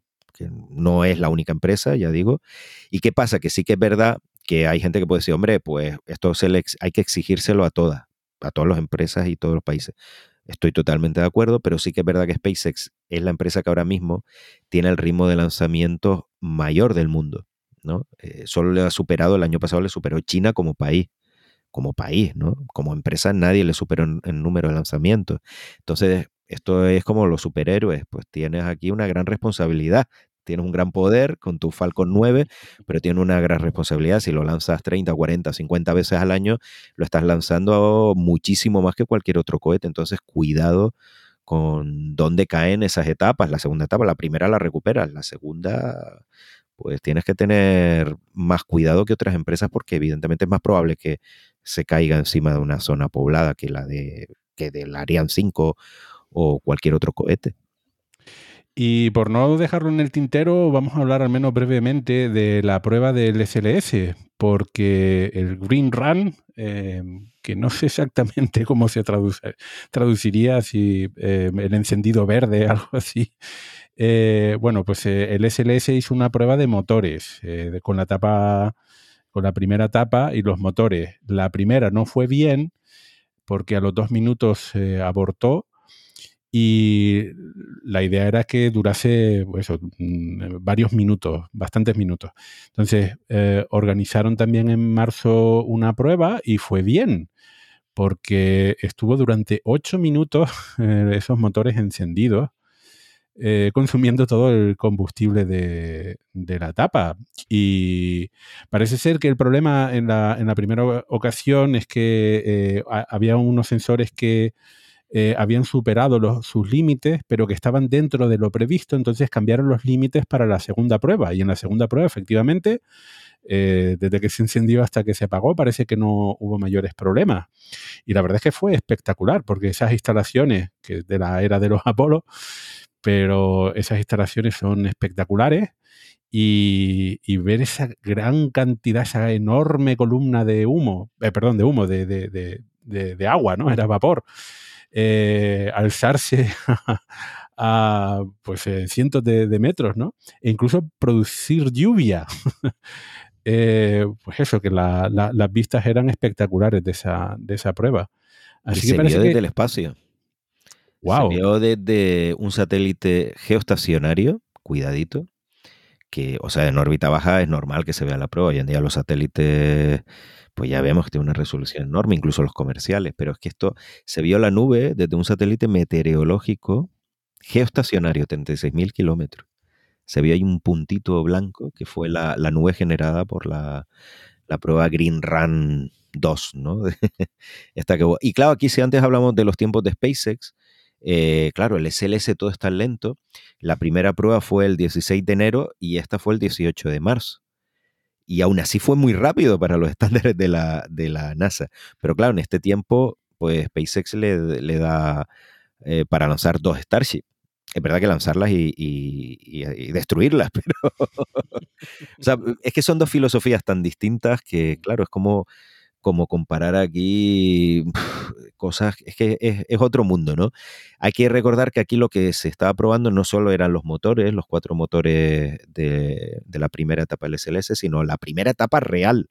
no es la única empresa, ya digo. ¿Y qué pasa? Que sí que es verdad que hay gente que puede decir, hombre, pues esto se hay que exigírselo a todas, a todas las empresas y todos los países. Estoy totalmente de acuerdo, pero sí que es verdad que SpaceX es la empresa que ahora mismo tiene el ritmo de lanzamiento mayor del mundo. ¿no? Eh, solo le ha superado, el año pasado le superó China como país como país, ¿no? Como empresa nadie le superó en, número de lanzamientos. Entonces, esto es como los superhéroes, pues tienes aquí una gran responsabilidad. Tienes un gran poder con tu Falcon 9, pero tienes una gran responsabilidad. Si lo lanzas 30, 40, 50 veces al año, lo estás lanzando muchísimo más que cualquier otro cohete. Entonces, cuidado con dónde caen esas etapas. La segunda etapa, la primera la recuperas, la segunda pues tienes que tener más cuidado que otras empresas porque evidentemente es más probable que se caiga encima de una zona poblada que la de que del Ariane 5 o cualquier otro cohete. Y por no dejarlo en el tintero, vamos a hablar al menos brevemente de la prueba del SLS, porque el Green Run, eh, que no sé exactamente (laughs) cómo se traduce, traduciría si eh, el encendido verde, (laughs) algo así, eh, bueno, pues eh, el SLS hizo una prueba de motores eh, con la con la primera etapa y los motores. La primera no fue bien porque a los dos minutos abortó y la idea era que durase pues mm, varios minutos, bastantes minutos. Entonces, organizaron también en marzo una prueba y fue bien, porque estuvo durante ocho minutos (laughs) esos motores encendidos eh, consumiendo todo el combustible de, la tapa. Y parece ser que el problema en la, primera ocasión es que eh, había unos sensores que eh, habían superado sus límites, pero que estaban dentro de lo previsto, entonces cambiaron los límites para la segunda prueba. Y en la segunda prueba, efectivamente, desde que se encendió hasta que se apagó, parece que no hubo mayores problemas. Y la verdad es que fue espectacular, porque esas instalaciones que de la era de los (laughs) Apolo pero esas instalaciones son espectaculares y, ver esa gran cantidad, esa enorme columna de humo, eh, perdón, de humo, de, agua, ¿no? Era vapor, eh, alzarse (laughs) a, pues, eh, cientos de, metros, ¿no? E incluso producir lluvia. (laughs) eh, pues eso, que las vistas eran espectaculares de esa, de esa prueba. Así que se vio desde el espacio. Wow. Se vio desde un satélite geoestacionario, cuidadito, que, o sea, en órbita baja es normal que se vea la prueba. Hoy en día los satélites, pues ya vemos que tiene una resolución enorme, incluso los comerciales, pero es que esto se vio la nube desde un satélite meteorológico geoestacionario, 36.000 kilómetros. Se vio ahí un puntito blanco que fue la, nube generada por la, prueba Green Run 2, ¿no? (laughs) Esta que, y claro, aquí si antes hablamos de los tiempos de SpaceX, eh, claro, el SLS todo está lento. La primera prueba fue el 16 de enero y esta fue el 18 de marzo. Y aún así fue muy rápido para los (laughs) estándares de la, de la NASA. Pero claro, en este tiempo, pues SpaceX le, le da eh, para lanzar dos Starship. Es verdad que lanzarlas y, y destruirlas, (laughs) pero... o sea, es que son dos filosofías tan distintas que, (laughs) claro, es como como comparar aquí cosas, es que es, otro mundo, ¿no? Hay que recordar que aquí lo que se estaba probando no solo eran los motores, los cuatro motores de, la primera etapa del SLS, sino la primera etapa real.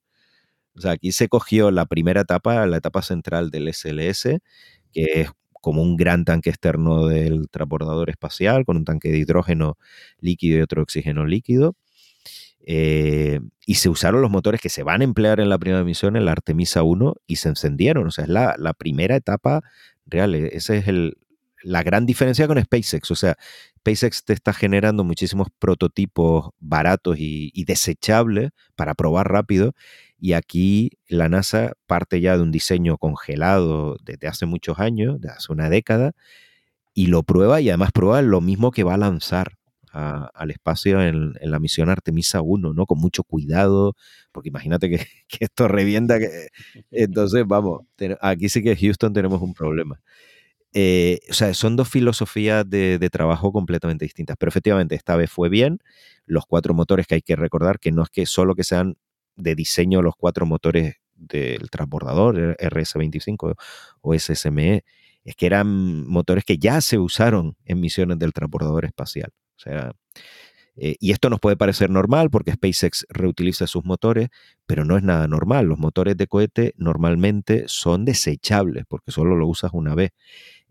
O sea, aquí se cogió la primera etapa, la etapa central del SLS, que es como un gran tanque externo del transbordador espacial, con un tanque de hidrógeno líquido y otro oxígeno líquido eh, y se usaron los motores que se van a emplear en la primera misión, en la Artemisa 1, y se encendieron. O sea, es la, primera etapa real. E, esa es la gran diferencia con SpaceX. O sea, SpaceX te está generando muchísimos prototipos baratos y, desechables para probar rápido. Y aquí la NASA parte ya de un diseño congelado desde hace muchos años, de hace una década, y lo prueba y además prueba lo mismo que va a lanzar al espacio en, la misión Artemisa 1, ¿no? Con mucho cuidado, porque imagínate que, (laughs) esto revienta. Que, entonces, vamos, aquí sí que en Houston tenemos un problema. Eh, o sea, son dos filosofías de, trabajo completamente distintas, pero efectivamente esta vez fue bien. Los cuatro motores que hay que recordar que no es que solo que sean de diseño los cuatro motores del transbordador RS-25 o SSME, es que eran motores que ya se usaron en misiones del transbordador espacial. O sea, eh, y esto nos puede parecer normal porque SpaceX reutiliza sus motores, pero no es nada normal. Los motores de cohete normalmente son desechables porque solo lo usas una vez.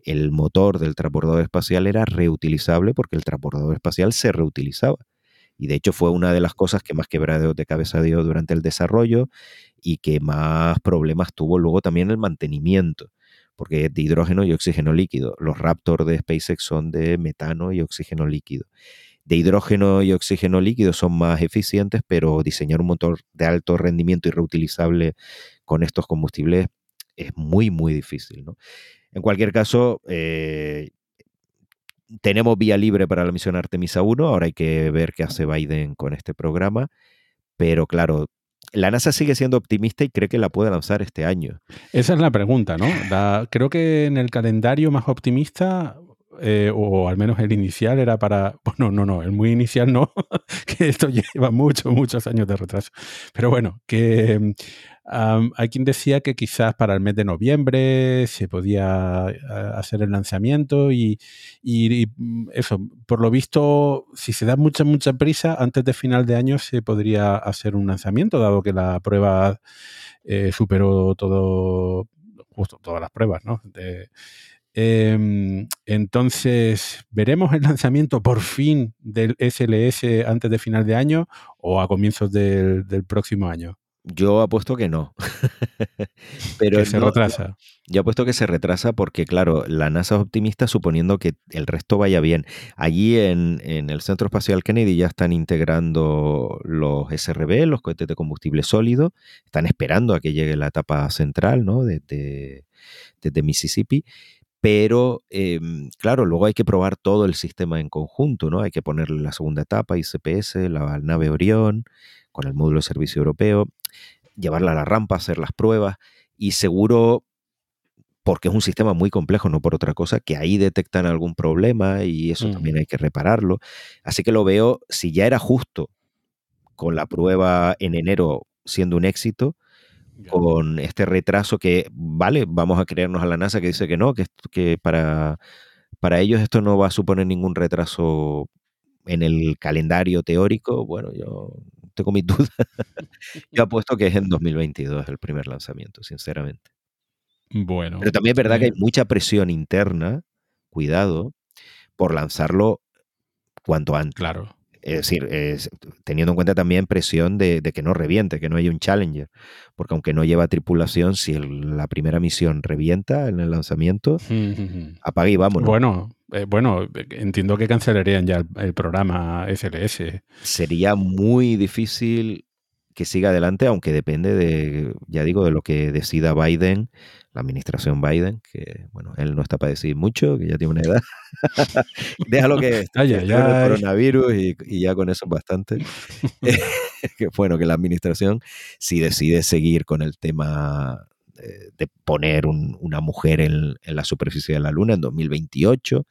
El motor del transbordador espacial era reutilizable porque el transbordador espacial se reutilizaba. Y de hecho fue una de las cosas que más quebraderos de cabeza dio durante el desarrollo y que más problemas tuvo luego también el mantenimiento porque es de hidrógeno y oxígeno líquido. Los Raptor de SpaceX son de metano y oxígeno líquido. De hidrógeno y oxígeno líquido son más eficientes, pero diseñar un motor de alto rendimiento y reutilizable con estos combustibles es muy, muy difícil. En cualquier caso, eh, tenemos vía libre para la misión Artemisa 1. Ahora hay que ver qué hace Biden con este programa. Pero claro, la NASA sigue siendo optimista y cree que la puede lanzar este año. Esa es la pregunta, ¿no? creo que en el calendario más optimista, eh, o al menos el inicial era para, (laughs) bueno, no, no, el muy inicial no, (laughs) que esto (laughs) lleva muchos, muchos años de retraso. Pero bueno, que hay quien decía que quizás para el mes de noviembre se podía hacer el lanzamiento y, mm, eso, por lo visto, si se da mucha, mucha prisa, antes de final de año se podría hacer un lanzamiento, dado que la prueba eh, superó todo, justo todas las pruebas, ¿no? Em, entonces, ¿veremos el lanzamiento por fin del SLS antes de final de año o a comienzos del próximo año? Yo apuesto que no. (laughs) Pero que se retrasa. Yo apuesto que se retrasa porque, claro, la NASA es optimista suponiendo que el resto vaya bien. Allí en, el Centro Espacial Kennedy ya están integrando los SRB, los cohetes de combustible sólido. Están esperando a que llegue la etapa central, ¿no? Desde, Mississippi. Pero, em, claro, luego hay que probar todo el sistema en conjunto, ¿no? Hay que ponerle la segunda etapa, ICPS, la nave Orión, con el módulo de servicio europeo llevarla a la rampa, hacer las pruebas y seguro, porque es un sistema muy complejo, no por otra cosa, que ahí detectan algún problema y eso también hay que repararlo. Así que lo veo, si ya era justo con la prueba en enero siendo un éxito, con este retraso que, vale, vamos a creernos a la NASA que dice que no, que, que para, para ellos esto no va a suponer ningún retraso en el calendario teórico, bueno, yo tengo mis dudas. (laughs) Yo apuesto que es en 2022 el primer lanzamiento, sinceramente. Bueno. Pero también es verdad que hay mucha presión interna, cuidado, por lanzarlo cuanto antes. Claro. Es decir, teniendo en cuenta también presión de, que no reviente, que no haya un Challenger. Porque aunque no lleva tripulación, si la primera misión revienta en el lanzamiento, (laughs) apague y vámonos. Bueno, eh, bueno, entiendo que cancelarían ya el, programa SLS. Sería muy difícil que siga adelante, aunque depende de, ya digo, de lo que decida Biden, la administración Biden, que bueno, él no está para decir mucho, que ya tiene una edad. (laughs) Déjalo que (laughs) esté el coronavirus y, ya con eso es bastante. (laughs) que bueno, que la administración, si decide seguir con el tema de, poner una mujer en, la superficie de la Luna en 2028,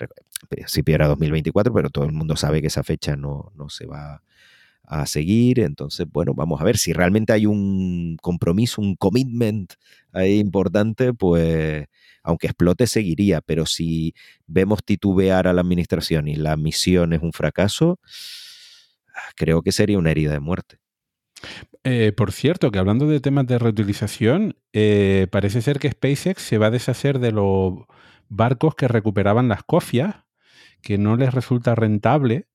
en principio era 2024, pero todo el mundo sabe que esa fecha no, no se va a seguir. Entonces, bueno, vamos a ver si realmente hay un compromiso, un commitment ahí importante, pues aunque explote, seguiría. Pero si vemos titubear a la administración y la misión es un fracaso, creo que sería una herida de muerte. Eh, por cierto, que hablando de temas de reutilización, eh, parece ser que SpaceX se va a deshacer de los barcos que recuperaban las cofias, que no les resulta rentable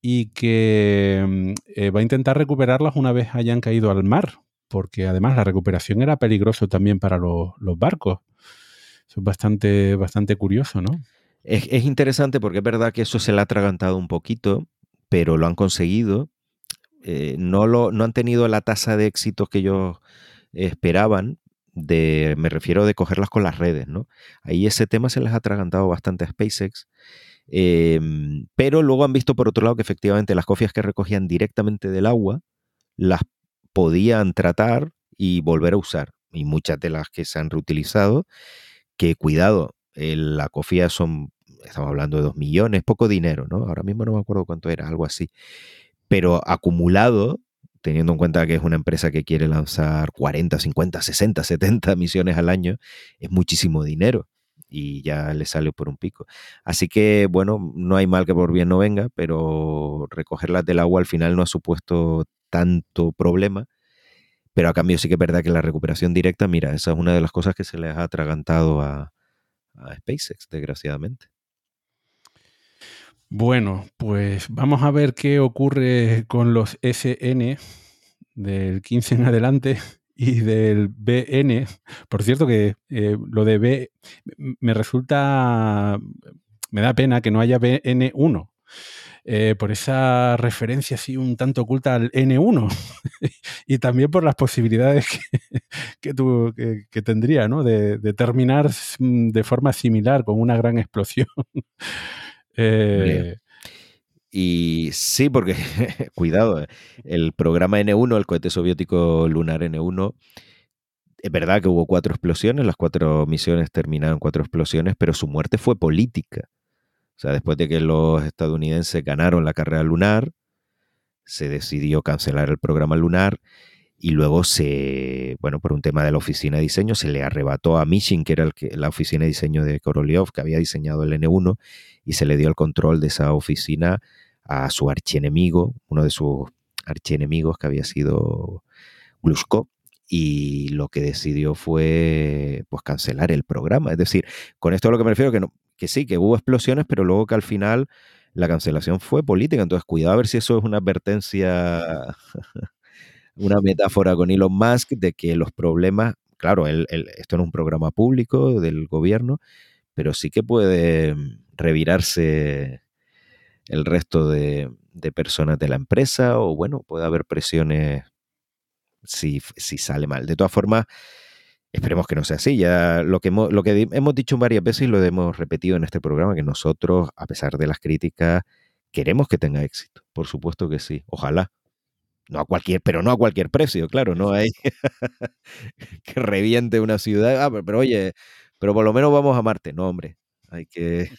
y que mm, eh, va a intentar recuperarlas una vez hayan caído al mar, porque además la recuperación era peligroso también para los, barcos. Eso es bastante, bastante curioso, ¿no? Es, es, interesante porque es verdad que eso se le ha atragantado un poquito, pero lo han conseguido. Eh, no, lo, no han tenido la tasa de éxito que ellos esperaban, de, me refiero de cogerlas con las redes, ¿no? Ahí ese tema se les ha atragantado bastante a SpaceX Em, pero luego han visto por otro lado que efectivamente las cofias que recogían directamente del agua las podían tratar y volver a usar. Y muchas de las que se han reutilizado, que cuidado, la cofia son, estamos hablando de dos millones, poco dinero, ¿no? Ahora mismo no me acuerdo cuánto era, algo así. Pero acumulado, teniendo en cuenta que es una empresa que quiere lanzar 40, 50, 60, 70 misiones al año, es muchísimo dinero y ya le sale por un pico. Así que, bueno, no hay mal que por bien no venga, pero recogerlas del agua al final no ha supuesto tanto problema. Pero a cambio sí que es verdad que la recuperación directa, mira, esa es una de las cosas que se les ha atragantado a, a SpaceX, desgraciadamente. Bueno, pues vamos a ver qué ocurre con los SN del 15 en adelante y del BN. Por cierto que eh, lo de B me resulta, me da pena que no haya BN1. Eh, por esa referencia así un tanto oculta al N1 (laughs) y también por las posibilidades que, (laughs) que, tendría ¿no? de, terminar de forma similar con una gran explosión. (laughs) eh, y sí, porque, (laughs) cuidado, eh, el programa N1, el cohete soviético lunar N1, es verdad que hubo cuatro explosiones, las cuatro misiones terminaron cuatro explosiones, pero su muerte fue política. O sea, después de que los estadounidenses ganaron la carrera lunar, se decidió cancelar el programa lunar y luego se, bueno, por un tema de la oficina de diseño, se le arrebató a Mishin, que era el que, la oficina de diseño de Korolev, que había diseñado el N1, y se le dio el control de esa oficina a su archienemigo, uno de sus archienemigos que había sido Glushko, y lo que decidió fue pues cancelar el programa. Es decir, con esto a lo que me refiero que, no, que sí, que hubo explosiones, pero luego que al final la cancelación fue política. Entonces, cuidado a ver si eso es una advertencia, (laughs) una metáfora con Elon Musk de que los problemas, claro, esto no es un programa público del gobierno, pero sí que puede revirarse el resto de, personas de la empresa o bueno, puede haber presiones si, sale mal. De todas formas, esperemos que no sea así. Ya lo que, hemos, lo que hemos dicho varias veces y lo hemos repetido en este programa, que nosotros, a pesar de las críticas, queremos que tenga éxito. Por supuesto que sí. Ojalá. No a cualquier, pero no a cualquier precio, claro, no hay (laughs) que reviente una ciudad. Ah, pero oye, pero por lo menos vamos a Marte. No, hombre, hay que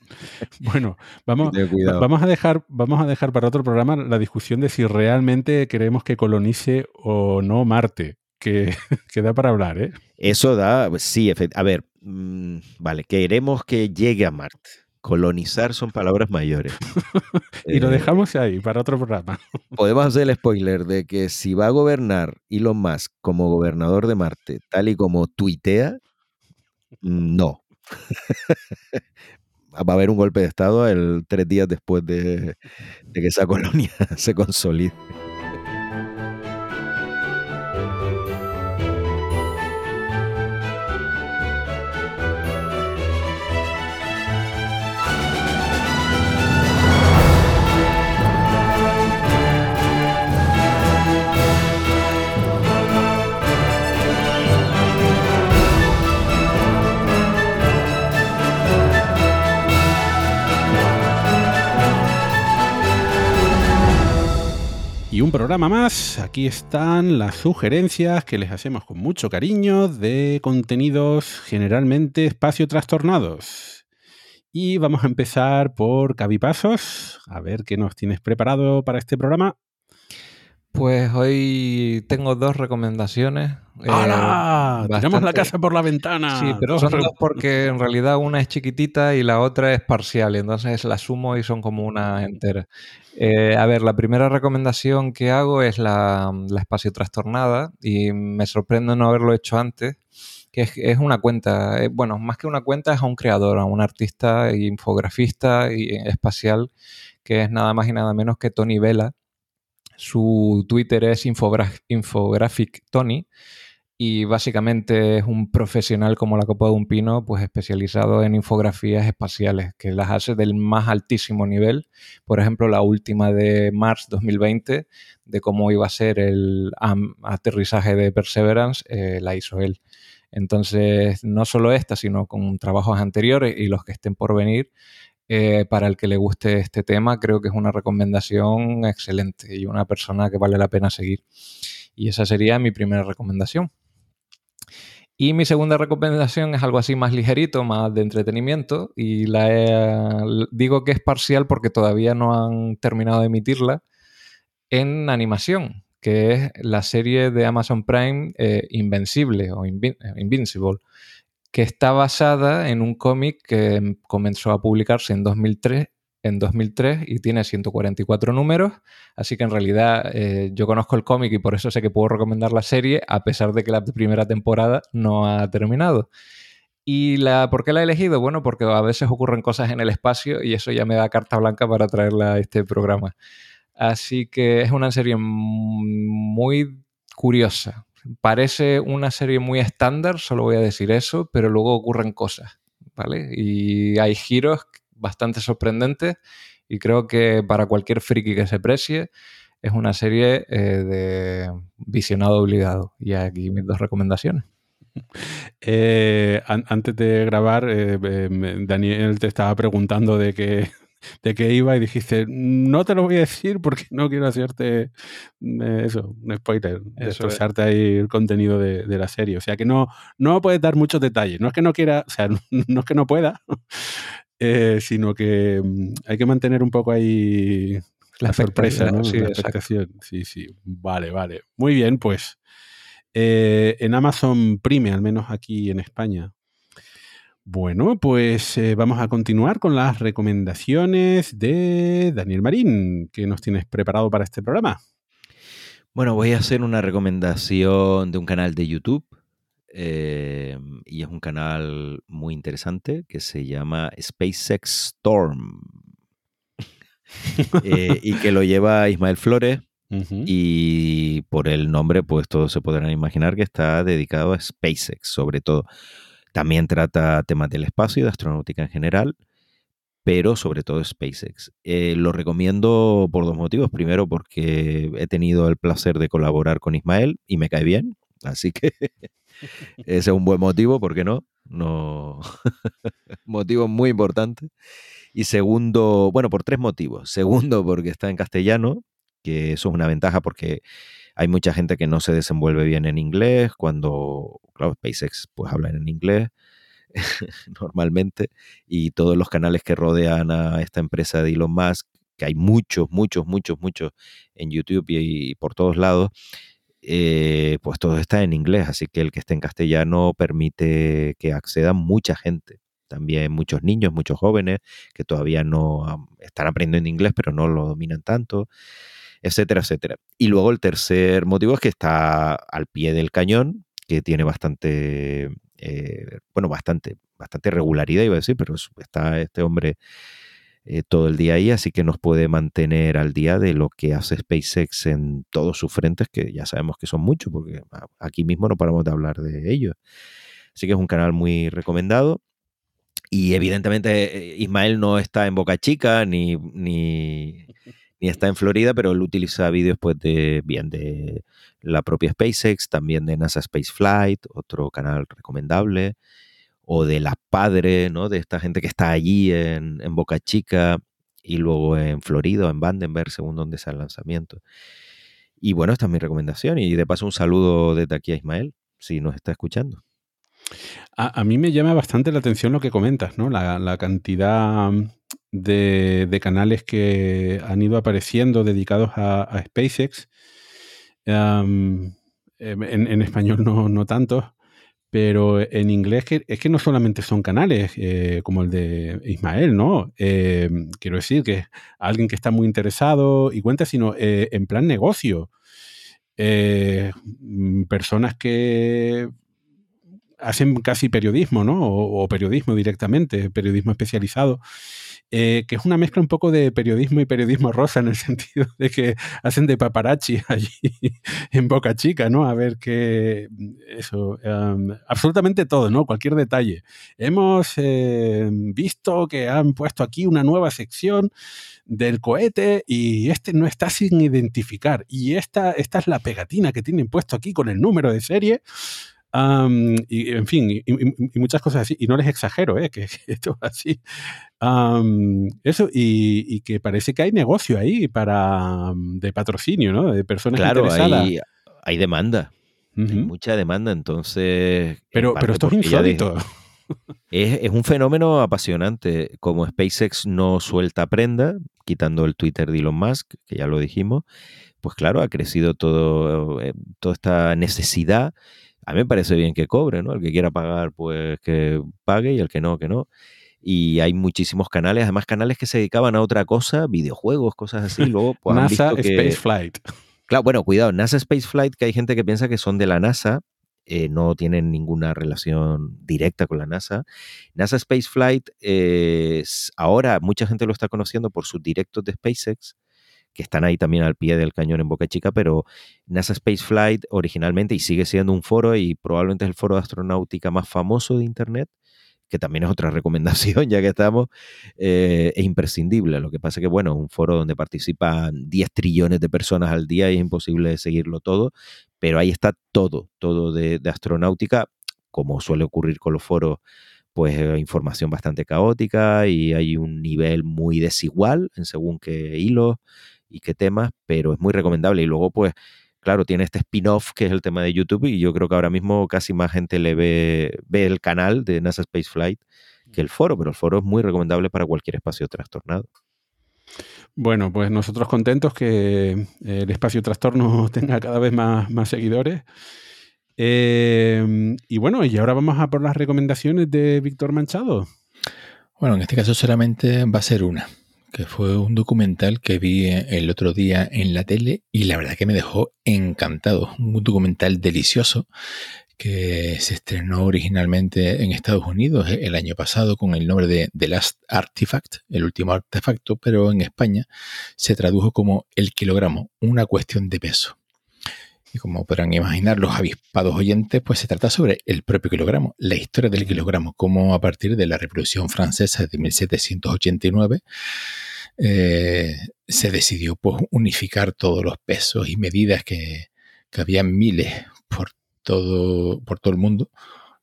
(laughs) Bueno, vamos, vamos, a dejar, vamos a dejar para otro programa la discusión de si realmente queremos que colonice o no Marte, que, (laughs) da para hablar, ¿eh? Eso da, sí, a ver, mm, vale, queremos que llegue a Marte. Colonizar son palabras mayores. (laughs) y lo eh, dejamos ahí para otro programa. Podemos hacer el spoiler de que si va a gobernar Elon Musk como gobernador de Marte, tal y como tuitea, mm, no. Va a haber un golpe de Estado el, tres días después de que esa (laughs) colonia se consolide. Y un programa más, aquí están las sugerencias que les hacemos con mucho cariño de contenidos generalmente espacio trastornados. Y vamos a empezar por Cabipasos, a ver qué nos tienes preparado para este programa. Pues hoy tengo dos recomendaciones. ¡Hala! Eh, la casa por la ventana. Sí, pero son dos porque en realidad una es chiquitita y la otra es parcial, entonces la sumo y son como una entera. Eh, a ver, la primera recomendación que hago es la, espacio trastornada y me sorprende no haberlo hecho antes, que es, una cuenta, eh, bueno, más que una cuenta es a un creador, a un artista, infografista y espacial, que es nada más y nada menos que Tony Vela su Twitter es Infographic Tony y básicamente es un profesional como la copa de un pino, pues especializado en infografías espaciales, que las hace del más altísimo nivel. Por ejemplo, la última de marzo 2020, de cómo iba a ser el aterrizaje de Perseverance, eh, la hizo él. Entonces, no solo esta, sino con trabajos anteriores y los que estén por venir, eh, para el que le guste este tema, creo que es una recomendación excelente y una persona que vale la pena seguir. Y esa sería mi primera recomendación. Y mi segunda recomendación es algo así más ligerito, más de entretenimiento, y la digo que es parcial porque todavía no han terminado de emitirla en animación, que es la serie de Amazon Prime eh, Invencible o Invincible que está basada en un cómic que comenzó a publicarse en 2003, en 2003 y tiene 144 números, así que en realidad eh, yo conozco el cómic y por eso sé que puedo recomendar la serie, a pesar de que la primera temporada no ha terminado. ¿Y la, por qué la he elegido? Bueno, porque a veces ocurren cosas en el espacio y eso ya me da carta blanca para traerla a este programa. Así que es una serie muy curiosa, Parece una serie muy estándar, solo voy a decir eso, pero luego ocurren cosas, ¿vale? Y hay giros bastante sorprendentes y creo que para cualquier friki que se precie es una serie eh, de visionado obligado. Y aquí mis dos recomendaciones. (laughs) Eh, antes de grabar, eh, Daniel te estaba preguntando de qué, de qué iba y dijiste, no te lo voy a decir porque no quiero hacerte eh, eso, un spoiler, destrozarte ahí el contenido de, la serie. O sea que no, no puedes dar muchos detalles. No es que no quiera, o sea, (laughs) no, es que no pueda, (laughs) eh, sino que mm, hay que mantener un poco ahí la, sorpresa, ¿no? Sí, la expectación. Sí, sí. Vale, vale. Muy bien, pues. Eh, en Amazon Prime, al menos aquí en España, bueno, pues eh, vamos a continuar con las recomendaciones de Daniel Marín, que nos tienes preparado para este programa. Bueno, voy a hacer una recomendación de un canal de YouTube eh, y es un canal muy interesante que se llama SpaceX Storm (laughs) eh, y que lo lleva Ismael Flores. Y por el nombre, pues todos se podrán imaginar que está dedicado a SpaceX, sobre todo. También trata temas del espacio y de astronáutica en general, pero sobre todo SpaceX. Eh, lo recomiendo por dos motivos. Primero, porque he tenido el placer de colaborar con Ismael y me cae bien, así que (laughs) ese es un buen motivo, ¿por qué no? No, (laughs) motivo muy importante. Y segundo, bueno, por tres motivos. Segundo, porque está en castellano, que eso es una ventaja porque hay mucha gente que no se desenvuelve bien en inglés, cuando, SpaceX pues hablan en inglés (laughs) normalmente, y todos los canales que rodean a esta empresa de Elon Musk, que hay muchos, muchos, muchos, muchos en YouTube y, por todos lados, eh, pues todo está en inglés, así que el que esté en castellano permite que acceda mucha gente también muchos niños, muchos jóvenes que todavía no están aprendiendo inglés, pero no lo dominan tanto, etcétera, etcétera. Y luego el tercer motivo es que está al pie del cañón, que tiene bastante, eh, bueno, bastante, bastante regularidad, iba a decir, pero está este hombre eh, todo el día ahí, así que nos puede mantener al día de lo que hace SpaceX en todos sus frentes, que ya sabemos que son muchos, porque aquí mismo no paramos de hablar de ellos. Así que es un canal muy recomendado. Y evidentemente eh, Ismael no está en Boca Chica ni, ni, está en Florida, pero él utiliza vídeos pues de bien de la propia SpaceX, también de NASA Space Flight, otro canal recomendable o de la padre, ¿no? De esta gente que está allí en, Boca Chica y luego en Florida en Vandenberg, según donde sea el lanzamiento. Y bueno, esta es mi recomendación. Y de paso un saludo desde aquí a Ismael, si nos está escuchando. A, mí me llama bastante la atención lo que comentas, ¿no? La, cantidad de, canales que han ido apareciendo dedicados a, SpaceX. Em, en, español no, no tantos, pero en inglés es que no solamente son canales eh, como el de Ismael, ¿no? Eh, quiero decir que alguien que está muy interesado y cuenta, sino eh, en plan negocio. Mm, personas que hacen casi periodismo, ¿no? o periodismo directamente, periodismo especializado. Eh, que es una mezcla un poco de periodismo y periodismo rosa en el (laughs) sentido de que hacen de paparazzi (laughs) allí en Boca Chica, ¿no? A ver qué, eso, absolutamente todo, ¿no? Cualquier detalle. Hemos eh, visto que han puesto aquí una nueva sección del cohete y este no está sin identificar y esta, esta es la pegatina que tienen puesto aquí con el número de serie y en fin, y, muchas cosas así. Y no les exagero, ¿eh? que, (laughs) esto es así. eso, y, que parece que hay negocio ahí para de patrocinio, ¿no? De personas claro, interesadas. Hay, hay demanda. Hay mucha demanda, entonces. Pero, pero esto es insólito. (laughs) Es, es, un fenómeno apasionante. Como SpaceX no suelta prenda, quitando el Twitter de Elon Musk, que ya lo dijimos, pues claro, ha crecido todo, eh, toda esta necesidad a mí me parece bien que cobre, ¿no? El que quiera pagar, pues que pague y el que no, que no. Y hay muchísimos canales, además canales que se dedicaban a otra cosa, videojuegos, cosas así. (laughs) Luego, pues, NASA Space Flight. Claro, bueno, cuidado, NASA Space Flight, que hay gente que piensa que son de la NASA, eh, no tienen ninguna relación directa con la NASA. NASA Space Flight, ahora mucha gente lo está conociendo por sus directos de SpaceX, que están ahí también al pie del cañón en Boca Chica, pero NASA Space Flight originalmente y sigue siendo un foro y probablemente es el foro de astronáutica más famoso de Internet, que también es otra (laughs) recomendación ya que estamos, eh, es imprescindible. Lo que pasa es que, bueno, es un foro donde participan 10 trillones de personas al día y es imposible seguirlo todo, pero ahí está todo, todo de, astronáutica, como suele ocurrir con los foros pues eh, información bastante caótica y hay un nivel muy desigual en según qué hilos y qué temas, pero es muy recomendable. Y luego, pues, claro, tiene este spin-off que es el tema de YouTube y yo creo que ahora mismo casi más gente le ve, ve el canal de NASA Space Flight que el foro, pero el foro es muy recomendable para cualquier espacio trastornado. Bueno, pues nosotros contentos que el espacio trastorno (laughs) tenga cada vez más, más seguidores. Em, y bueno, y ahora vamos a por las recomendaciones de Víctor Manchado. Bueno, en este caso solamente va a ser una que fue un documental que vi el otro día en la tele y la verdad que me dejó encantado. Un documental delicioso que se estrenó originalmente en Estados Unidos el año pasado con el nombre de The Last Artifact, el último artefacto, pero en España se tradujo como el kilogramo, una cuestión de peso. Y como podrán imaginar los avispados oyentes, pues se trata sobre el propio kilogramo, la historia del kilogramo, como a partir de la Revolución Francesa de 1789 eh, se decidió pues, unificar todos los pesos y medidas que, que había miles por todo, por todo el mundo,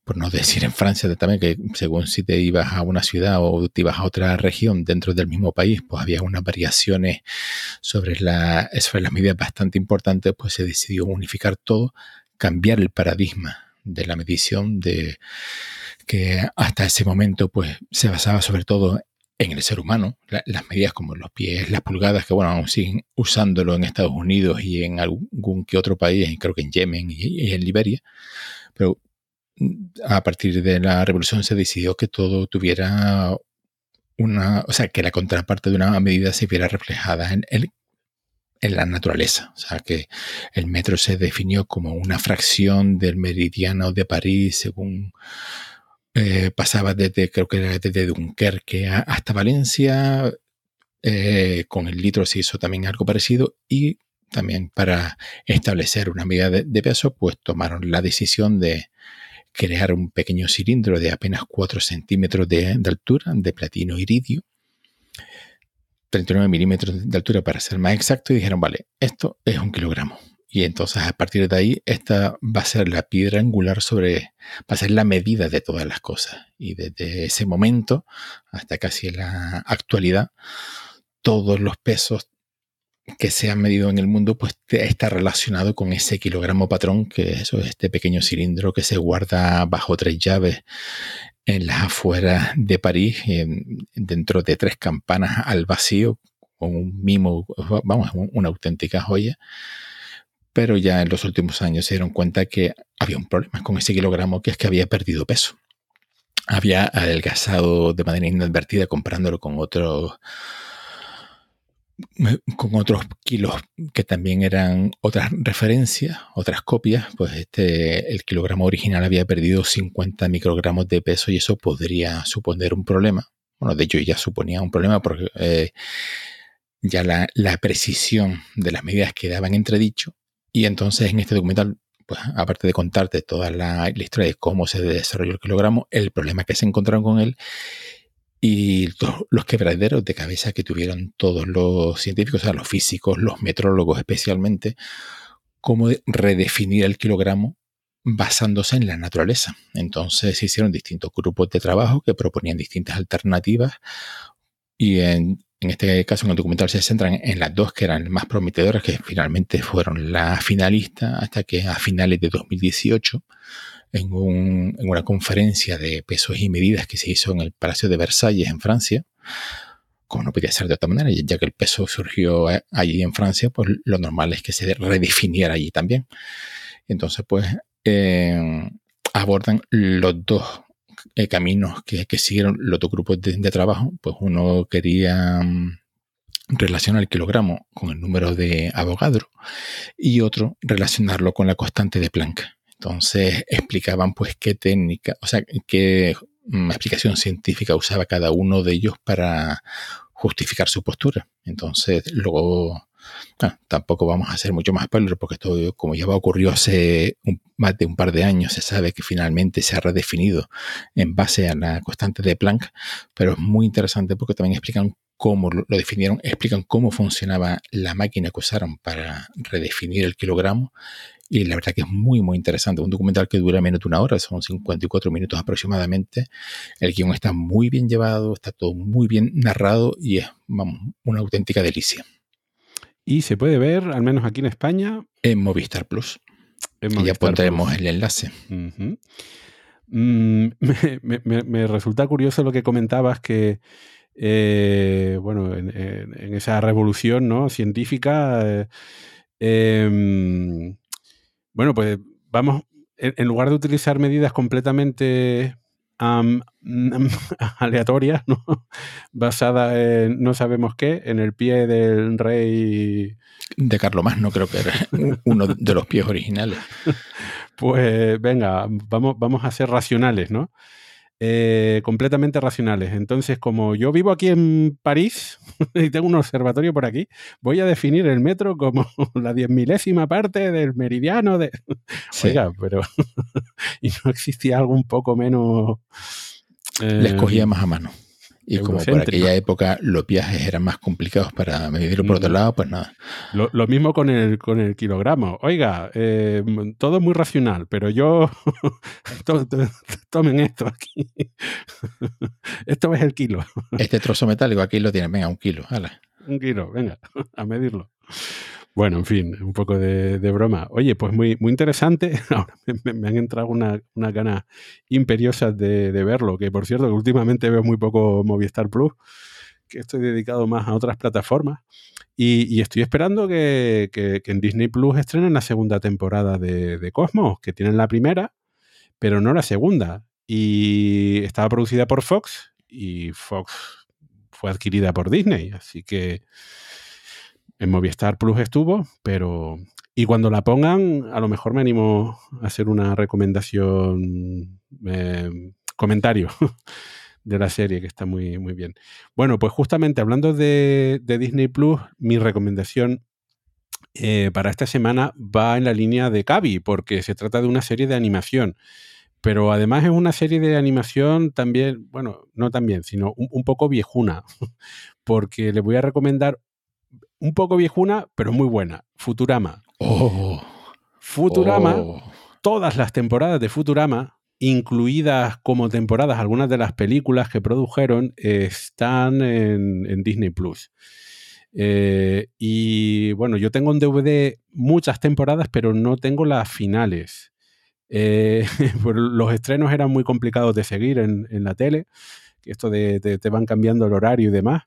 por no decir en Francia también que según si te ibas a una ciudad o te ibas a otra región dentro del mismo país, pues había unas variaciones sobre, la, sobre las medidas bastante importantes, pues se decidió unificar todo, cambiar el paradigma de la medición de que hasta ese momento pues se basaba sobre todo en el ser humano, las medidas como los pies, las pulgadas, que bueno, aún siguen usándolo en Estados Unidos y en algún que otro país, creo que en Yemen y, en Liberia, pero a partir de la revolución se decidió que todo tuviera una, o sea, que la contraparte de una medida se viera reflejada en, el, en la naturaleza. O sea, que el metro se definió como una fracción del meridiano de París según eh, pasaba desde, creo que era desde Dunkerque hasta Valencia. Eh, con el litro se hizo también algo parecido y también para establecer una medida de, peso, pues tomaron la decisión de crear un pequeño cilindro de apenas 4 centímetros de, altura, de platino iridio, 39 milímetros de altura para ser más exacto, y dijeron, vale, esto es un kilogramo. Y entonces a partir de ahí, esta va a ser la piedra angular sobre, va a ser la medida de todas las cosas. Y desde ese momento hasta casi la actualidad, todos los pesos que se han medido en el mundo, pues está relacionado con ese kilogramo patrón, que es este pequeño cilindro que se guarda bajo tres llaves en las afueras de París, dentro de tres campanas al vacío, con un mimo, vamos, una auténtica joya pero ya en los últimos años se dieron cuenta que había un problema con ese kilogramo, que es que había perdido peso. Había adelgazado de manera inadvertida comparándolo con otros con otros kilos que también eran otras referencias, otras copias, pues este, el kilogramo original había perdido 50 microgramos de peso y eso podría suponer un problema. Bueno, de hecho ya suponía un problema porque eh, ya la, la, precisión de las medidas quedaba en entredicho y entonces en este documental, pues aparte de contarte toda la, historia de cómo se desarrolló el kilogramo, el problema que se encontraron con él y los quebraderos de cabeza que tuvieron todos los científicos, o sea, los físicos, los metrólogos especialmente, cómo redefinir el kilogramo basándose en la naturaleza. Entonces se hicieron distintos grupos de trabajo que proponían distintas alternativas y en, en este caso, en el documental se centran en las dos que eran más prometedoras, que finalmente fueron la finalista, hasta que a finales de 2018, en, una conferencia de pesos y medidas que se hizo en el Palacio de Versalles, en Francia, como no podía ser de otra manera, ya que el peso surgió allí en Francia, pues lo normal es que se redefiniera allí también. Entonces, pues, eh, abordan los dos eh, caminos que, siguieron los dos grupos de, trabajo, pues uno quería mm, relacionar el kilogramo con el número de Avogadro y otro relacionarlo con la constante de Planck. Entonces explicaban pues qué técnica, o sea, qué mm, explicación científica usaba cada uno de ellos para justificar su postura. Entonces luego Ah, tampoco vamos a hacer mucho más spoiler porque esto, como ya ocurrió hace más de un par de años, se sabe que finalmente se ha redefinido en base a la constante de Planck, pero es muy interesante porque también explican cómo lo, definieron, explican cómo funcionaba la máquina que usaron para redefinir el kilogramo y la verdad que es muy, muy interesante. Un documental que dura menos de una hora, son 54 minutos aproximadamente. El guion está muy bien llevado, está todo muy bien narrado y es una auténtica delicia. Y se puede ver, al menos aquí en España. En Movistar Plus. y ya pondremos el enlace. Mm, (laughs) me, resulta curioso lo que comentabas que, eh, bueno, en, esa revolución ¿no? científica, eh, em, bueno, pues vamos, en, lugar de utilizar medidas completamente (laughs) aleatoria, ¿no? basada en no sabemos qué, en el pie del rey. De Carlomagno, creo que era (laughs) uno de los pies originales. (laughs) Pues venga, vamos, vamos a ser racionales, ¿no? Eh, completamente racionales. Entonces, como yo vivo aquí en París (laughs) y tengo un observatorio por aquí, voy a definir el metro como (laughs) la diez milésima parte del meridiano de... (laughs) Oiga, pero... y no existía algo un poco menos... Eh, más a mano. Y como por aquella época los viajes eran más complicados para medirlo por otro lado, pues nada. Lo, mismo con el, con el kilogramo. Oiga, eh, todo muy racional, pero yo. (laughs) tomen esto aquí. (laughs) esto es el kilo. este trozo metálico aquí lo tienen, venga, un kilo. Un kilo, venga, (laughs) a medirlo. Bueno, en fin, un poco de, broma. Oye, pues muy, muy interesante. (laughs) Ahora me, han entrado unas una ganas imperiosas de, verlo, que por cierto, que últimamente veo muy poco Movistar Plus, que estoy dedicado más a otras plataformas. Y, estoy esperando que, en Disney Plus estrenen la segunda temporada de, de Cosmos, que tienen la primera, pero no la segunda. Y estaba producida por Fox y Fox fue adquirida por Disney, así que en Movistar Plus estuvo, pero... Y cuando la pongan, a lo mejor me animo a hacer una recomendación, eh, comentario (laughs) de la serie, que está muy, muy bien. Bueno, pues justamente hablando de, Disney Plus, mi recomendación eh, para esta semana va en la línea de Cavi, porque se trata de una serie de animación. Pero además es una serie de animación también, bueno, no también, sino un, poco viejuna, (laughs) porque le voy a recomendar un poco viejuna, pero muy buena, Futurama. Oh, Futurama, oh. todas las temporadas de Futurama incluidas como temporadas algunas de las películas que produjeron, están en, Disney Plus. Eh, y bueno, yo tengo en DVD muchas temporadas, pero no tengo las finales. Eh, (laughs) los estrenos eran muy complicados de seguir en, la tele, esto de, te van cambiando el horario y demás.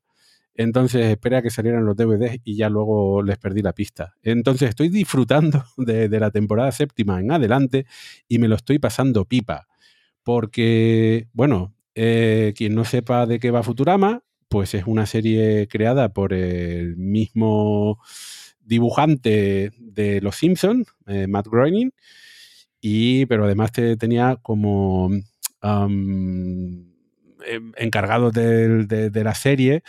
Entonces esperé a que salieran los DVDs y ya luego les perdí la pista. Entonces estoy disfrutando (laughs) de, la temporada séptima en adelante y me lo estoy pasando pipa. Porque, bueno, eh, quien no sepa de qué va Futurama, pues es una serie creada por el mismo dibujante de Los Simpsons, eh, Matt Groening, y, pero además tenía como em, encargado de, la serie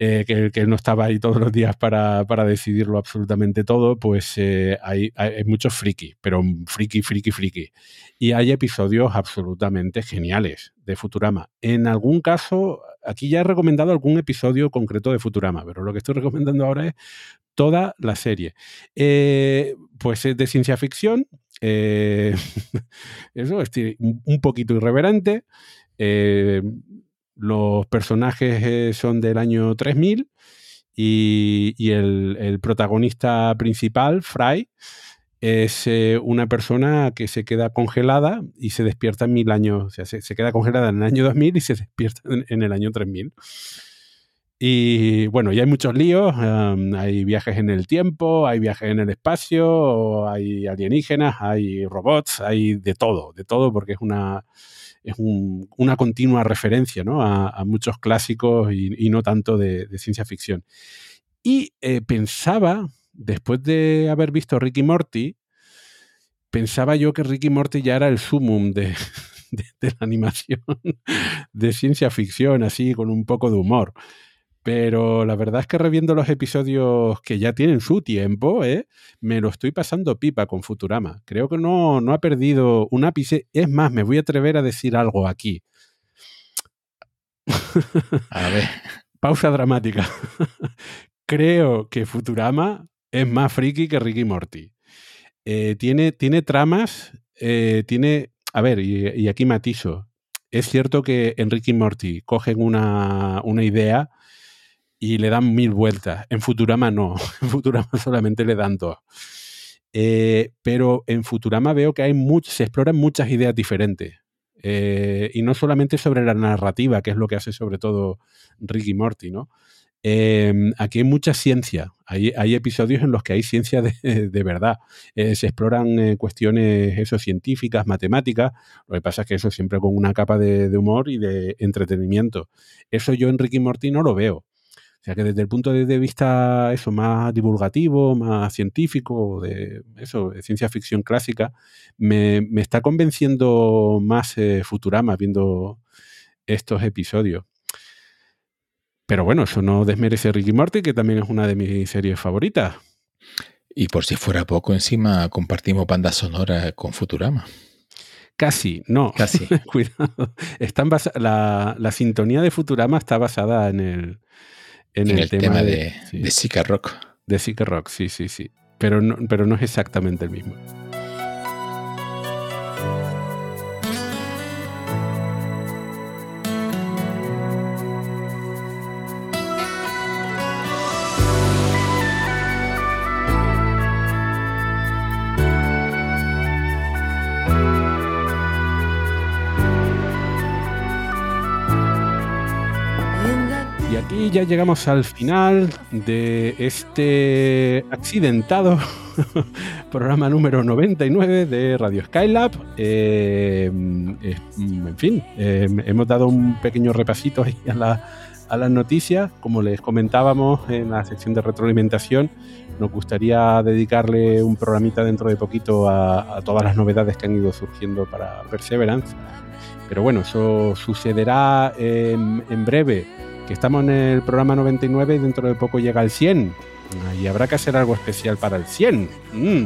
eh, que, que, no estaba ahí todos los días para, decidirlo absolutamente todo, pues eh, hay, muchos friki, pero friki, friki, friki. Y hay episodios absolutamente geniales de Futurama. En algún caso, aquí ya he recomendado algún episodio concreto de Futurama, pero lo que estoy (laughs) recomendando ahora es toda la serie. Eh, pues es de ciencia ficción, (laughs) eso, es un poquito irreverente. Los personajes eh, son del año 3000 y, el, protagonista principal, Fry, es eh, una persona que se queda congelada y se despierta en mil años, o sea, se, queda congelada en el año 2000 y se (laughs) despierta en, el año 3000. Y bueno, ya hay muchos líos, hay viajes en el tiempo, hay viajes en el espacio, hay alienígenas, hay robots, hay de todo, de todo, porque es una, es una continua referencia a, muchos clásicos y, no tanto de, ciencia ficción. Y eh, pensaba, después de haber visto Ricky Morty, pensaba yo que Ricky Morty ya era el sumum (laughs) de, de la animación de ciencia ficción, así con un poco de humor. Pero la verdad es que reviendo los episodios que ya tienen su tiempo, ¿eh? me lo estoy pasando pipa con Futurama. Creo que no, no ha perdido un ápice. Es más, me voy a atrever a decir algo aquí. (laughs) A ver. Pausa dramática. (laughs) Creo que Futurama es más friki que Ricky Morty. Eh, tiene, tiene tramas, eh, tiene... A ver, y, y, aquí matizo. Es cierto que en Ricky Morty cogen una, una idea y le dan mil vueltas. En Futurama no, (laughs) en Futurama solamente le dan dos. Eh, pero en Futurama veo que hay se exploran muchas ideas diferentes. Eh, y no solamente sobre la narrativa, que es lo que hace sobre todo Ricky Morty, ¿no? Em, aquí hay mucha ciencia. Hay, hay, episodios en los que hay ciencia de, de verdad. Eh, se exploran cuestiones eso, científicas, matemáticas. Lo que pasa es que eso siempre con una capa de, de humor y de entretenimiento. Eso yo en Ricky Morty no lo veo. O sea que desde el punto de vista eso, más divulgativo, más científico, de eso, de ciencia ficción clásica, me, está convenciendo más eh, Futurama viendo estos episodios. Pero bueno, eso no desmerece Ricky Morty, que también es una de mis series favoritas. Y por si fuera poco, encima compartimos banda sonora con Futurama. Casi, no. Casi. (laughs) Cuidado. Están la, la sintonía de Futurama está basada en el, en, el, tema, de, de, Rock. De Sika Rock, sí, sí, sí. Pero no, pero no es exactamente el mismo. Y ya llegamos al final de este accidentado (laughs) programa número 99 de Radio Skylab. Eh, en fin, eh, hemos dado un pequeño repasito ahí a, las noticias. Como les comentábamos en la sección de retroalimentación, nos gustaría dedicarle un programita dentro de poquito a, todas las novedades que han ido surgiendo para Perseverance. Pero bueno, eso sucederá en breve que estamos en el programa 99 y dentro de poco llega el 100. Y habrá que hacer algo especial para el 100. Mm,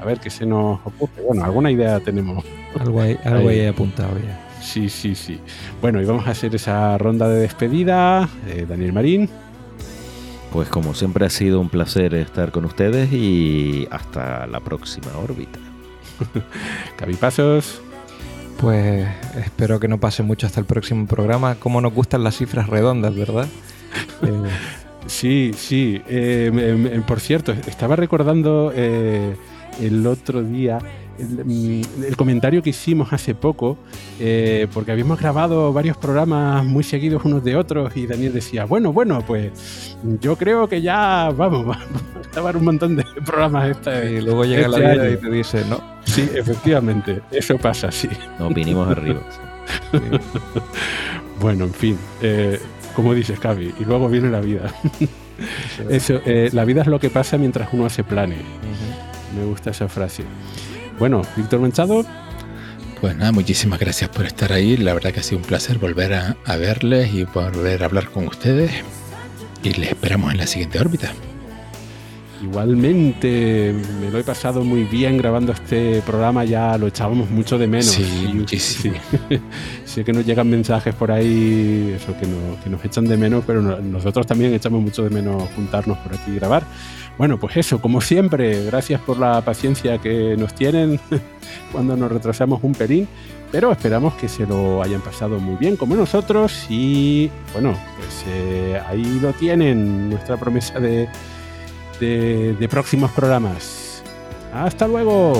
a ver qué se nos ocurre. Bueno, alguna idea tenemos. Algo (laughs) ahí, algo ahí apuntado ya. Sí, sí, sí. Bueno, y vamos a hacer esa ronda de despedida. Eh, Daniel Marín. Pues como siempre ha sido un placer estar con ustedes y hasta la próxima órbita. (laughs) Cabipasos. Pues espero que no pase mucho hasta el próximo programa. Como nos gustan las cifras redondas, ¿verdad? (laughs) Sí, sí. Eh, por cierto, estaba recordando eh, el otro día Mm, el, comentario que hicimos hace poco, eh, porque habíamos grabado varios programas muy seguidos unos de otros y Daniel decía, bueno, bueno, pues yo creo que ya vamos, (laughs) vamos a grabar un montón de programas esta, Y luego llega la este vida y te dice, no. Sí, efectivamente, eso pasa, sí. Nos vinimos arriba. (laughs) bueno, en fin, eh, como dices, Cavi, y luego viene la vida. (laughs) Eso, eh, la vida es lo que pasa mientras uno hace planes. Me gusta esa frase. Bueno, Víctor Manchado. Pues nada, muchísimas gracias por estar ahí. La verdad que ha sido un placer volver a, verles y volver a hablar con ustedes. Y les esperamos en la siguiente órbita. Igualmente, me lo he pasado muy bien grabando este programa, ya lo echábamos mucho de menos. Sí, muchísimo. (laughs) sé que nos llegan mensajes por ahí, eso que, que nos echan de menos, pero nosotros también echamos mucho de menos juntarnos por aquí y grabar. Bueno, pues eso, como siempre, gracias por la paciencia que nos tienen (laughs) cuando nos retrasamos un pelín, pero esperamos que se lo hayan pasado muy bien como nosotros y bueno, pues eh, ahí lo tienen, nuestra promesa de, de próximos programas. Hasta luego.